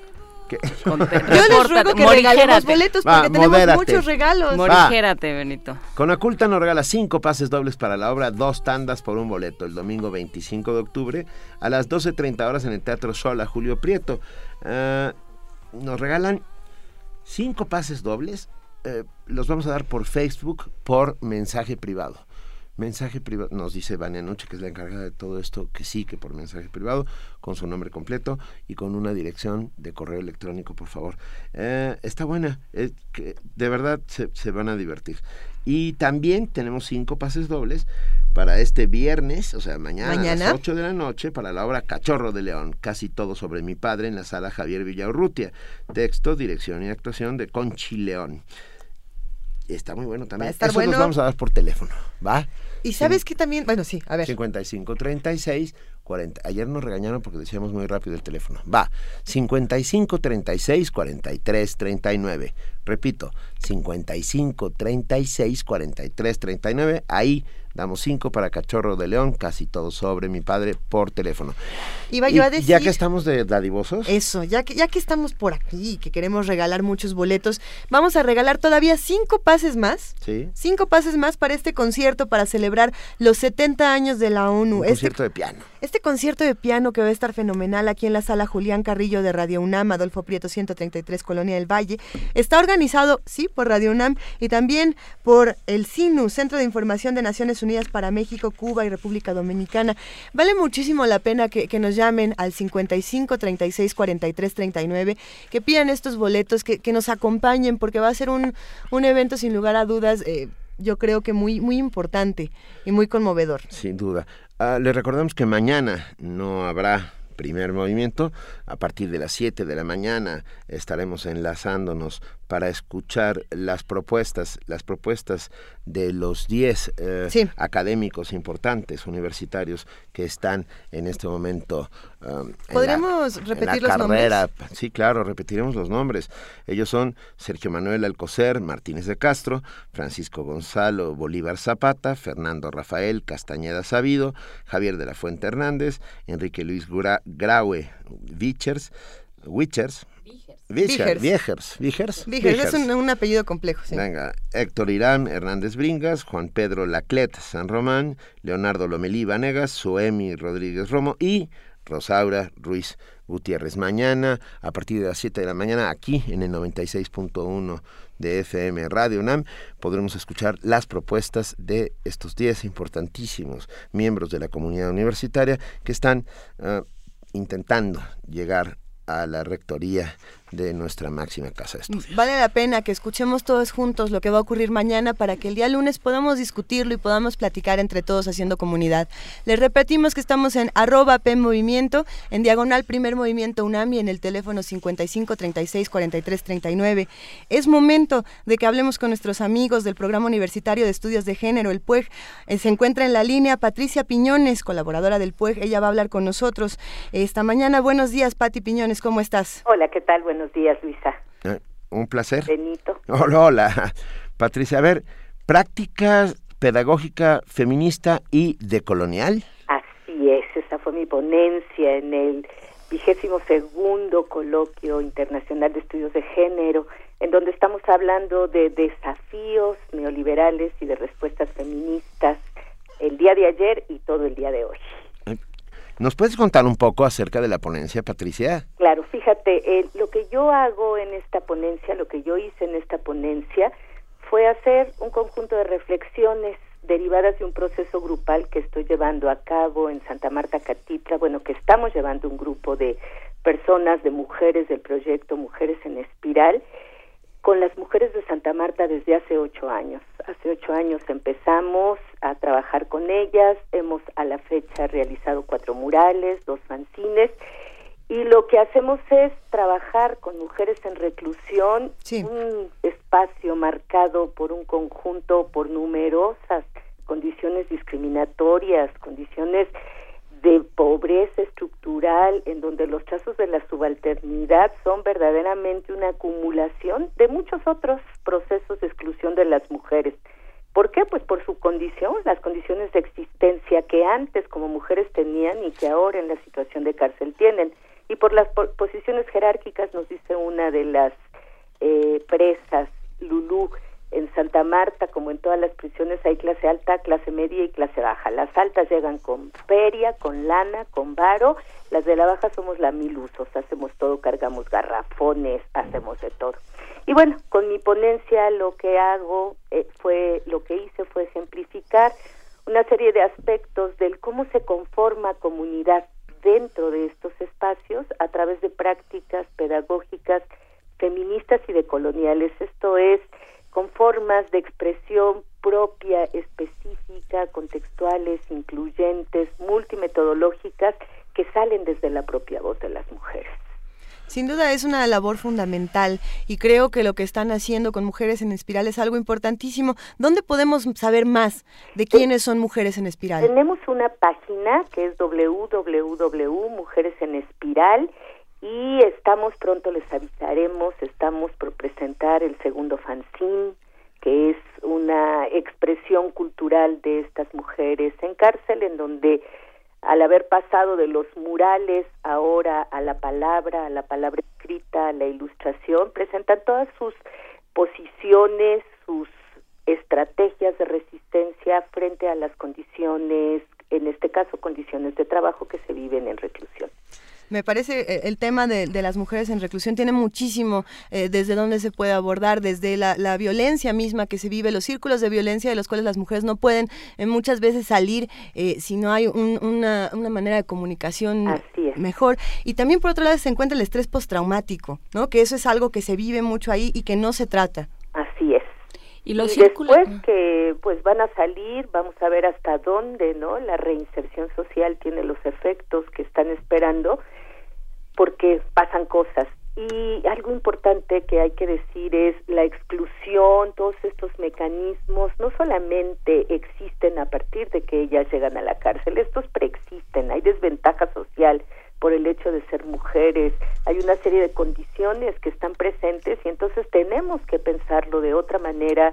Que... yo les ruego que regalemos boletos porque tenemos muchos regalos. Morigérate, Benito. Con Aculta nos regala cinco pases dobles para la obra, dos tandas por un boleto, el domingo 25 de octubre a las 12.30 horas en el Teatro Sola, Julio Prieto. Ah, nos regalan cinco pases dobles eh, los vamos a dar por Facebook por mensaje privado. Mensaje privado, nos dice Vania Noche, que es la encargada de todo esto, que sí, que por mensaje privado, con su nombre completo y con una dirección de correo electrónico, por favor. Eh, está buena, que de verdad se, se, van a divertir. Y también tenemos cinco pases dobles para este viernes, o sea, mañana, a las 8 de la noche, para la obra Cachorro de León, casi todo sobre mi padre, en la sala Javier Villaurrutia. Texto, dirección y actuación de Conchi León. Está muy bueno también. Eso bueno. vamos a dar por teléfono, ¿va? Y sabes que también, bueno, sí, a ver. 55 36 40. Ayer nos regañaron porque decíamos muy rápido el teléfono. Va, 55 36 43 39. Repito, 55 36 43 39. Ahí Damos cinco para Cachorro de León, casi todo sobre mi padre por teléfono. Iba yo a decir. Ya que estamos de dadivosos. Eso, ya que, ya que estamos por aquí, que queremos regalar muchos boletos, vamos a regalar todavía cinco pases más. Sí. Cinco pases más para este concierto para celebrar los 70 años de la ONU. Un este, concierto de piano. Este concierto de piano que va a estar fenomenal aquí en la sala Julián Carrillo de Radio UNAM, Adolfo Prieto 133, Colonia del Valle, está organizado, sí, por Radio UNAM y también por el CINU, Centro de Información de Naciones Unidas para México, Cuba y República Dominicana. Vale muchísimo la pena que, nos llamen al 55 36 43 39, que pidan estos boletos, que, nos acompañen, porque va a ser un, un evento sin lugar a dudas. Eh, yo creo que muy, muy importante y muy conmovedor. Sin duda. Uh, les recordamos que mañana no habrá primer movimiento. A partir de las 7 de la mañana estaremos enlazándonos para escuchar las propuestas, las propuestas de los 10 eh, académicos importantes universitarios que están en este momento um, ¿Podremos repetir los carrera. nombres? Sí, claro, repetiremos los nombres. Ellos son Sergio Manuel Alcocer Martínez de Castro, Francisco Gonzalo Bolívar Zapata, Fernando Rafael Castañeda Sabido, Javier de la Fuente Hernández, Enrique Luis Graue Vichers, Wichers, Vichers, Viejers, Viejers, es un, apellido complejo, sí. Venga, Héctor Irán Hernández Bringas, Juan Pedro Laclet San Román, Leonardo Lomelí Vanegas, Suemi Rodríguez Romo y Rosaura Ruiz Gutiérrez. Mañana, a partir de las 7 de la mañana, aquí en el 96.1 de FM Radio UNAM, podremos escuchar las propuestas de estos 10 importantísimos miembros de la comunidad universitaria que están ah, intentando llegar a la rectoría de nuestra máxima casa de estudios. Vale la pena que escuchemos todos juntos lo que va a ocurrir mañana para que el día lunes podamos discutirlo y podamos platicar entre todos haciendo comunidad. Les repetimos que estamos en arroba P Movimiento, en diagonal Primer Movimiento UNAMI, en el teléfono 55 36 43 39. Es momento de que hablemos con nuestros amigos del Programa Universitario de Estudios de Género, el PUEG. Eh, se encuentra en la línea Patricia Piñones, colaboradora del PUEG. Ella va a hablar con nosotros esta mañana. Buenos días, Pati Piñones, ¿cómo estás? Hola, ¿qué tal? Buenos días, Luisa. Eh, un placer. Benito. Hola, hola. Patricia, a ver, prácticas pedagógica feminista y decolonial. Así es, esa fue mi ponencia en el vigésimo segundo coloquio internacional de estudios de género, en donde estamos hablando de desafíos neoliberales y de respuestas feministas el día de ayer y todo el día de hoy. ¿Nos puedes contar un poco acerca de la ponencia, Patricia? Claro, fíjate, eh, lo que yo hago en esta ponencia, lo que yo hice en esta ponencia, fue hacer un conjunto de reflexiones derivadas de un proceso grupal que estoy llevando a cabo en Santa Marta Catitla, bueno, que estamos llevando un grupo de personas, de mujeres del proyecto Mujeres en Espiral, con las mujeres de Santa Marta desde hace ocho años. Hace ocho años empezamos a trabajar con ellas, hemos a la fecha realizado cuatro murales, dos fanzines, y lo que hacemos es trabajar con mujeres en reclusión, un espacio marcado por un conjunto, por numerosas condiciones discriminatorias, condiciones de pobreza estructural, en donde los trazos de la subalternidad son verdaderamente una acumulación de muchos otros procesos de exclusión de las mujeres. ¿Por qué? Pues por su condición, las condiciones de existencia que antes como mujeres tenían y que ahora en la situación de cárcel tienen. Y por las posiciones jerárquicas, nos dice una de las eh, presas, Lulú, en Santa Marta, como en todas las prisiones, hay clase alta, clase media y clase baja. Las altas llegan con feria, con lana, con varo. Las de la baja somos la mil usos, hacemos todo, cargamos garrafones, hacemos de todo. Y bueno, con mi ponencia lo que hago eh, fue, lo que hice fue ejemplificar una serie de aspectos del cómo se conforma comunidad dentro de estos espacios a través de prácticas pedagógicas feministas y decoloniales. Esto es con formas de expresión propia, específica, contextuales, incluyentes, multimetodológicas, que salen desde la propia voz de las mujeres. Sin duda es una labor fundamental y creo que lo que están haciendo con Mujeres en Espiral es algo importantísimo. ¿Dónde podemos saber más de quiénes son Mujeres en Espiral? Tenemos una página que es www.mujeres en espiral y estamos pronto les avisaremos, estamos por presentar el segundo fanzine que es una expresión cultural de estas mujeres en cárcel en donde al haber pasado de los murales ahora a la palabra, a la palabra escrita, a la ilustración, presentan todas sus posiciones, sus estrategias de resistencia frente a las condiciones, en este caso condiciones de trabajo que se viven en reclusión. Me parece eh, el tema de, las mujeres en reclusión tiene muchísimo eh, desde dónde se puede abordar, desde la, violencia misma que se vive, los círculos de violencia de los cuales las mujeres no pueden eh, muchas veces salir si no hay una, una, manera de comunicación mejor. Y también por otro lado se encuentra el estrés postraumático, ¿no? que eso es algo que se vive mucho ahí y que no se trata. Así es. Y, los después que pues van a salir, vamos a ver hasta dónde, ¿no? La reinserción social tiene los efectos que están esperando porque pasan cosas. Y algo importante que hay que decir es la exclusión, todos estos mecanismos no solamente existen a partir de que ellas llegan a la cárcel, estos preexisten, hay desventaja social por el hecho de ser mujeres, hay una serie de condiciones que están presentes y entonces tenemos que pensarlo de otra manera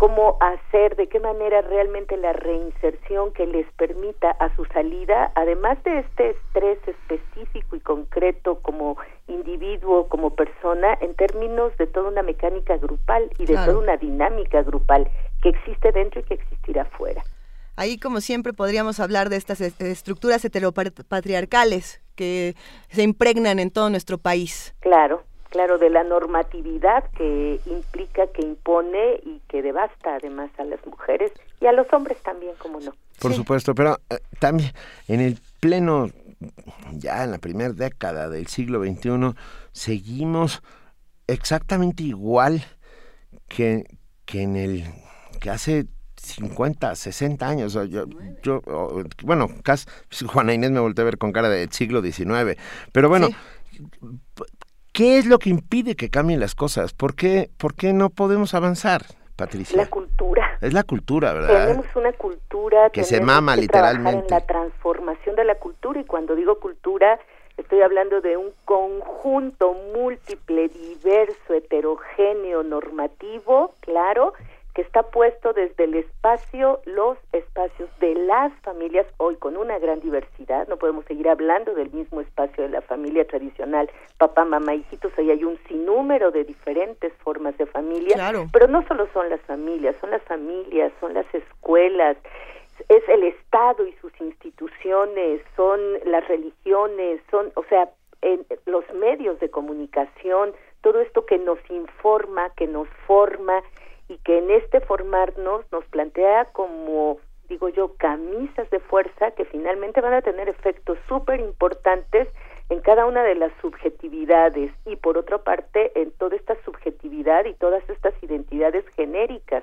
cómo hacer, de qué manera realmente la reinserción que les permita a su salida, además de este estrés específico y concreto como individuo, como persona, en términos de toda una mecánica grupal y de toda una dinámica grupal que existe dentro y que existirá fuera. Ahí, como siempre, podríamos hablar de estas estructuras heteropatriarcales que se impregnan en todo nuestro país. Claro, claro, de la normatividad que implica, que impone y que devasta además a las mujeres y a los hombres también, como no. Por supuesto, pero eh, también en el pleno, ya en la primera década del siglo XXI, seguimos exactamente igual que, que en el que hace 50, 60 años. Yo, yo, bueno, casi, Juana Inés me volteé a ver con cara del siglo XIX. Pero bueno, ¿Qué es lo que impide que cambien las cosas? ¿Por qué, por qué no podemos avanzar, Patricia? La cultura. Es la cultura, ¿verdad? Tenemos una cultura que se mama literalmente. En la transformación de la cultura y cuando digo cultura estoy hablando de un conjunto múltiple, diverso, heterogéneo, normativo, claro, que está puesto desde el espacio, los espacios de las familias, hoy con una gran diversidad, no podemos seguir hablando del mismo espacio de la familia tradicional, papá, mamá, hijitos, ahí hay un sinnúmero de diferentes formas de familia, pero no solo son las familias, son las familias, son las escuelas, es el Estado y sus instituciones, son las religiones, son, o sea, en los medios de comunicación, todo esto que nos informa, que nos forma y que en este formarnos nos plantea como, digo yo, camisas de fuerza que finalmente van a tener efectos súper importantes en cada una de las subjetividades y por otra parte en toda esta subjetividad y todas estas identidades genéricas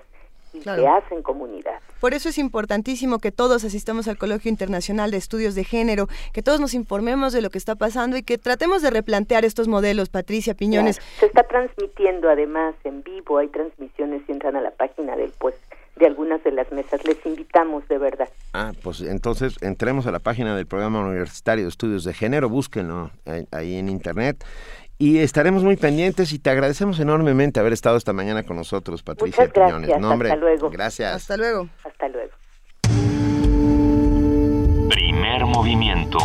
y que hacen comunidad. Por eso es importantísimo que todos asistamos al Colegio Internacional de Estudios de Género, que todos nos informemos de lo que está pasando y que tratemos de replantear estos modelos, Patricia Piñones. Se está transmitiendo además en vivo, hay transmisiones si entran a la página del pues de algunas de las mesas. Les invitamos de verdad. Ah, pues entonces entremos a la página del Programa Universitario de Estudios de Género, búsquenlo ahí en internet y estaremos muy pendientes y te agradecemos enormemente haber estado esta mañana con nosotros, Patricia Muchas gracias. Hasta luego. Gracias. Hasta luego. Hasta luego. Primer movimiento.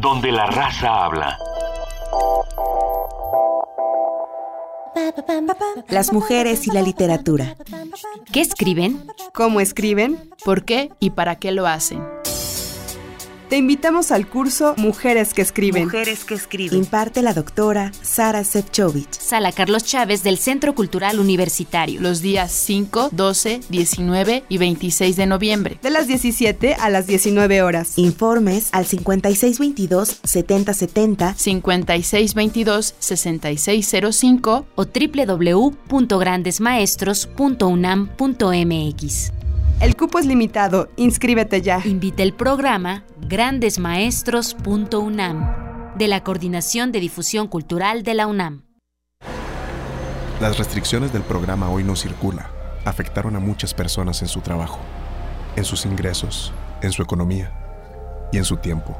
Donde la raza habla. Las mujeres y la literatura. ¿Qué escriben? ¿Cómo escriben? ¿Por qué y para qué lo hacen? Te invitamos al curso Mujeres que Escriben. Mujeres que Escriben. Imparte la doctora Sara Sefcovic. Sala Carlos Chávez del Centro Cultural Universitario. Los días 5, 12, 19 y 26 de noviembre. De las 17 a las 19 horas. Informes al 5622-7070, 5622-6605 o www.grandesmaestros.unam.mx. El cupo es limitado. Inscríbete ya. Invita el programa grandesmaestros.unam de la Coordinación de Difusión Cultural de la UNAM. Las restricciones del programa Hoy no circula afectaron a muchas personas en su trabajo, en sus ingresos, en su economía y en su tiempo.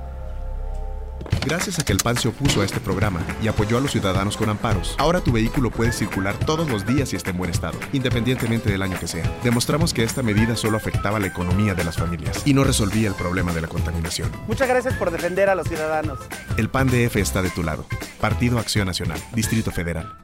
Gracias a que el PAN se opuso a este programa y apoyó a los ciudadanos con amparos, ahora tu vehículo puede circular todos los días y está en buen estado, independientemente del año que sea. Demostramos que esta medida solo afectaba la economía de las familias y no resolvía el problema de la contaminación. Muchas gracias por defender a los ciudadanos. El PAN DF está de tu lado. Partido Acción Nacional, Distrito Federal.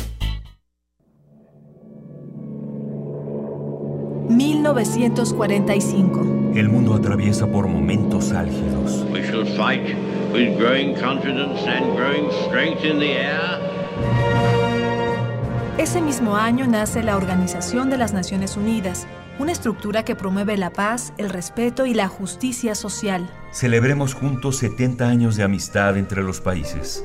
1945. El mundo atraviesa por momentos álgidos. We shall fight with growing confidence and growing strength in the air. Ese mismo año nace la Organización de las Naciones Unidas, una estructura que promueve la paz, el respeto y la justicia social. Celebremos juntos 70 años de amistad entre los países.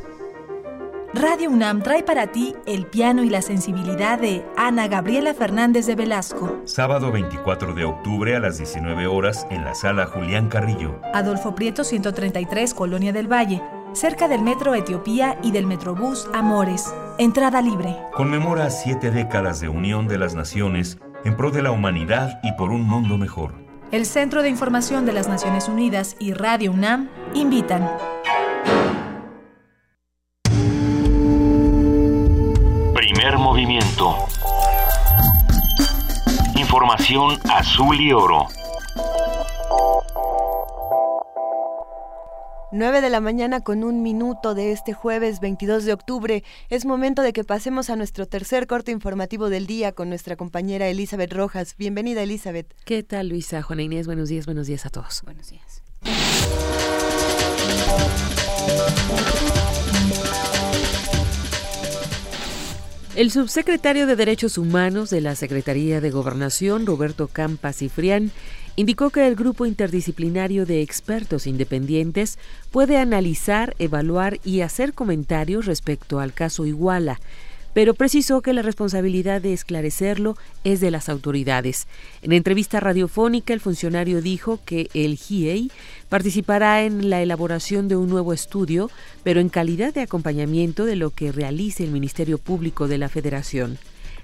Radio UNAM trae para ti El piano y la sensibilidad de Ana Gabriela Fernández de Velasco. Sábado 24 de octubre a las 19 horas en la sala Julián Carrillo. Adolfo Prieto 133, Colonia del Valle, cerca del Metro Etiopía y del Metrobús Amores. Entrada libre. Conmemora siete décadas de unión de las naciones en pro de la humanidad y por un mundo mejor. El Centro de Información de las Naciones Unidas y Radio UNAM invitan. Movimiento. Información azul y oro. 9 de la mañana con un minuto de este jueves 22 de octubre. Es momento de que pasemos a nuestro tercer corte informativo del día con nuestra compañera Elizabeth Rojas. Bienvenida, Elizabeth. ¿Qué tal, Luisa? Juana Inés, buenos días, buenos días a todos. Buenos días. El subsecretario de Derechos Humanos de la Secretaría de Gobernación, Roberto Campa Cifrián, indicó que el grupo interdisciplinario de expertos independientes puede analizar, evaluar y hacer comentarios respecto al caso Iguala, pero precisó que la responsabilidad de esclarecerlo es de las autoridades. En entrevista radiofónica, el funcionario dijo que el GIEI participará en la elaboración de un nuevo estudio, pero en calidad de acompañamiento de lo que realice el Ministerio Público de la Federación.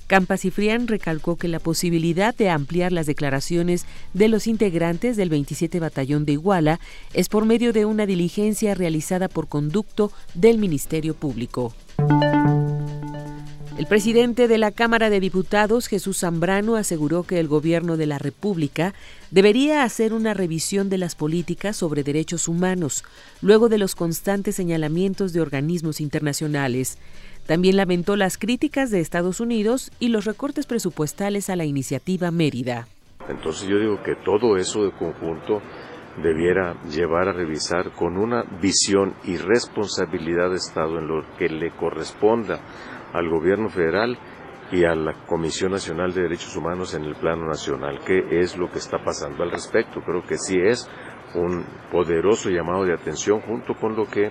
Campas y Frián recalcó que la posibilidad de ampliar las declaraciones de los integrantes del 27 Batallón de Iguala es por medio de una diligencia realizada por conducto del Ministerio Público. El presidente de la Cámara de Diputados, Jesús Zambrano, aseguró que el gobierno de la República debería hacer una revisión de las políticas sobre derechos humanos, luego de los constantes señalamientos de organismos internacionales. También lamentó las críticas de Estados Unidos y los recortes presupuestales a la iniciativa Mérida. Entonces yo digo que todo eso de conjunto debiera llevar a revisar con una visión y responsabilidad de Estado en lo que le corresponda al gobierno federal y a la Comisión Nacional de Derechos Humanos en el plano nacional. ¿Qué es lo que está pasando al respecto? Creo que sí es un poderoso llamado de atención junto con lo que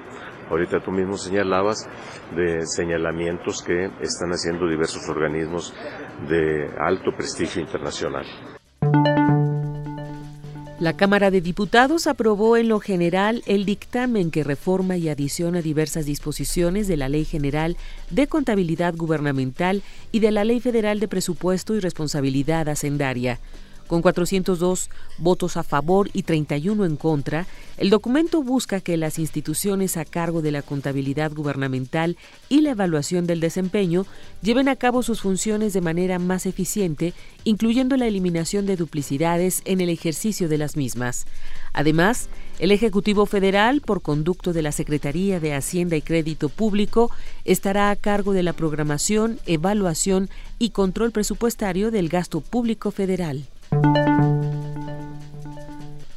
ahorita tú mismo señalabas de señalamientos que están haciendo diversos organismos de alto prestigio internacional. La Cámara de Diputados aprobó en lo general el dictamen que reforma y adiciona diversas disposiciones de la Ley General de Contabilidad Gubernamental y de la Ley Federal de Presupuesto y Responsabilidad Hacendaria. Con 402 votos a favor y 31 en contra, el documento busca que las instituciones a cargo de la contabilidad gubernamental y la evaluación del desempeño lleven a cabo sus funciones de manera más eficiente, incluyendo la eliminación de duplicidades en el ejercicio de las mismas. Además, el Ejecutivo Federal, por conducto de la Secretaría de Hacienda y Crédito Público, estará a cargo de la programación, evaluación y control presupuestario del gasto público federal.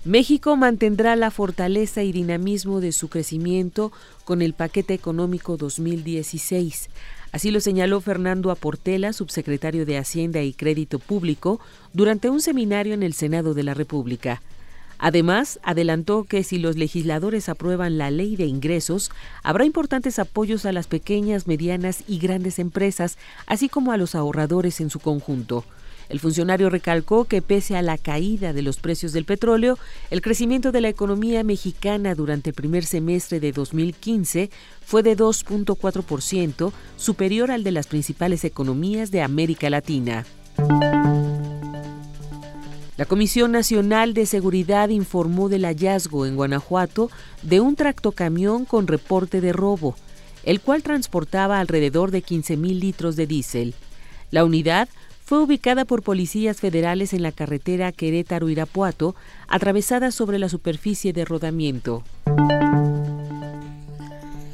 México mantendrá la fortaleza y dinamismo de su crecimiento con el paquete económico 2016. Así lo señaló Fernando Aportela, subsecretario de Hacienda y Crédito Público, durante un seminario en el Senado de la República. Además, adelantó que si los legisladores aprueban la ley de ingresos, habrá importantes apoyos a las pequeñas, medianas y grandes empresas, así como a los ahorradores en su conjunto. El funcionario recalcó que pese a la caída de los precios del petróleo, el crecimiento de la economía mexicana durante el primer semestre de 2015 fue de 2.4%, superior al de las principales economías de América Latina. La Comisión Nacional de Seguridad informó del hallazgo en Guanajuato de un tractocamión con reporte de robo, el cual transportaba alrededor de 15.000 litros de diésel. La unidad fue ubicada por policías federales en la carretera Querétaro-Irapuato, atravesada sobre la superficie de rodamiento.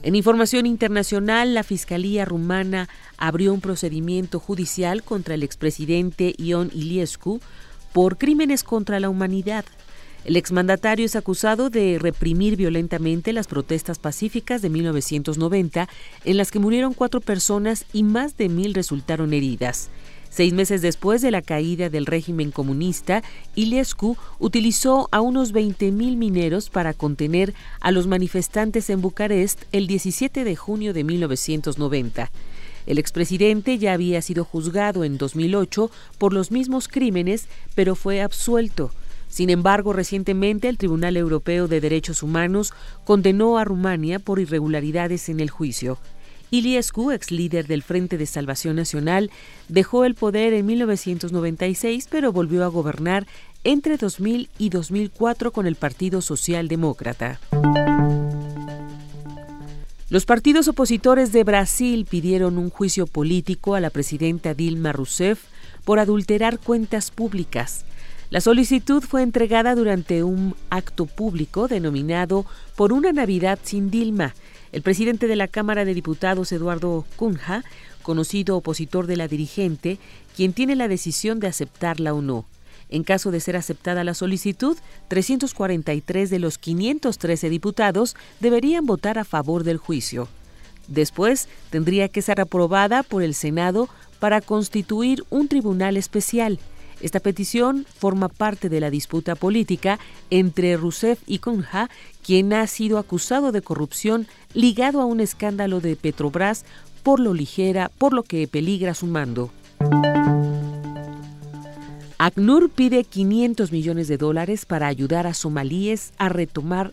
En información internacional, la Fiscalía rumana abrió un procedimiento judicial contra el expresidente Ion Iliescu por crímenes contra la humanidad. El exmandatario es acusado de reprimir violentamente las protestas pacíficas de 1990, en las que murieron cuatro personas y más de mil resultaron heridas. Seis meses después de la caída del régimen comunista, Iliescu utilizó a unos 20.000 mineros para contener a los manifestantes en Bucarest el 17 de junio de 1990. El expresidente ya había sido juzgado en 2008 por los mismos crímenes, pero fue absuelto. Sin embargo, recientemente el Tribunal Europeo de Derechos Humanos condenó a Rumania por irregularidades en el juicio. Iliescu, ex líder del Frente de Salvación Nacional, dejó el poder en 1996, pero volvió a gobernar entre 2000 y 2004 con el Partido Socialdemócrata. Los partidos opositores de Brasil pidieron un juicio político a la presidenta Dilma Rousseff por adulterar cuentas públicas. La solicitud fue entregada durante un acto público denominado Por una Navidad sin Dilma, el presidente de la Cámara de Diputados, Eduardo Cunha, conocido opositor de la dirigente, quien tiene la decisión de aceptarla o no. En caso de ser aceptada la solicitud, 343 de los 513 diputados deberían votar a favor del juicio. Después, tendría que ser aprobada por el Senado para constituir un tribunal especial. Esta petición forma parte de la disputa política entre Rousseff y Cunha, quien ha sido acusado de corrupción ligado a un escándalo de Petrobras por lo ligera, por lo que peligra su mando. ACNUR pide 500 millones de dólares para ayudar a somalíes a retomar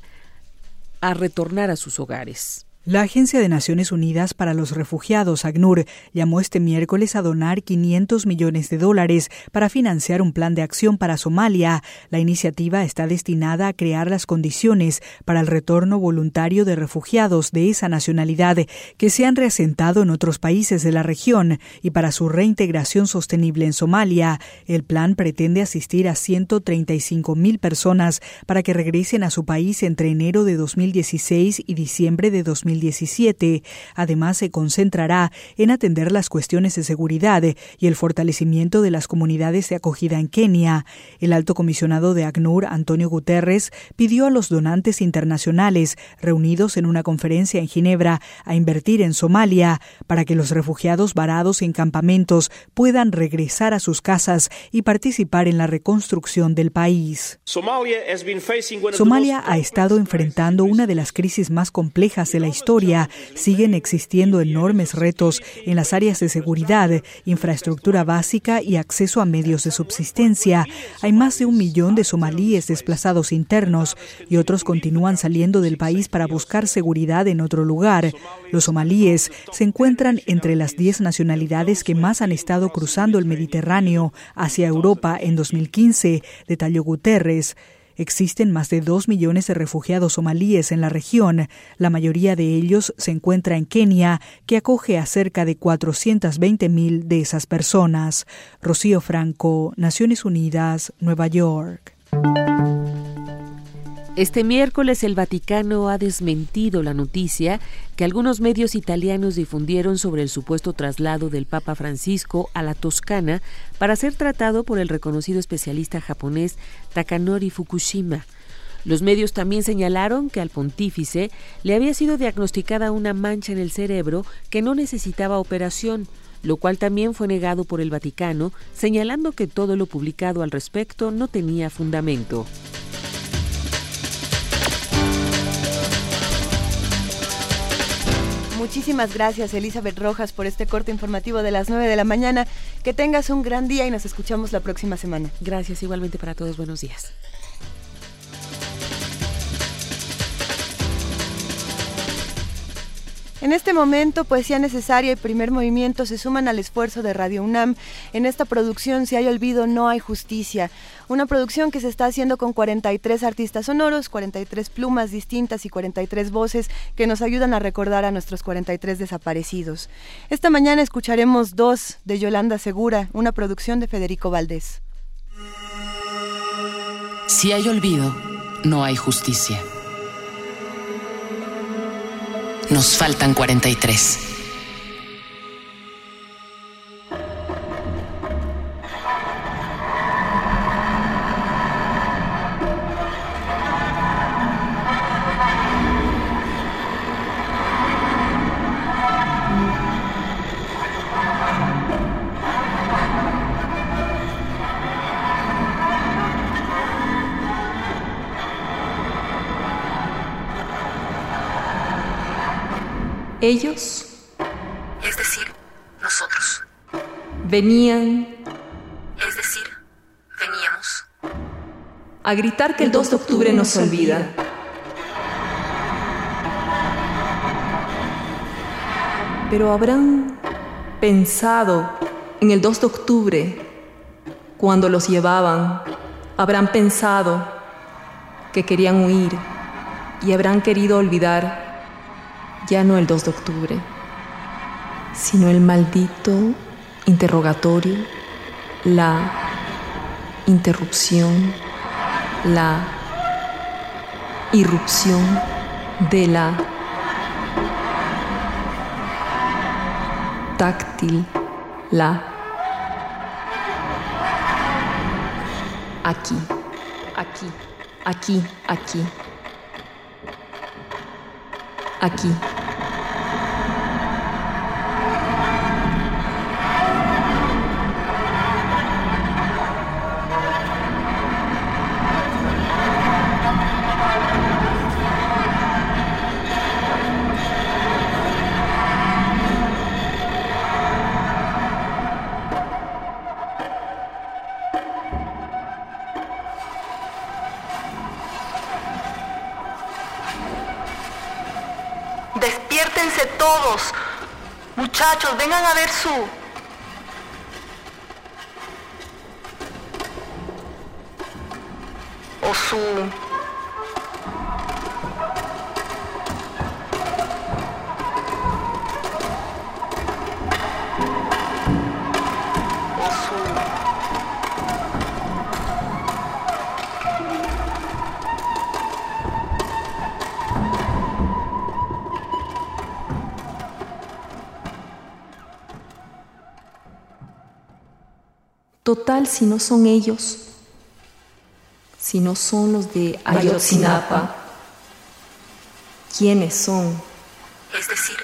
a retornar a sus hogares. La Agencia de Naciones Unidas para los Refugiados, ACNUR, llamó este miércoles a donar 500 millones de dólares para financiar un plan de acción para Somalia. La iniciativa está destinada a crear las condiciones para el retorno voluntario de refugiados de esa nacionalidad que se han reasentado en otros países de la región y para su reintegración sostenible en Somalia. El plan pretende asistir a 135 mil personas para que regresen a su país entre enero de 2016 y diciembre de 2017 2017. Además, se concentrará en atender las cuestiones de seguridad y el fortalecimiento de las comunidades de acogida en Kenia. El alto comisionado de ACNUR, Antonio Guterres, pidió a los donantes internacionales reunidos en una conferencia en Ginebra a invertir en Somalia para que los refugiados varados en campamentos puedan regresar a sus casas y participar en la reconstrucción del país. Somalia ha estado enfrentando una de las crisis más complejas de la historia siguen existiendo enormes retos en las áreas de seguridad, infraestructura básica y acceso a medios de subsistencia. Hay más de un millón de somalíes desplazados internos y otros continúan saliendo del país para buscar seguridad en otro lugar. Los somalíes se encuentran entre las 10 nacionalidades que más han estado cruzando el Mediterráneo hacia Europa en 2015, detalló Guterres. Existen más de dos millones de refugiados somalíes en la región. La mayoría de ellos se encuentra en Kenia, que acoge a cerca de 420 mil de esas personas. Rocío Franco, Naciones Unidas, Nueva York. Este miércoles el Vaticano ha desmentido la noticia que algunos medios italianos difundieron sobre el supuesto traslado del Papa Francisco a la Toscana para ser tratado por el reconocido especialista japonés Takanori Fukushima. Los medios también señalaron que al pontífice le había sido diagnosticada una mancha en el cerebro que no necesitaba operación, lo cual también fue negado por el Vaticano, señalando que todo lo publicado al respecto no tenía fundamento. Muchísimas gracias Elizabeth Rojas por este corte informativo de las 9 de la mañana. Que tengas un gran día y nos escuchamos la próxima semana. Gracias igualmente para todos. Buenos días. En este momento, Poesía Necesaria y Primer Movimiento se suman al esfuerzo de Radio UNAM. En esta producción, Si hay olvido, no hay justicia. Una producción que se está haciendo con 43 artistas sonoros, 43 plumas distintas y 43 voces que nos ayudan a recordar a nuestros 43 desaparecidos. Esta mañana escucharemos dos de Yolanda Segura, una producción de Federico Valdés. Si hay olvido, no hay justicia. Nos faltan 43. Ellos, es decir, nosotros, venían, es decir, veníamos, a gritar que el 2 de octubre no se olvida. Pero habrán pensado en el 2 de octubre cuando los llevaban, habrán pensado que querían huir y habrán querido olvidar ya no el 2 de octubre, sino el maldito interrogatorio, la interrupción, la irrupción de la táctil, la aquí, aquí, aquí, aquí, aquí. Vengan a ver su... Total, si no son ellos, si no son los de Ayotzinapa, ¿quiénes son? Es decir,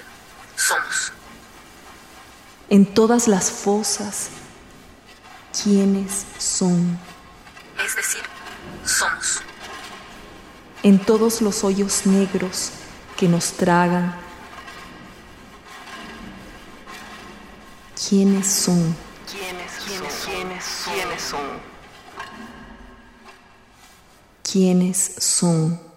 somos. En todas las fosas, ¿quiénes son? Es decir, somos. En todos los hoyos negros que nos tragan, ¿quiénes son? ¿Quiénes, son? ¿Quiénes son?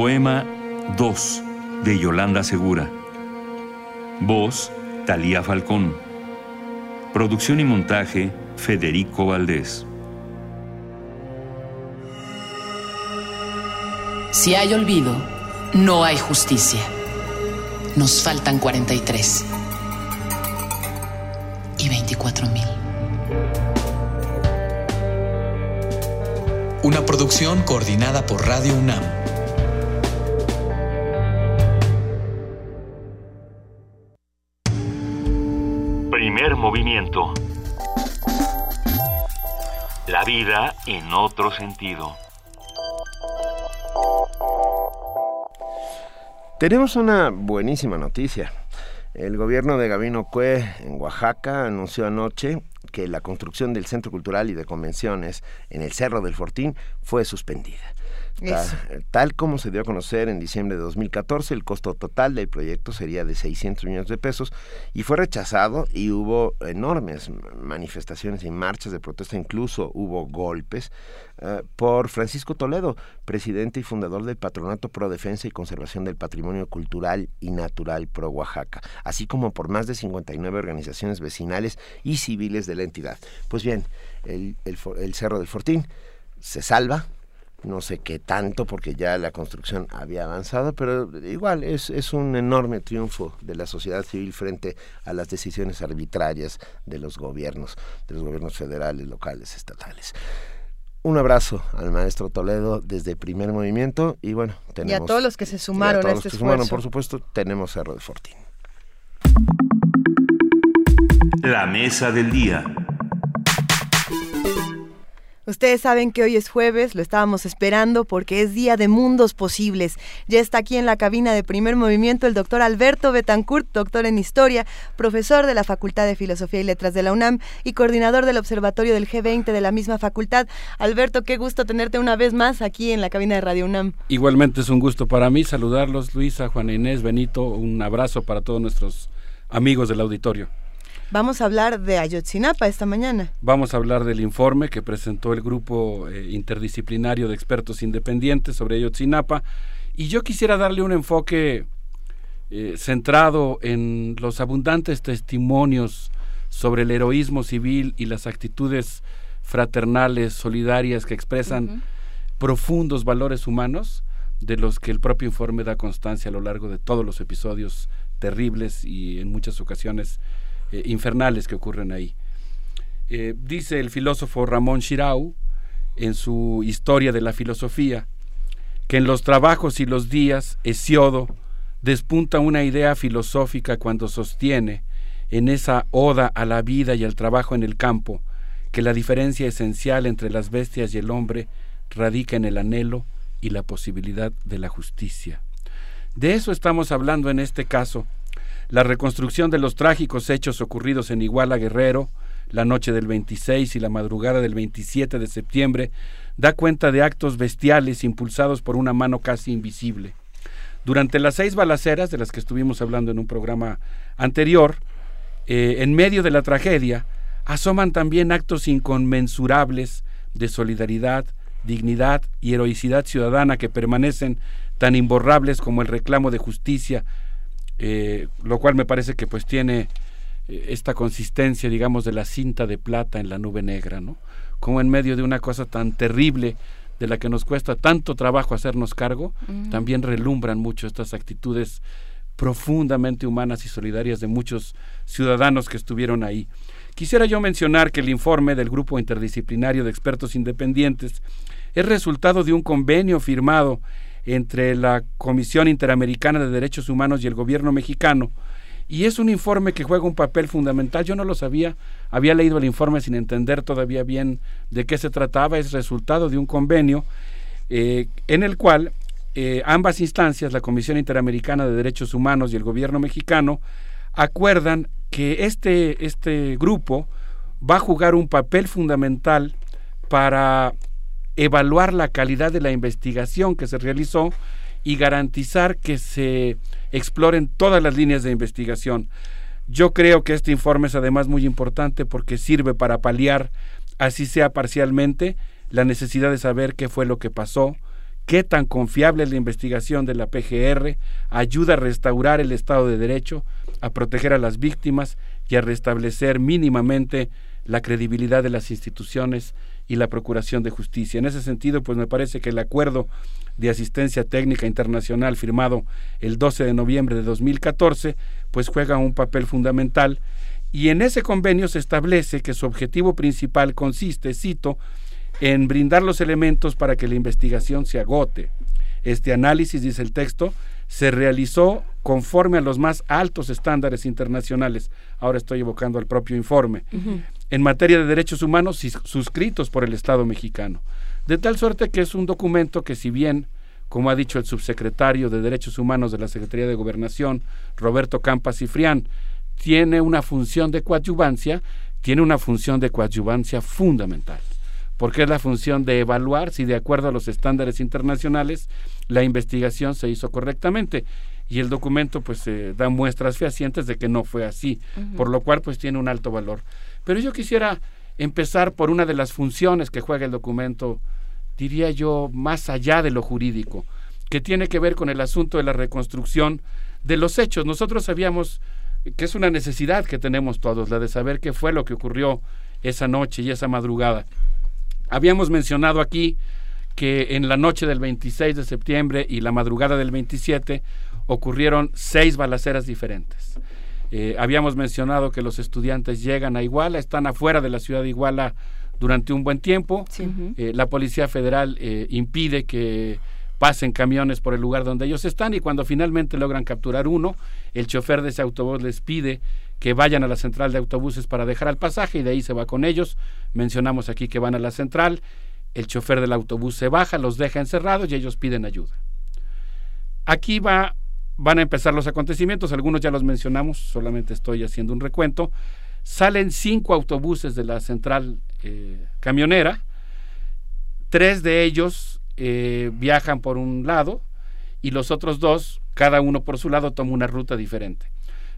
Poema 2 de Yolanda Segura. Voz Talía Falcón. Producción y montaje Federico Valdés. si hay olvido, no hay justicia. Nos faltan 43. Y 24 mil. Una producción coordinada por Radio UNAM. Movimiento. La vida en otro sentido. Tenemos una buenísima noticia. El gobierno de Gabino Cue en Oaxaca anunció anoche que la construcción del Centro Cultural y de Convenciones en el Cerro del Fortín fue suspendida. Ta-. Tal como se dio a conocer en diciembre de 2014, el costo total del proyecto sería de 600 millones de pesos y fue rechazado y hubo enormes manifestaciones y marchas de protesta, incluso hubo golpes eh, por Francisco Toledo, presidente y fundador del Patronato Pro Defensa y Conservación del Patrimonio Cultural y Natural Pro Oaxaca, así como por más de 59 organizaciones vecinales y civiles de la entidad. Pues bien, el, el for- el Cerro del Fortín se salva, no sé qué tanto porque ya la construcción había avanzado, pero igual es, es un enorme triunfo de la sociedad civil frente a las decisiones arbitrarias de los gobiernos, de los gobiernos federales, locales, estatales. Un abrazo al maestro Toledo desde primer movimiento y bueno, Y tenemos... a todos los que se sumaron y a, todos los este que sumaron, esfuerzo. por supuesto, tenemos Cerro de Fortín. La mesa del día. Ustedes saben que hoy es jueves, lo estábamos esperando porque es día de mundos posibles. Ya está aquí en la cabina de primer movimiento el doctor Alberto Betancourt, doctor en historia, profesor de la Facultad de Filosofía y Letras de la UNAM y coordinador del Observatorio del G20 de la misma facultad. Alberto, qué gusto tenerte una vez más aquí en la cabina de Radio UNAM. Igualmente es un gusto para mí saludarlos, Luisa, Juana Inés, Benito, un abrazo para todos nuestros amigos del auditorio. Vamos a hablar de Ayotzinapa esta mañana. Vamos a hablar del informe que presentó el grupo eh, interdisciplinario de expertos independientes sobre Ayotzinapa y yo quisiera darle un enfoque eh, centrado en los abundantes testimonios sobre el heroísmo civil y las actitudes fraternales, solidarias que expresan profundos valores humanos de los que el propio informe da constancia a lo largo de todos los episodios terribles y en muchas ocasiones eh, infernales que ocurren ahí. Eh, dice el filósofo Ramón Shirau en su Historia de la Filosofía que en los trabajos y los días Hesiodo despunta una idea filosófica cuando sostiene en esa oda a la vida y al trabajo en el campo que la diferencia esencial entre las bestias y el hombre radica en el anhelo y la posibilidad de la justicia. De eso estamos hablando en este caso. La reconstrucción de los trágicos hechos ocurridos en Iguala Guerrero, la noche del 26 y la madrugada del 27 de septiembre, da cuenta de actos bestiales impulsados por una mano casi invisible. Durante las seis balaceras de las que estuvimos hablando en un programa anterior, eh, en medio de la tragedia, asoman también actos inconmensurables de solidaridad, dignidad y heroicidad ciudadana que permanecen tan imborrables como el reclamo de justicia, eh, lo cual me parece que pues tiene eh, esta consistencia, digamos, de la cinta de plata en la nube negra, ¿no? Como en medio de una cosa tan terrible de la que nos cuesta tanto trabajo hacernos cargo, también relumbran mucho estas actitudes profundamente humanas y solidarias de muchos ciudadanos que estuvieron ahí. Quisiera yo mencionar que el informe del Grupo Interdisciplinario de Expertos Independientes es resultado de un convenio firmado entre la Comisión Interamericana de Derechos Humanos y el gobierno mexicano, y es un informe que juega un papel fundamental. Yo no lo sabía, había leído el informe sin entender todavía bien de qué se trataba. Es resultado de un convenio eh, en el cual eh, ambas instancias, la Comisión Interamericana de Derechos Humanos y el gobierno mexicano, acuerdan que este, este grupo va a jugar un papel fundamental para evaluar la calidad de la investigación que se realizó y garantizar que se exploren todas las líneas de investigación. Yo creo que este informe es además muy importante porque sirve para paliar, así sea parcialmente, la necesidad de saber qué fue lo que pasó, qué tan confiable es la investigación de la PGR, ayuda a restaurar el Estado de Derecho, a proteger a las víctimas y a restablecer mínimamente la credibilidad de las instituciones y la Procuración de Justicia. En ese sentido, pues me parece que el acuerdo de asistencia técnica internacional firmado el 12 de noviembre de 2014, pues juega un papel fundamental y en ese convenio se establece que su objetivo principal consiste, cito, en brindar los elementos para que la investigación se agote. Este análisis, dice el texto, se realizó conforme a los más altos estándares internacionales. Ahora estoy evocando al propio informe en materia de derechos humanos suscritos por el Estado mexicano. De tal suerte que es un documento que si bien, como ha dicho el subsecretario de Derechos Humanos de la Secretaría de Gobernación, Roberto Campas Cifrián, tiene una función de coadyuvancia, tiene una función de coadyuvancia fundamental, porque es la función de evaluar si de acuerdo a los estándares internacionales la investigación se hizo correctamente y el documento pues eh, da muestras fehacientes de que no fue así, por lo cual pues tiene un alto valor. Pero yo quisiera empezar por una de las funciones que juega el documento, diría yo, más allá de lo jurídico, que tiene que ver con el asunto de la reconstrucción de los hechos. Nosotros sabíamos que es una necesidad que tenemos todos, la de saber qué fue lo que ocurrió esa noche y esa madrugada. Habíamos mencionado aquí que en la noche del 26 de septiembre y la madrugada del 27 ocurrieron seis balaceras diferentes. Eh, habíamos mencionado que los estudiantes llegan a Iguala, están afuera de la ciudad de Iguala durante un buen tiempo. Eh, la Policía Federal eh, impide que pasen camiones por el lugar donde ellos están y cuando finalmente logran capturar uno, el chofer de ese autobús les pide que vayan a la central de autobuses para dejar el pasaje y de ahí se va con ellos. Mencionamos aquí que van a la central, el chofer del autobús se baja, los deja encerrados y ellos piden ayuda. Aquí va van a empezar los acontecimientos, algunos ya los mencionamos, solamente estoy haciendo un recuento. Salen cinco autobuses de la central eh, camionera, tres de ellos eh, viajan por un lado y los otros dos, cada uno por su lado, toma una ruta diferente.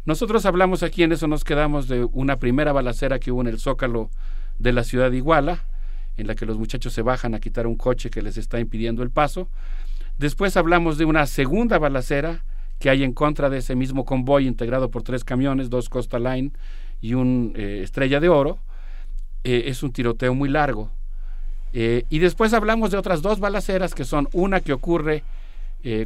Nosotros hablamos aquí, en eso nos quedamos de una primera balacera que hubo en el zócalo de la ciudad de Iguala, en la que los muchachos se bajan a quitar un coche que les está impidiendo el paso. Después hablamos de una segunda balacera que hay en contra de ese mismo convoy integrado por tres camiones, dos Costa Line y un eh, Estrella de Oro. Eh, es un tiroteo muy largo. Eh, y después hablamos de otras dos balaceras que son una que ocurre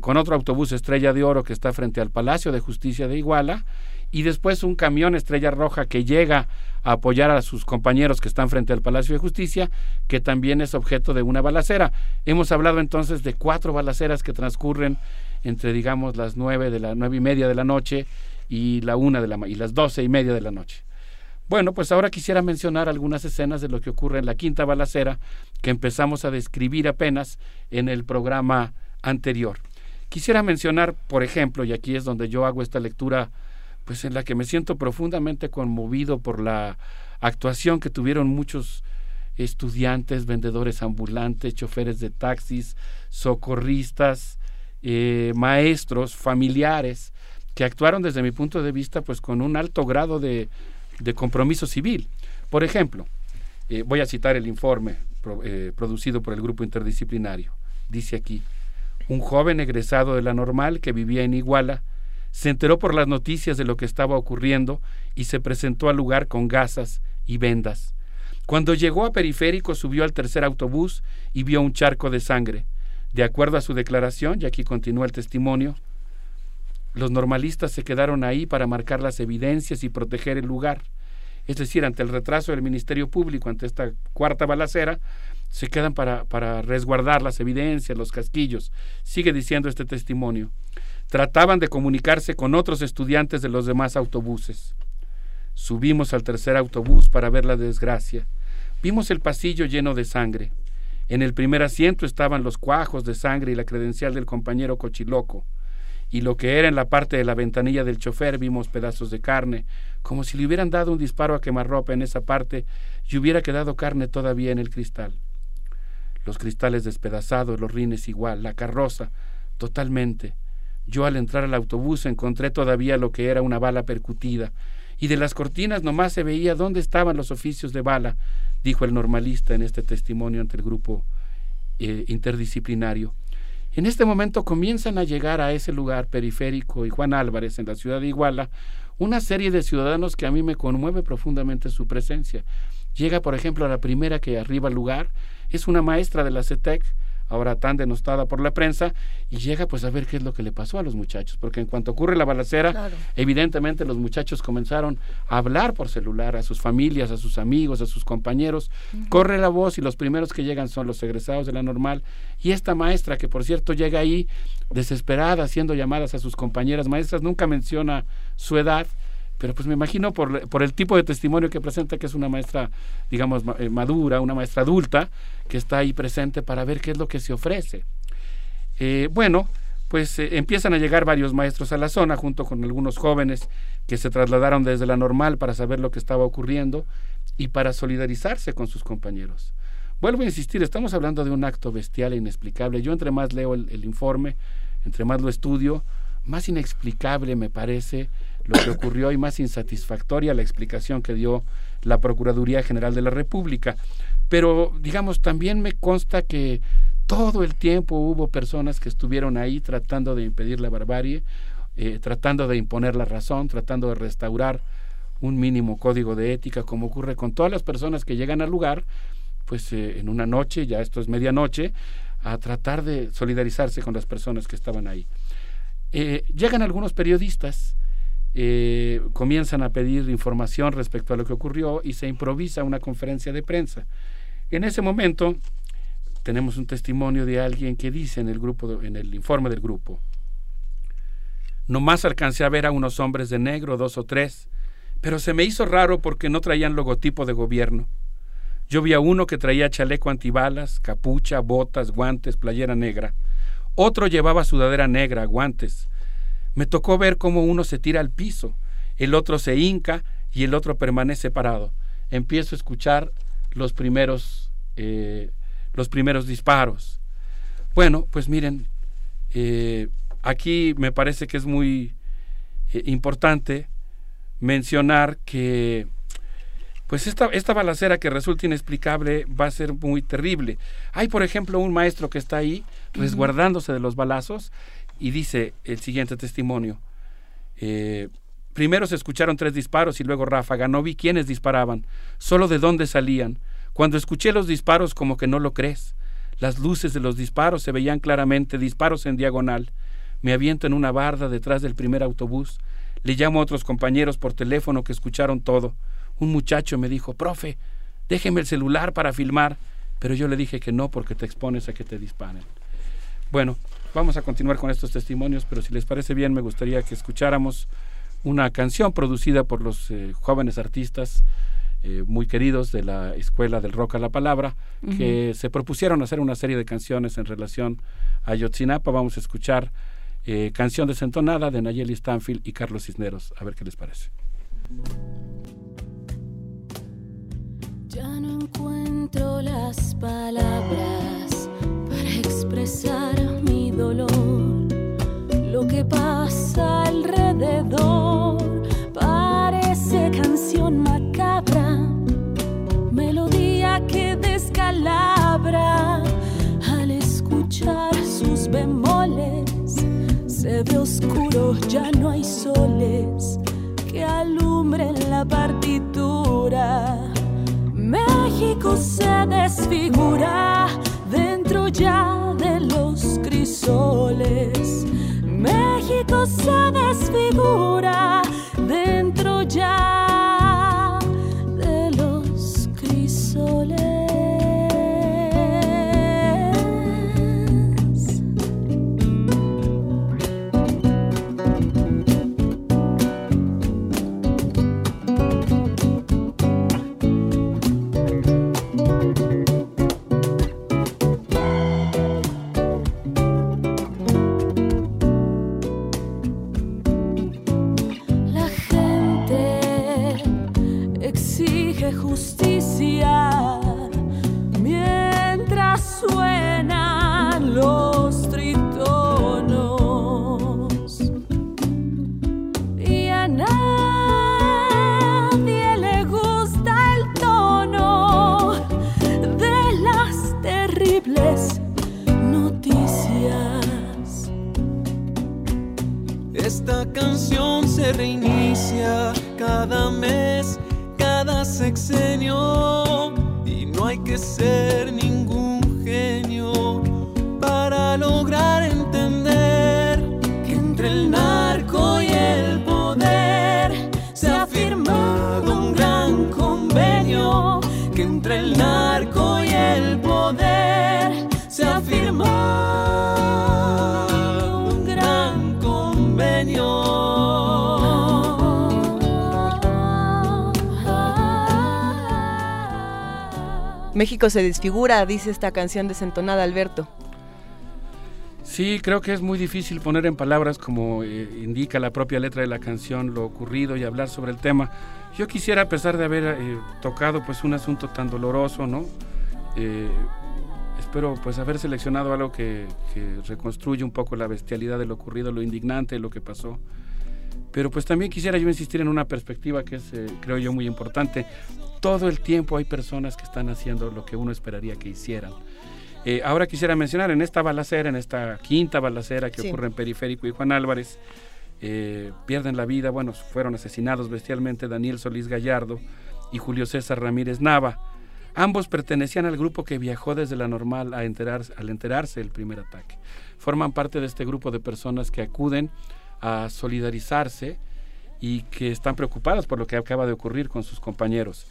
con otro autobús Estrella de Oro que está frente al Palacio de Justicia de Iguala y después un camión Estrella Roja que llega a apoyar a sus compañeros que están frente al Palacio de Justicia, que también es objeto de una balacera. Hemos hablado entonces de cuatro balaceras que transcurren entre digamos las nueve de la nueve y media de la noche y la una de la y las doce y media de la noche. Bueno, pues ahora quisiera mencionar algunas escenas de lo que ocurre en la quinta balacera que empezamos a describir apenas en el programa anterior. Quisiera mencionar, por ejemplo, y aquí es donde yo hago esta lectura, pues en la que me siento profundamente conmovido por la actuación que tuvieron muchos estudiantes, vendedores ambulantes, choferes de taxis, socorristas, eh, maestros, familiares, que actuaron desde mi punto de vista pues con un alto grado de, compromiso civil. Por ejemplo, eh, voy a citar el informe eh, producido por el grupo interdisciplinario. Dice aquí, un joven egresado de la normal que vivía en Iguala se enteró por las noticias de lo que estaba ocurriendo y se presentó al lugar con gasas y vendas. Cuando llegó a Periférico subió al tercer autobús y vio un charco de sangre. De acuerdo a su declaración, y aquí continúa el testimonio, los normalistas se quedaron ahí para marcar las evidencias y proteger el lugar. Es decir, ante el retraso del Ministerio Público, ante esta cuarta balacera, se quedan para, para resguardar las evidencias, los casquillos. Sigue diciendo este testimonio. Trataban de comunicarse con otros estudiantes de los demás autobuses. Subimos al tercer autobús para ver la desgracia. Vimos el pasillo lleno de sangre. En el primer asiento estaban los cuajos de sangre y la credencial del compañero Cochiloco. Y lo que era en la parte de la ventanilla del chofer vimos pedazos de carne, como si le hubieran dado un disparo a quemarropa en esa parte y hubiera quedado carne todavía en el cristal. Los cristales despedazados, los rines igual, la carroza, totalmente. Yo al entrar al autobús encontré todavía lo que era una bala percutida, y de las cortinas nomás se veía dónde estaban los oficios de bala, dijo el normalista en este testimonio ante el grupo eh, interdisciplinario. En este momento comienzan a llegar a ese lugar periférico y Juan Álvarez en la ciudad de Iguala una serie de ciudadanos que a mí me conmueve profundamente su presencia. Llega, por ejemplo, a la primera que arriba al lugar, es una maestra de la CETEC, ahora tan denostada por la prensa, y llega pues a ver qué es lo que le pasó a los muchachos, porque en cuanto ocurre la balacera, evidentemente los muchachos comenzaron a hablar por celular a sus familias, a sus amigos, a sus compañeros, corre la voz y los primeros que llegan son los egresados de la normal, y esta maestra, que por cierto llega ahí desesperada, haciendo llamadas a sus compañeras maestras, nunca menciona su edad, pero pues me imagino por, por, el tipo de testimonio que presenta que es una maestra, digamos, eh, madura, una maestra adulta, que está ahí presente para ver qué es lo que se ofrece. Eh, bueno, pues eh, empiezan a llegar varios maestros a la zona junto con algunos jóvenes que se trasladaron desde la normal para saber lo que estaba ocurriendo y para solidarizarse con sus compañeros. Vuelvo a insistir, estamos hablando de un acto bestial e inexplicable. Yo entre más leo el informe, entre más lo estudio, más inexplicable me parece lo que ocurrió y más insatisfactoria la explicación que dio la Procuraduría General de la República. Pero, digamos, también me consta que todo el tiempo hubo personas que estuvieron ahí tratando de impedir la barbarie, eh, tratando de imponer la razón, tratando de restaurar un mínimo código de ética, como ocurre con todas las personas que llegan al lugar, pues eh, en una noche, ya esto es medianoche, a tratar de solidarizarse con las personas que estaban ahí. Eh, llegan algunos periodistas eh, comienzan a pedir información respecto a lo que ocurrió y se improvisa una conferencia de prensa. En ese momento tenemos un testimonio de alguien que dice en el grupo, en el informe del grupo, nomás alcancé a ver a unos hombres de negro, dos o tres, pero se me hizo raro porque no traían logotipo de gobierno. Yo vi a uno que traía chaleco antibalas, capucha, botas, guantes, playera negra. Otro llevaba sudadera negra, guantes, me tocó ver cómo uno se tira al piso, el otro se hinca y el otro permanece parado. Empiezo a escuchar los primeros, eh, los primeros disparos. Bueno, pues miren, eh, aquí me parece que es muy eh, importante mencionar que pues esta, esta balacera que resulta inexplicable va a ser muy terrible. Hay, por ejemplo, un maestro que está ahí resguardándose de los balazos y dice el siguiente testimonio. Eh, primero se escucharon tres disparos y luego ráfaga. No vi quiénes disparaban, solo de dónde salían. Cuando escuché los disparos como que no lo crees. Las luces de los disparos se veían claramente, disparos en diagonal. Me aviento en una barda detrás del primer autobús. Le llamo a otros compañeros por teléfono que escucharon todo. Un muchacho me dijo, profe, déjeme el celular para filmar, pero yo le dije que no porque te expones a que te disparen. Bueno, Vamos a continuar con estos testimonios, pero si les parece bien, me gustaría que escucháramos una canción producida por los eh, jóvenes artistas eh, muy queridos de la Escuela del Rock a la Palabra, que se propusieron hacer una serie de canciones en relación a Yotzinapa. Vamos a escuchar eh, Canción Desentonada de Nayeli Stanfield y Carlos Cisneros. A ver qué les parece. Ya no encuentro las palabras para expresar mi dolor. Lo que pasa alrededor parece canción macabra, melodía que descalabra al escuchar sus bemoles. Se ve oscuro, ya no hay soles que alumbren la partitura. México se desfigura dentro ya los crisoles. México se desfigura dentro ya Se desfigura, dice esta canción desentonada, Alberto. Sí, creo que es muy difícil poner en palabras, como eh, indica la propia letra de la canción, lo ocurrido y hablar sobre el tema. Yo quisiera, a pesar de haber eh, tocado pues un asunto tan doloroso, ¿no? Eh, espero pues haber seleccionado algo que, que, reconstruye un poco la bestialidad de lo ocurrido, lo indignante, lo que pasó. Pero pues también quisiera yo insistir en una perspectiva que es, creo yo, muy importante. Todo el tiempo hay personas que están haciendo lo que uno esperaría que hicieran. Eh, ahora quisiera mencionar en esta balacera, en esta quinta balacera que sí. ocurre en Periférico y Juan Álvarez, eh, pierden la vida, bueno, fueron asesinados bestialmente Daniel Solís Gallardo y Julio César Ramírez Nava. Ambos pertenecían al grupo que viajó desde la normal a enterarse, al enterarse del primer ataque. Forman parte de este grupo de personas que acuden a solidarizarse y que están preocupadas por lo que acaba de ocurrir con sus compañeros.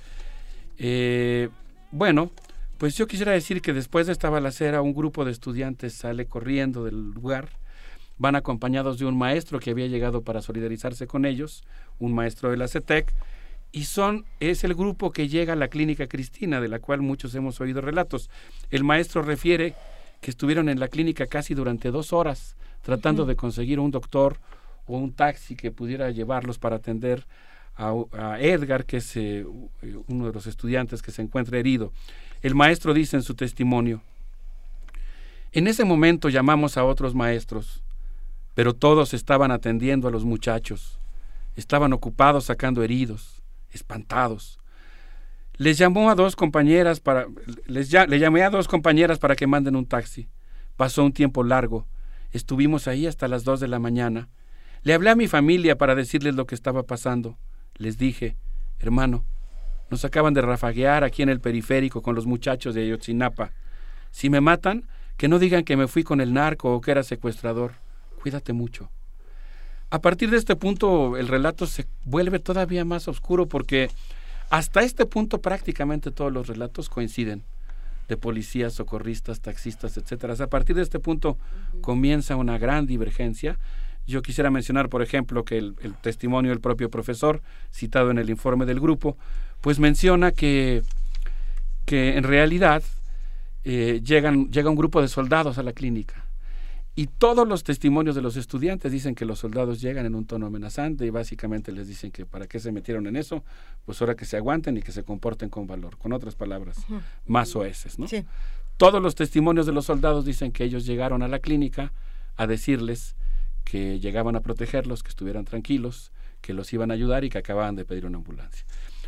Eh, bueno, pues yo quisiera decir que después de esta balacera un grupo de estudiantes sale corriendo del lugar, van acompañados de un maestro que había llegado para solidarizarse con ellos, un maestro de la CETEC, y son es el grupo que llega a la clínica Cristina, de la cual muchos hemos oído relatos. El maestro refiere que estuvieron en la clínica casi durante dos horas tratando uh -huh. de conseguir un doctor o un taxi que pudiera llevarlos para atender a, Edgar, que es eh, uno de los estudiantes que se encuentra herido. El maestro dice en su testimonio, en ese momento llamamos a otros maestros, pero todos estaban atendiendo a los muchachos, estaban ocupados sacando heridos, espantados. Les llamó a dos compañeras para les le llamé a dos compañeras para que manden un taxi. Pasó un tiempo largo. Estuvimos ahí hasta las dos de la mañana. Le hablé a mi familia para decirles lo que estaba pasando. Les dije, hermano, nos acaban de rafaguear aquí en el periférico con los muchachos de Ayotzinapa. Si me matan, que no digan que me fui con el narco o que era secuestrador. Cuídate mucho. A partir de este punto el relato se vuelve todavía más oscuro porque hasta este punto prácticamente todos los relatos coinciden de policías, socorristas, taxistas, etcétera. A partir de este punto uh -huh. comienza una gran divergencia. Yo quisiera mencionar, por ejemplo, que el, el testimonio del propio profesor, citado en el informe del grupo, pues menciona que, que en realidad eh, llegan, llega un grupo de soldados a la clínica. Y todos los testimonios de los estudiantes dicen que los soldados llegan en un tono amenazante y básicamente les dicen que para qué se metieron en eso, pues ahora que se aguanten y que se comporten con valor. Con otras palabras, más oeces, ¿no? Sí. Todos los testimonios de los soldados dicen que ellos llegaron a la clínica a decirles que llegaban a protegerlos, que estuvieran tranquilos, que los iban a ayudar y que acababan de pedir una ambulancia.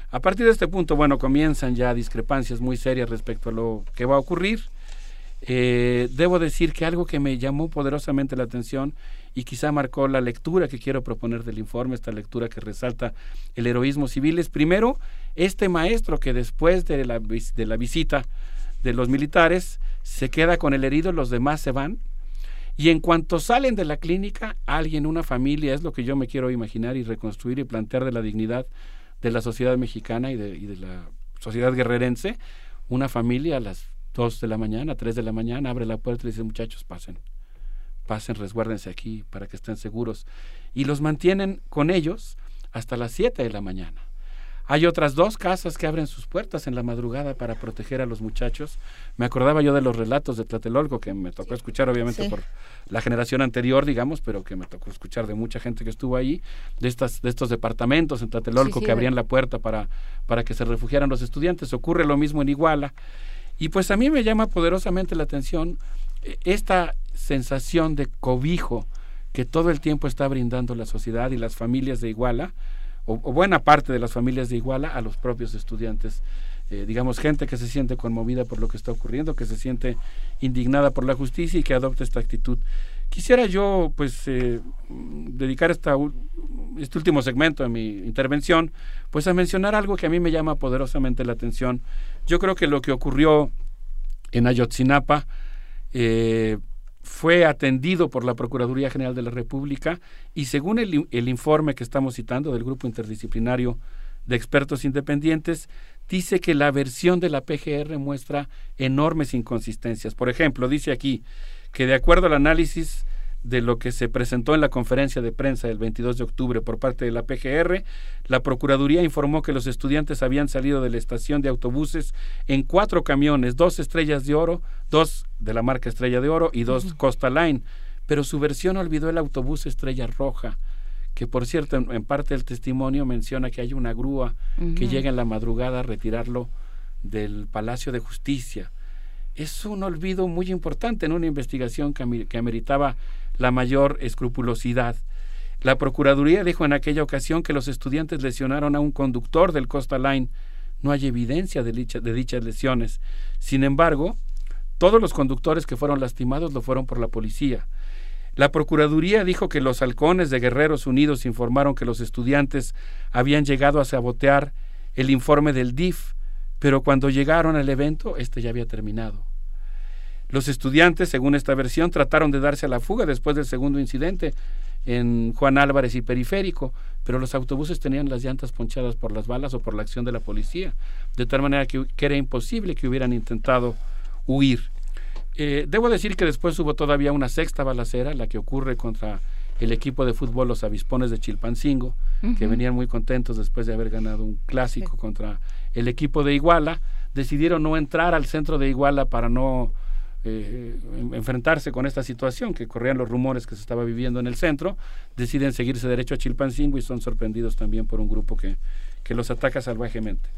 A partir de este punto, bueno, comienzan ya discrepancias muy serias respecto a lo que va a ocurrir. Eh, debo decir que algo que me llamó poderosamente la atención y quizá marcó la lectura que quiero proponer del informe, esta lectura que resalta el heroísmo civil, es primero este maestro que después de la, de la visita de los militares se queda con el herido, los demás se van. Y en cuanto salen de la clínica, alguien, una familia, es lo que yo me quiero imaginar y reconstruir y plantear de la dignidad de la sociedad mexicana y de, y de la sociedad guerrerense, una familia a las 2 de la mañana, 3 de la mañana, abre la puerta y dice, muchachos, pasen, pasen, resguárdense aquí para que estén seguros. Y los mantienen con ellos hasta las 7 de la mañana. Hay otras dos casas que abren sus puertas en la madrugada para proteger a los muchachos. Me acordaba yo de los relatos de Tlatelolco que me tocó escuchar obviamente Sí. por la generación anterior, digamos, pero que me tocó escuchar de mucha gente que estuvo ahí, de estas de estos departamentos en Tlatelolco Sí, sí, que abrían la puerta para para que se refugiaran los estudiantes. Ocurre lo mismo en Iguala. Y pues a mí me llama poderosamente la atención eh, esta sensación de cobijo que todo el tiempo está brindando la sociedad y las familias de Iguala, o, buena parte de las familias de Iguala, a los propios estudiantes. Eh, digamos, gente que se siente conmovida por lo que está ocurriendo, que se siente indignada por la justicia y que adopta esta actitud. Quisiera yo, pues, eh, dedicar esta, este último segmento de mi intervención, pues a mencionar algo que a mí me llama poderosamente la atención. Yo creo que lo que ocurrió en Ayotzinapa eh, fue atendido por la Procuraduría General de la República y según el, el informe que estamos citando del Grupo Interdisciplinario de Expertos Independientes, dice que la versión de la PGR muestra enormes inconsistencias. Por ejemplo, dice aquí que de acuerdo al análisis de lo que se presentó en la conferencia de prensa del 22 de octubre por parte de la PGR, la Procuraduría informó que los estudiantes habían salido de la estación de autobuses en cuatro camiones, dos estrellas de oro, dos de la marca Estrella de Oro y dos Costa Line, pero su versión olvidó el autobús Estrella Roja, que por cierto en, en parte del testimonio menciona que hay una grúa que llega en la madrugada a retirarlo del Palacio de Justicia. Es un olvido muy importante en una investigación que, que ameritaba la mayor escrupulosidad. La Procuraduría dijo en aquella ocasión que los estudiantes lesionaron a un conductor del Costa Line. No hay evidencia de, dicha- de dichas lesiones. Sin embargo, todos los conductores que fueron lastimados lo fueron por la policía. La Procuraduría dijo que los halcones de Guerreros Unidos informaron que los estudiantes habían llegado a sabotear el informe del DIF, pero cuando llegaron al evento, este ya había terminado. Los estudiantes, según esta versión, trataron de darse a la fuga después del segundo incidente en Juan Álvarez y Periférico, pero los autobuses tenían las llantas ponchadas por las balas o por la acción de la policía, de tal manera que, que era imposible que hubieran intentado huir. Eh, debo decir que después hubo todavía una sexta balacera, la que ocurre contra el equipo de fútbol Los Avispones de Chilpancingo, que venían muy contentos después de haber ganado un clásico contra el equipo de Iguala. Decidieron no entrar al centro de Iguala para no eh, en- enfrentarse con esta situación, que corrían los rumores que se estaba viviendo en el centro. Deciden seguirse derecho a Chilpancingo y son sorprendidos también por un grupo que, que los ataca salvajemente.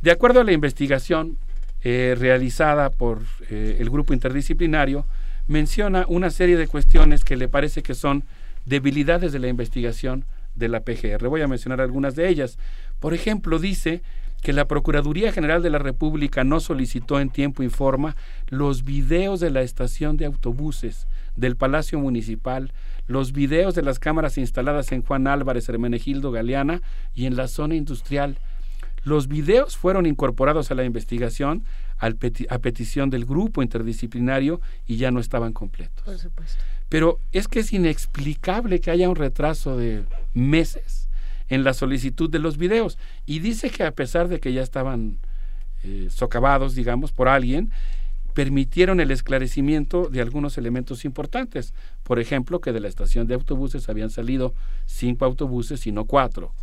De acuerdo a la investigación eh, realizada por eh, el grupo interdisciplinario, menciona una serie de cuestiones que le parece que son debilidades de la investigación de la PGR. Voy a mencionar algunas de ellas. Por ejemplo, dice que la Procuraduría General de la República no solicitó en tiempo y forma los videos de la estación de autobuses del Palacio Municipal, los videos de las cámaras instaladas en Juan Álvarez, Hermenegildo Galeana y en la zona industrial. Los videos fueron incorporados a la investigación al peti- a petición del grupo interdisciplinario y ya no estaban completos. Por supuesto. Pero es que es inexplicable que haya un retraso de meses en la solicitud de los videos. Y dice que a pesar de que ya estaban eh, socavados, digamos, por alguien, permitieron el esclarecimiento de algunos elementos importantes. Por ejemplo, que de la estación de autobuses habían salido cinco autobuses y no cuatro.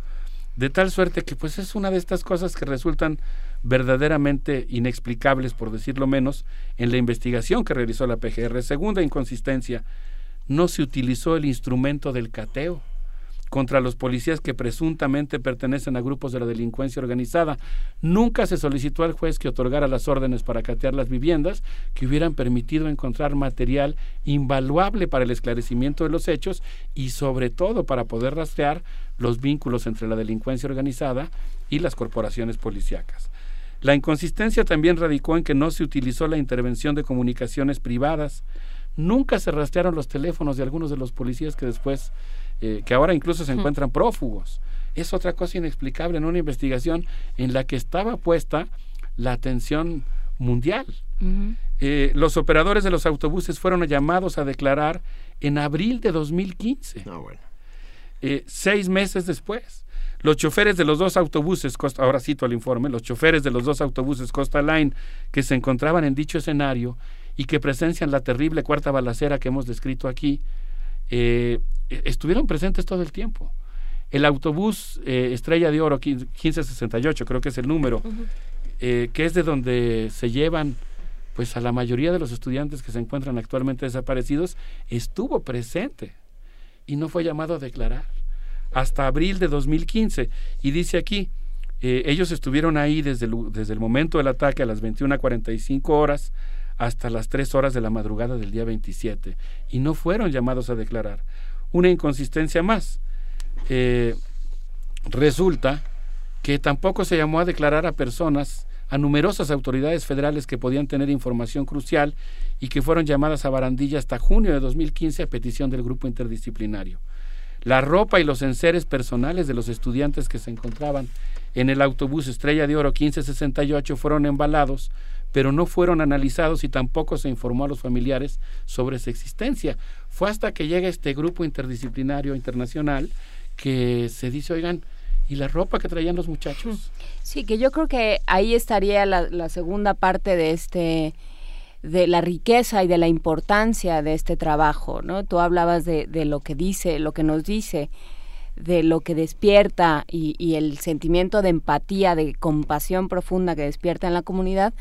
De tal suerte que pues es una de estas cosas que resultan verdaderamente inexplicables, por decirlo menos, en la investigación que realizó la PGR. Segunda inconsistencia, no se utilizó el instrumento del cateo contra los policías que presuntamente pertenecen a grupos de la delincuencia organizada. Nunca se solicitó al juez que otorgara las órdenes para catear las viviendas que hubieran permitido encontrar material invaluable para el esclarecimiento de los hechos y sobre todo para poder rastrear los vínculos entre la delincuencia organizada y las corporaciones policíacas. La inconsistencia también radicó en que no se utilizó la intervención de comunicaciones privadas. Nunca se rastrearon los teléfonos de algunos de los policías que después eh, que ahora incluso se encuentran prófugos. Es otra cosa inexplicable en una investigación en la que estaba puesta la atención mundial. Eh, los operadores de los autobuses fueron llamados a declarar en abril de 2015. Eh, seis meses después. Los choferes de los dos autobuses, ahora cito el informe, los choferes de los dos autobuses Costa Line que se encontraban en dicho escenario y que presencian la terrible cuarta balacera que hemos descrito aquí, eh, estuvieron presentes todo el tiempo. El autobús eh, Estrella de Oro 1568, creo que es el número, eh, que es de donde se llevan pues a la mayoría de los estudiantes que se encuentran actualmente desaparecidos, estuvo presente y no fue llamado a declarar hasta abril de 2015. Y dice aquí, ellos estuvieron ahí desde el, desde el momento del ataque a las 21.45 horas hasta las 3 horas de la madrugada del día 27 y no fueron llamados a declarar. Una inconsistencia más. Eh, resulta que tampoco se llamó a declarar a personas, a numerosas autoridades federales que podían tener información crucial y que fueron llamadas a barandilla hasta junio de 2015 a petición del grupo interdisciplinario. La ropa y los enseres personales de los estudiantes que se encontraban en el autobús Estrella de Oro 1568 fueron embalados pero no fueron analizados y tampoco se informó a los familiares sobre su existencia. Fue hasta que llega este grupo interdisciplinario internacional que se dice, oigan, ¿y la ropa que traían los muchachos? Sí, que yo creo que ahí estaría la, segunda parte de este de la riqueza y de la importancia de este trabajo, ¿no? Tú hablabas de, de lo que dice, lo que nos dice, de lo que despierta y, y, el sentimiento de empatía, de compasión profunda que despierta en la comunidad,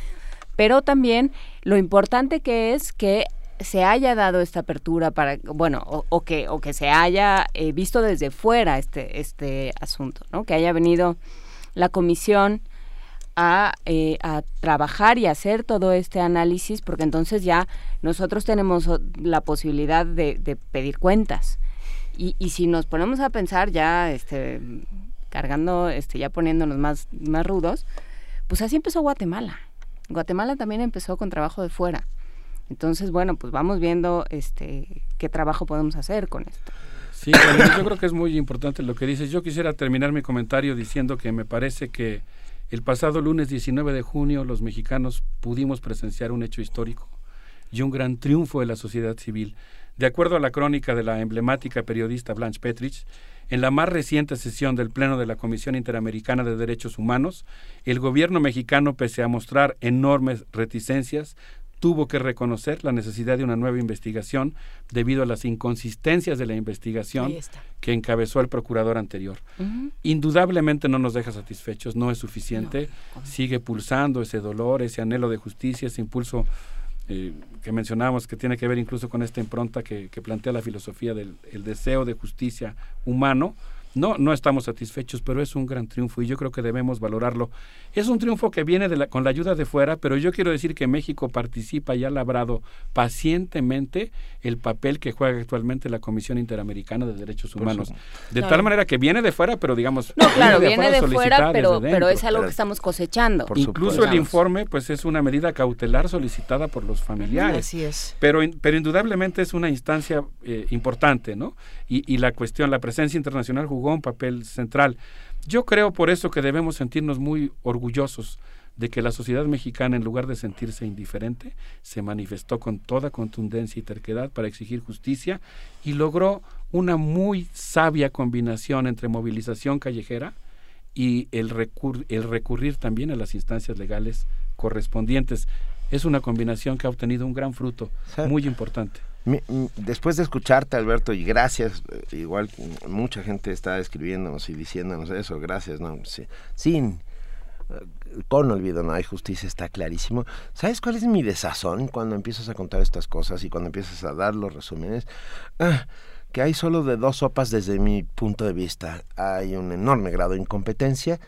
pero también lo importante que es que se haya dado esta apertura para, bueno, o, que, o que se haya eh, visto desde fuera este, este asunto, ¿no? Que haya venido la comisión a, eh, a trabajar y hacer todo este análisis, porque entonces ya nosotros tenemos la posibilidad de, pedir cuentas. Y, y, si nos ponemos a pensar ya, este, cargando, este, ya poniéndonos más, más rudos, pues así empezó Guatemala. Guatemala también empezó con trabajo de fuera. Entonces, bueno, pues vamos viendo este qué trabajo podemos hacer con esto. Sí, yo creo que es muy importante lo que dices. Yo quisiera terminar mi comentario diciendo que me parece que el pasado lunes 19 de junio los mexicanos pudimos presenciar un hecho histórico y un gran triunfo de la sociedad civil. De acuerdo a la crónica de la emblemática periodista Blanche Petrich, en la más reciente sesión del Pleno de la Comisión Interamericana de Derechos Humanos, el gobierno mexicano, pese a mostrar enormes reticencias, tuvo que reconocer la necesidad de una nueva investigación debido a las inconsistencias de la investigación que encabezó el procurador anterior. Indudablemente no nos deja satisfechos, no es suficiente, sigue pulsando ese dolor, ese anhelo de justicia, ese impulso eh, que mencionamos, que tiene que ver incluso con esta impronta que, plantea la filosofía del deseo de justicia humano, no, no estamos satisfechos, pero es un gran triunfo y yo creo que debemos valorarlo. Es un triunfo que viene de la, con la ayuda de fuera, pero yo quiero decir que México participa y ha labrado pacientemente el papel que juega actualmente la Comisión Interamericana de Derechos Humanos. De tal manera que viene de fuera, pero digamos... No, claro, viene de, fuera, pero, pero es algo que estamos cosechando. Incluso el informe, pues es una medida cautelar solicitada por los familiares. Así es. Pero, pero indudablemente es una instancia eh, importante, ¿no? Y, y la cuestión, la presencia internacional jugó un papel central. Yo creo por eso que debemos sentirnos muy orgullosos de que la sociedad mexicana, en lugar de sentirse indiferente, se manifestó con toda contundencia y terquedad para exigir justicia y logró una muy sabia combinación entre movilización callejera y el, el recurrir también a las instancias legales correspondientes. es una combinación que ha obtenido un gran fruto muy importante. Después de escucharte, Alberto, y gracias, eh, igual mucha gente está escribiéndonos y diciéndonos eso, gracias, ¿no? sin, eh, con olvido no hay justicia, está clarísimo. ¿Sabes cuál es mi desazón cuando empiezas a contar estas cosas y cuando empiezas a dar los resúmenes? Ah, que hay solo de dos sopas desde mi punto de vista. Hay un enorme grado de incompetencia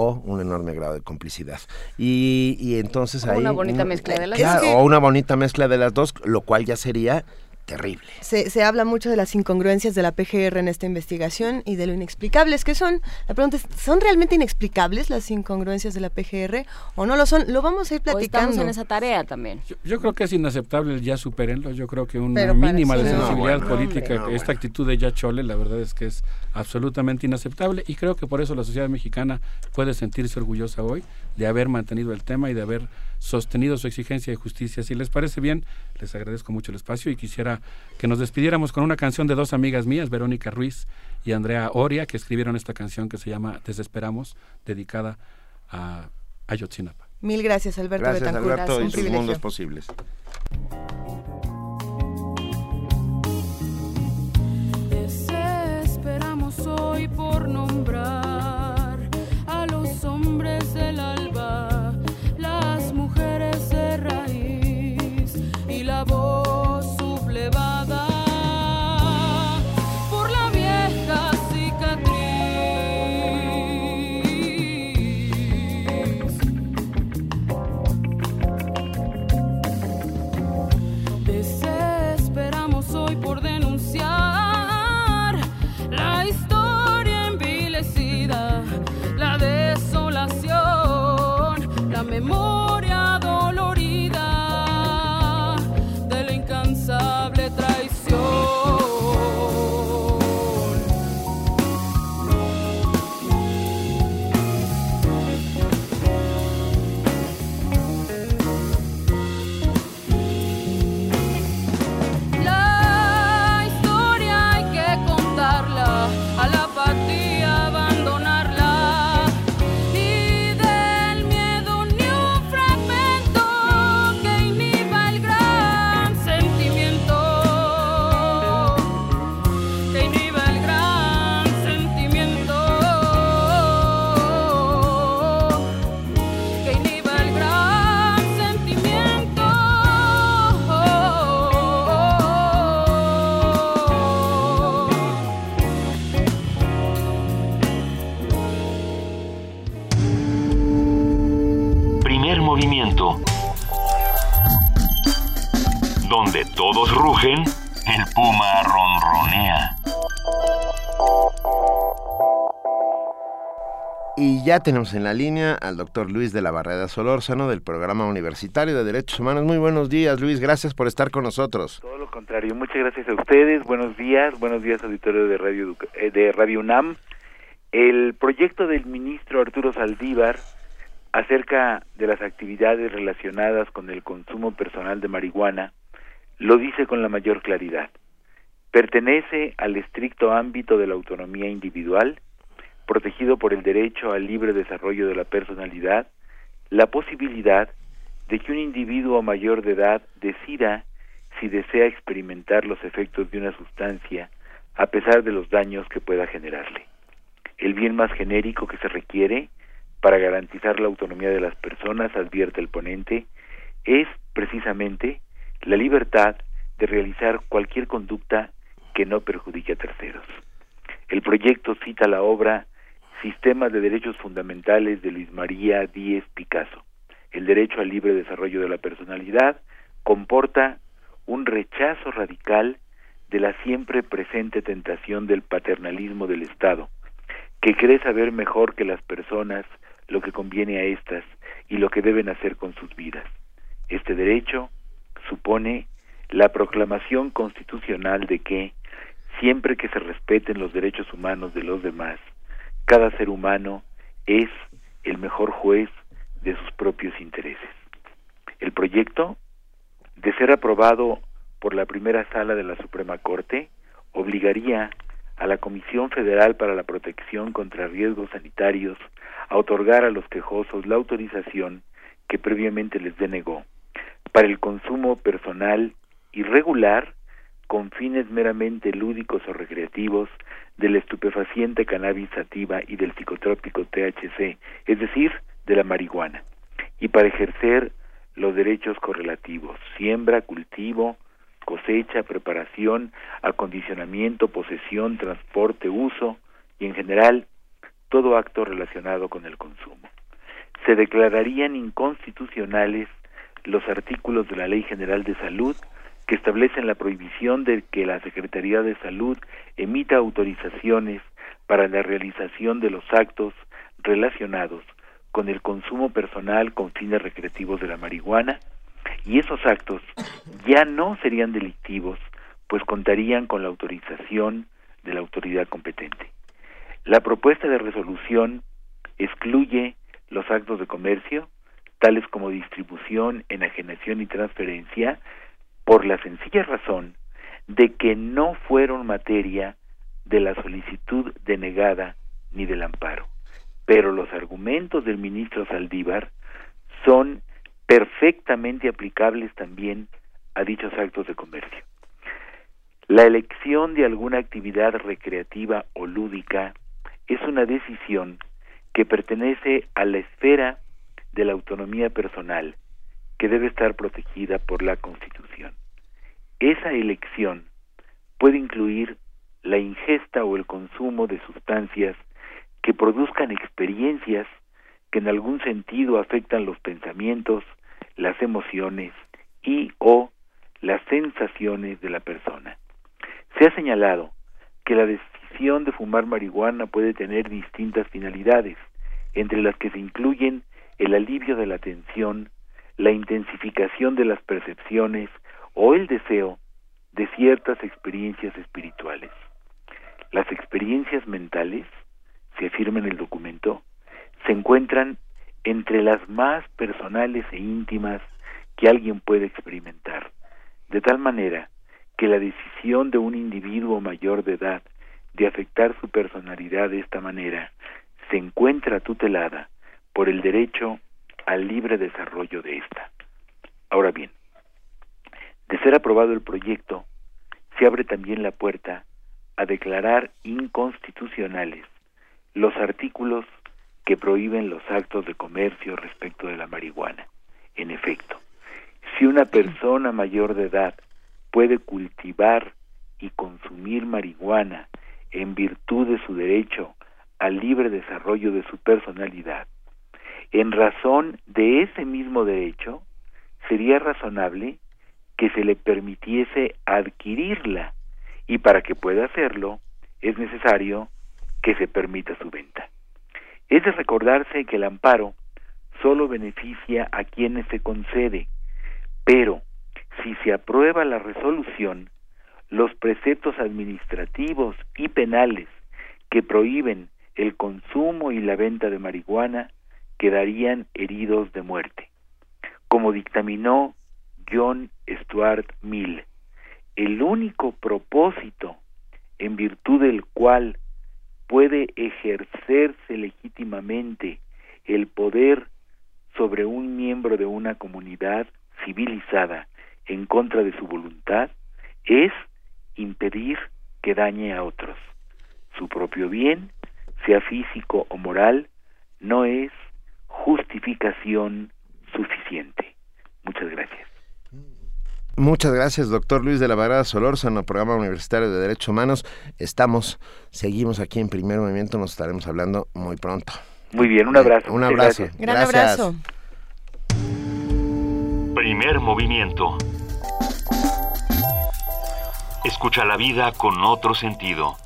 o un enorme grado de complicidad. Y, y entonces o ahí... Una bonita mezcla de las dos. O una bonita mezcla de las dos, lo cual ya sería terrible. Se, se, habla mucho de las incongruencias de la PGR en esta investigación y de lo inexplicables que son. La pregunta es, ¿son realmente inexplicables las incongruencias de la PGR o no lo son? Lo vamos a ir platicando. estamos en esa tarea también. Yo, creo que es inaceptable, ya superenlo. Yo creo que una mínima de sensibilidad política, esta actitud de ya chole, la verdad es que es absolutamente inaceptable y creo que por eso la sociedad mexicana puede sentirse orgullosa hoy de haber mantenido el tema y de haber sostenido su exigencia de justicia. Si les parece bien, les agradezco mucho el espacio y quisiera que nos despidiéramos con una canción de dos amigas mías, Verónica Ruiz y Andrea Oria, que escribieron esta canción que se llama Desesperamos, dedicada a Ayotzinapa. Mil gracias, Alberto gracias, Alberto, y sus mundos posibles. Desesperamos hoy por nombrar a los hombres del alba, Ya tenemos en la línea al doctor Luis de la Barrera Solórzano del Programa Universitario de Derechos Humanos. Muy buenos días, Luis. Gracias por estar con nosotros. Todo lo contrario, muchas gracias a ustedes. Buenos días, buenos días auditorio de Radio eh, de Radio UNAM. El proyecto del ministro Arturo Saldívar acerca de las actividades relacionadas con el consumo personal de marihuana lo dice con la mayor claridad. Pertenece al estricto ámbito de la autonomía individual, protegido por el derecho al libre desarrollo de la personalidad, la posibilidad de que un individuo mayor de edad decida si desea experimentar los efectos de una sustancia a pesar de los daños que pueda generarle. El bien más genérico que se requiere para garantizar la autonomía de las personas, advierte el ponente, es precisamente la libertad de realizar cualquier conducta que no perjudique a terceros. El proyecto cita la obra Sistemas de Derechos Fundamentales de Luis María Díez Picasso. El derecho al libre desarrollo de la personalidad comporta un rechazo radical de la siempre presente tentación del paternalismo del Estado, que cree saber mejor que las personas lo que conviene a éstas y lo que deben hacer con sus vidas. Este derecho supone la proclamación constitucional de que, siempre que se respeten los derechos humanos de los demás, cada ser humano es el mejor juez de sus propios intereses. El proyecto, de ser aprobado por la primera sala de la Suprema Corte, obligaría a la Comisión Federal para la Protección contra Riesgos Sanitarios a otorgar a los quejosos la autorización que previamente les denegó, para el consumo personal irregular con fines meramente lúdicos o recreativos del estupefaciente cannabis sativa y del psicotrópico THC, es decir, de la marihuana, y para ejercer los derechos correlativos, siembra, cultivo, cosecha, preparación, acondicionamiento, posesión, transporte, uso y en general todo acto relacionado con el consumo. Se declararían inconstitucionales los artículos de la Ley General de Salud que establecen la prohibición de que la Secretaría de Salud emita autorizaciones para la realización de los actos relacionados con el consumo personal con fines recreativos de la marihuana y esos actos ya no serían delictivos pues contarían con la autorización de la autoridad competente. La propuesta de resolución excluye los actos de comercio, tales como distribución, enajenación y transferencia, por la sencilla razón de que no fueron materia de la solicitud denegada ni del amparo. Pero los argumentos del ministro Saldívar son perfectamente aplicables también a dichos actos de comercio. La elección de alguna actividad recreativa o lúdica es una decisión que pertenece a la esfera de la autonomía personal que debe estar protegida por la Constitución. Esa elección puede incluir la ingesta o el consumo de sustancias que produzcan experiencias que en algún sentido afectan los pensamientos, las emociones y o las sensaciones de la persona. Se ha señalado que la decisión de fumar marihuana puede tener distintas finalidades, entre las que se incluyen el alivio de la tensión, la intensificación de las percepciones o el deseo de ciertas experiencias espirituales. Las experiencias mentales, se afirma en el documento, se encuentran entre las más personales e íntimas que alguien puede experimentar, de tal manera que la decisión de un individuo mayor de edad de afectar su personalidad de esta manera se encuentra tutelada por el derecho al libre desarrollo de ésta. Ahora bien, de ser aprobado el proyecto, se abre también la puerta a declarar inconstitucionales los artículos que prohíben los actos de comercio respecto de la marihuana. En efecto, si una persona mayor de edad puede cultivar y consumir marihuana en virtud de su derecho al libre desarrollo de su personalidad, en razón de ese mismo derecho, sería razonable que se le permitiese adquirirla y para que pueda hacerlo es necesario que se permita su venta. Es de recordarse que el amparo solo beneficia a quienes se concede, pero si se aprueba la resolución, los preceptos administrativos y penales que prohíben el consumo y la venta de marihuana quedarían heridos de muerte. Como dictaminó John Stuart Mill, el único propósito en virtud del cual puede ejercerse legítimamente el poder sobre un miembro de una comunidad civilizada en contra de su voluntad es impedir que dañe a otros. Su propio bien, sea físico o moral, no es justificación suficiente. Muchas gracias. Muchas gracias, doctor Luis de la Varada Solórzano, programa universitario de Derechos Humanos. Estamos, seguimos aquí en Primer Movimiento, nos estaremos hablando muy pronto. Muy bien, un abrazo. Un abrazo. Gran abrazo. Primer movimiento. Escucha la vida con otro sentido.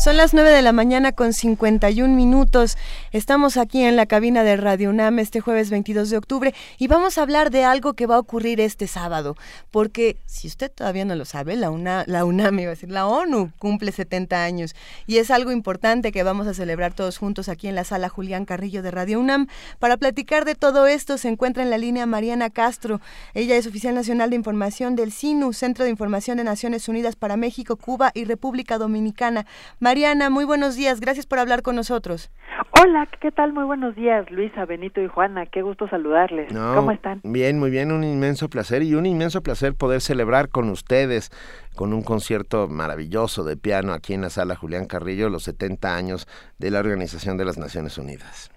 Son las 9 de la mañana con 51 minutos. Estamos aquí en la cabina de Radio UNAM este jueves 22 de octubre y vamos a hablar de algo que va a ocurrir este sábado. Porque si usted todavía no lo sabe, la, UNA, la UNAM, iba a decir, la ONU cumple 70 años y es algo importante que vamos a celebrar todos juntos aquí en la sala Julián Carrillo de Radio UNAM. Para platicar de todo esto se encuentra en la línea Mariana Castro. Ella es oficial nacional de información del CINU, Centro de Información de Naciones Unidas para México, Cuba y República Dominicana. Mariana, muy buenos días, gracias por hablar con nosotros. Hola, ¿qué tal? Muy buenos días, Luisa, Benito y Juana, qué gusto saludarles. ¿Cómo están? Bien, muy bien, un inmenso placer y un inmenso placer poder celebrar con ustedes con un concierto maravilloso de piano aquí en la sala Julián Carrillo los 70 años de la Organización de las Naciones Unidas.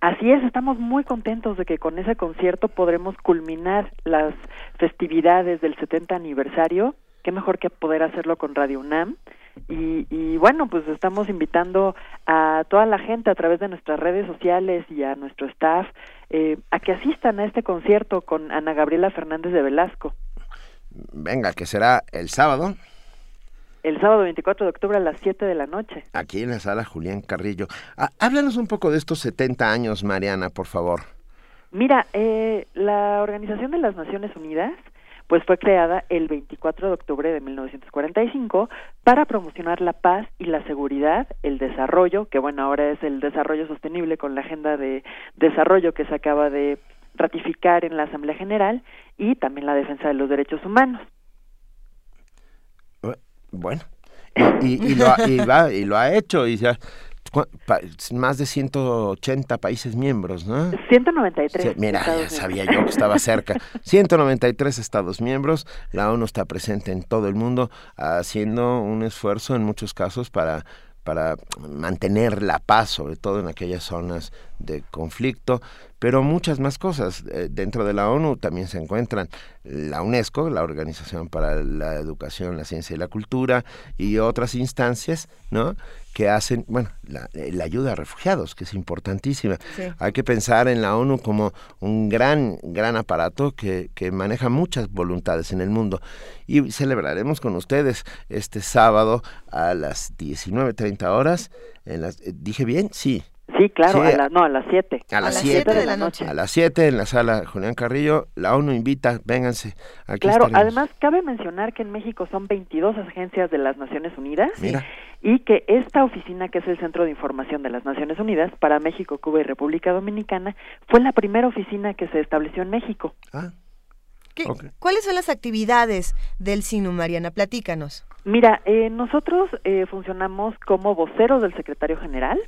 Así es, estamos muy contentos de que con ese concierto podremos culminar las festividades del 70 aniversario. Qué mejor que poder hacerlo con Radio UNAM. Y, bueno, pues estamos invitando a toda la gente a través de nuestras redes sociales y a nuestro staff eh, a que asistan a este concierto con Ana Gabriela Fernández de Velasco. Venga, que será el sábado el sábado 24 de octubre a las 7 de la noche. Aquí en la sala Julián Carrillo. Ah, háblanos un poco de estos 70 años, Mariana, por favor. Mira, eh, la Organización de las Naciones Unidas pues fue creada el 24 de octubre de 1945 para promocionar la paz y la seguridad, el desarrollo, que bueno, ahora es el desarrollo sostenible con la agenda de desarrollo que se acaba de ratificar en la Asamblea General y también la defensa de los derechos humanos. Bueno, y, lo, ha, y, lo ha hecho, y ya, más de 180 países miembros, ¿no? 193. mira, ya sabía yo que estaba cerca. 193 Estados miembros, la ONU está presente en todo el mundo haciendo un esfuerzo en muchos casos para para mantener la paz, sobre todo en aquellas zonas de conflicto, pero muchas más cosas. Eh, dentro de la ONU también se encuentran la UNESCO, la Organización para la Educación, la Ciencia y la Cultura, y otras instancias, ¿no? que hacen, bueno, la, ayuda a refugiados, que es importantísima. Hay que pensar en la ONU como un gran, gran aparato que, que maneja muchas voluntades en el mundo. Y celebraremos con ustedes este sábado a las 19.30 horas. En las, eh, ¿Dije bien? Sí. Sí, claro, a no, a las 7. A, las 7 de la noche. A las 7 en la sala Julián Carrillo, la ONU invita, vénganse. Aquí claro, además cabe mencionar que en México son 22 agencias de las Naciones Unidas y que esta oficina, que es el Centro de Información de las Naciones Unidas para México, Cuba y República Dominicana, fue la primera oficina que se estableció en México. Ah. ¿Cuáles son las actividades del SINU, Mariana? Platícanos. Mira, eh, nosotros eh, funcionamos como voceros del secretario general.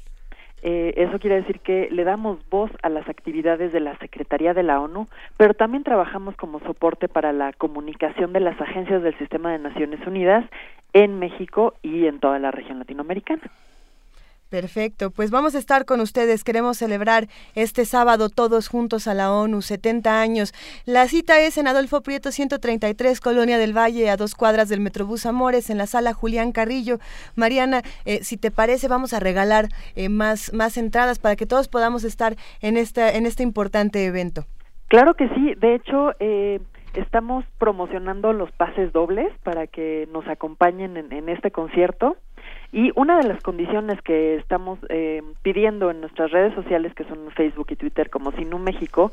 Eh, eso quiere decir que le damos voz a las actividades de la Secretaría de la ONU, pero también trabajamos como soporte para la comunicación de las agencias del Sistema de Naciones Unidas en México y en toda la región latinoamericana. Perfecto, pues vamos a estar con ustedes. Queremos celebrar este sábado todos juntos a la ONU, 70 años. La cita es en Adolfo Prieto 133, Colonia del Valle, a dos cuadras del Metrobús Amores, en la sala Julián Carrillo. Mariana, eh, si te parece, vamos a regalar eh, más, más entradas para que todos podamos estar en, esta, en este importante evento. Claro que sí, de hecho... Eh, estamos promocionando los pases dobles para que nos acompañen en este concierto. Y una de las condiciones que estamos eh, pidiendo en nuestras redes sociales, que son Facebook y Twitter como Sinu México,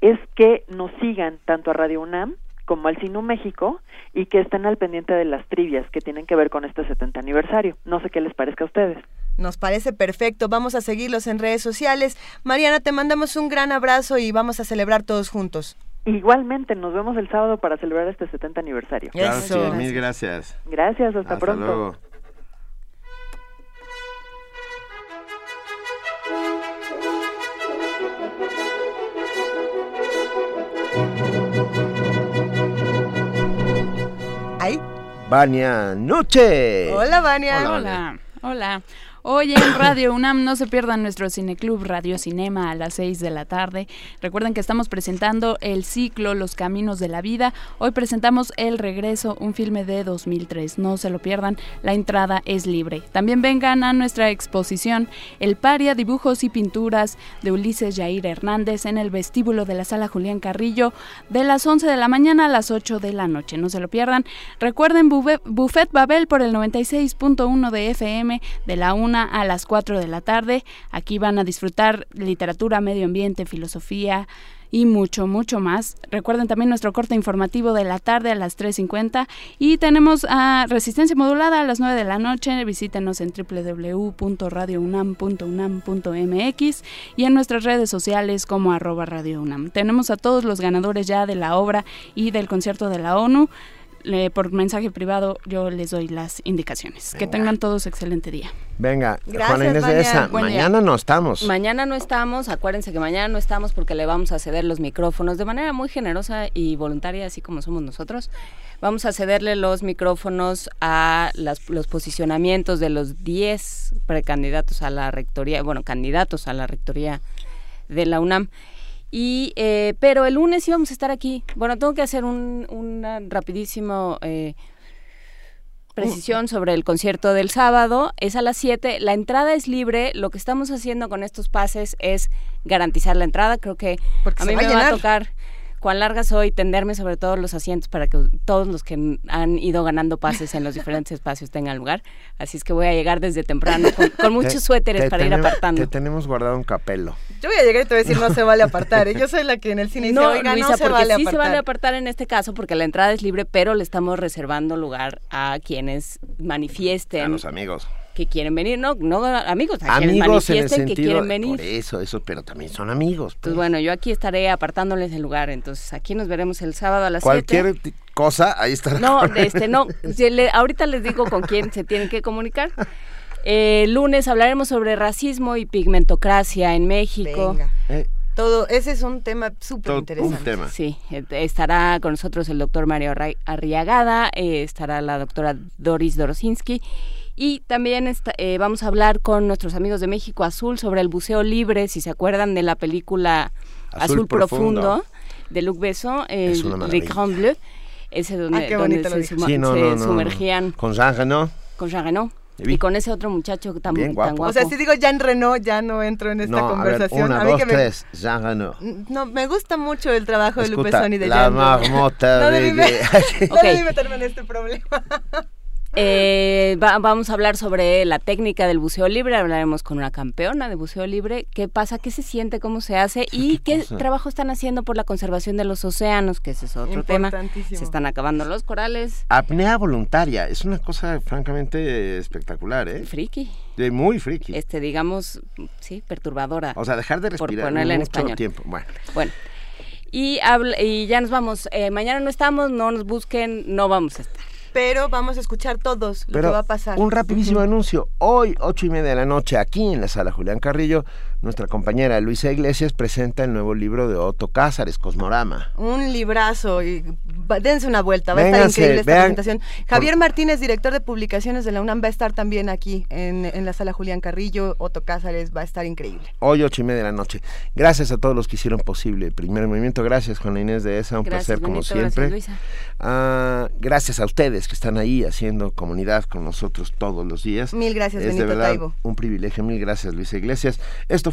es que nos sigan tanto a Radio UNAM como al Sinu México y que estén al pendiente de las trivias que tienen que ver con este 70 aniversario. No sé qué les parezca a ustedes. Nos parece perfecto. Vamos a seguirlos en redes sociales. Mariana, te mandamos un gran abrazo y vamos a celebrar todos juntos. Igualmente, nos vemos el sábado para celebrar este 70 aniversario. Gracias, mil gracias. Gracias, hasta, pronto. Vania Noche. Hola, Vania. Hola. Hola. Hoy en Radio UNAM no se pierdan nuestro cineclub Radio Cinema a las 6 de la tarde. Recuerden que estamos presentando el ciclo Los Caminos de la Vida. Hoy presentamos El Regreso, un filme de 2003. No se lo pierdan, la entrada es libre. También vengan a nuestra exposición El Paria, dibujos y pinturas de Ulises Jair Hernández en el vestíbulo de la sala Julián Carrillo de las 11 de la mañana a las 8 de la noche. No se lo pierdan. Recuerden Buffet Babel por el 96.1 de FM de la 1 a las 4 de la tarde. Aquí van a disfrutar literatura, medio ambiente, filosofía y mucho, mucho más. Recuerden también nuestro corte informativo de la tarde a las 3.50 y tenemos a Resistencia Modulada a las 9 de la noche. Visítenos en www.radiounam.unam.mx y en nuestras redes sociales como arroba Radio UNAM. Tenemos a todos los ganadores ya de la obra y del concierto de la ONU le- por mensaje privado yo les doy las indicaciones. Que Venga. tengan todos excelente día. Venga, Gracias, Juana Inés de Vania. esa, mañana no estamos. Mañana no estamos, acuérdense que mañana no estamos porque le vamos a ceder los micrófonos de manera muy generosa y voluntaria, así como somos nosotros. Vamos a cederle los micrófonos a las- los posicionamientos de los 10 precandidatos a la rectoría, bueno, candidatos a la rectoría de la UNAM. Y, eh, pero el lunes íbamos a estar aquí. Bueno, tengo que hacer un una rapidísimo eh, precisión sobre el concierto del sábado. Es a las 7. La entrada es libre. Lo que estamos haciendo con estos pases es garantizar la entrada. Creo que Porque a mí va a me va a llenar. tocar cuán larga soy, tenderme sobre todos los asientos para que todos los que han ido ganando pases en los diferentes espacios tengan lugar. Así es que voy a llegar desde temprano con, con muchos Te- suéteres te para ir tenemos- apartando. Te tenemos guardado un capelo. Yo voy a llegar y te voy a decir no se vale apartar. ¿eh? Yo soy la que en el cine dice, No, oiga, Luisa, no se porque vale sí apartar. se vale apartar en este caso porque la entrada es libre, pero le estamos reservando lugar a quienes manifiesten A los amigos. Que quieren venir, no, no amigos, a quienes Amigos en el manifiesten que sentido. quieren venir. Por eso, eso, pero también son amigos. Pues bueno, yo aquí estaré apartándoles el lugar, entonces aquí nos veremos el sábado a las 7. Cualquier t- cosa, ahí estará. No, este, no. ahorita les digo con quién se tienen que comunicar. Eh, lunes hablaremos sobre racismo y pigmentocracia en México. Venga. Todo, ese es un tema súper interesante. Sí, eh, estará con nosotros el doctor Mario Arriagada, eh, estará la doctora Doris Dorosinski y también esta- eh, vamos a hablar con nuestros amigos de México Azul sobre el buceo libre, si se acuerdan de la película Azul Azul, Profundo. Profundo. de Luc Besson, una Le. Grand Bleu, ese donde, Ah, donde se, suma- Sí, no, se no, no, no. sumergían Con Jean Reno. con Jean Reno y con ese otro muchacho tan, Bien tan guapo. guapo. O sea, si digo Jean Reno, ya no entro en esta No, a ver, conversación. una, mí dos, que me- tres. Jean Reno. No, me gusta mucho el trabajo de Lupe Escuta, Besson y de la Jean Reno. marmota no de- debí, de- no debí meterme en este problema. Eh, va- vamos a hablar sobre la técnica del buceo libre, hablaremos con una campeona de buceo libre, qué pasa, qué se siente, cómo se hace y qué, cosa. trabajo están haciendo por la conservación de los océanos, que ese es otro tema. Se están acabando los corales. Apnea voluntaria. Es una cosa francamente espectacular, ¿eh? Friki. De muy friki. Este, digamos, sí, perturbadora. O sea, dejar de por respirar ponerla en mucho español. tiempo. Bueno. Bueno. Y, habla- y ya nos vamos. Eh, mañana no estamos, no nos busquen, no vamos a estar. Pero vamos a escuchar todos lo Pero que va a pasar. un rapidísimo anuncio. Hoy, ocho y media de la noche, aquí en la sala Julián Carrillo, nuestra compañera Luisa Iglesias presenta el nuevo libro de Otto Cázares, Cosmorama. Un librazo y dense una vuelta, va a estar increíble esta vean. presentación. Javier Martínez, director de publicaciones de la UNAM, va a estar también aquí en, en la sala Julián Carrillo. Otto Cázares va a estar increíble. Hoy, ocho y media de la noche. Gracias a todos los que hicieron posible el primer movimiento. Gracias, Juana Inés de esa. Un Gracias, placer, como siempre. gracias, Luisa. Ah, gracias a ustedes que están ahí haciendo comunidad con nosotros todos los días. Mil gracias, es Benito de verdad Taibo. un privilegio. Mil gracias, Luisa Iglesias. Esto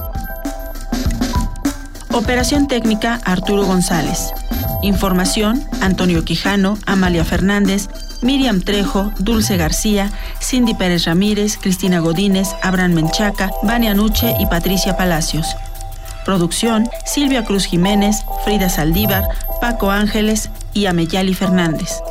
Operación técnica Arturo González. Información Antonio Quijano, Amalia Fernández, Miriam Trejo, Dulce García, Cindy Pérez Ramírez, Cristina Godínez, Abraham Menchaca, Vania Nuche y Patricia Palacios. Producción Silvia Cruz Jiménez, Frida Saldívar, Paco Ángeles y Ameyali Fernández.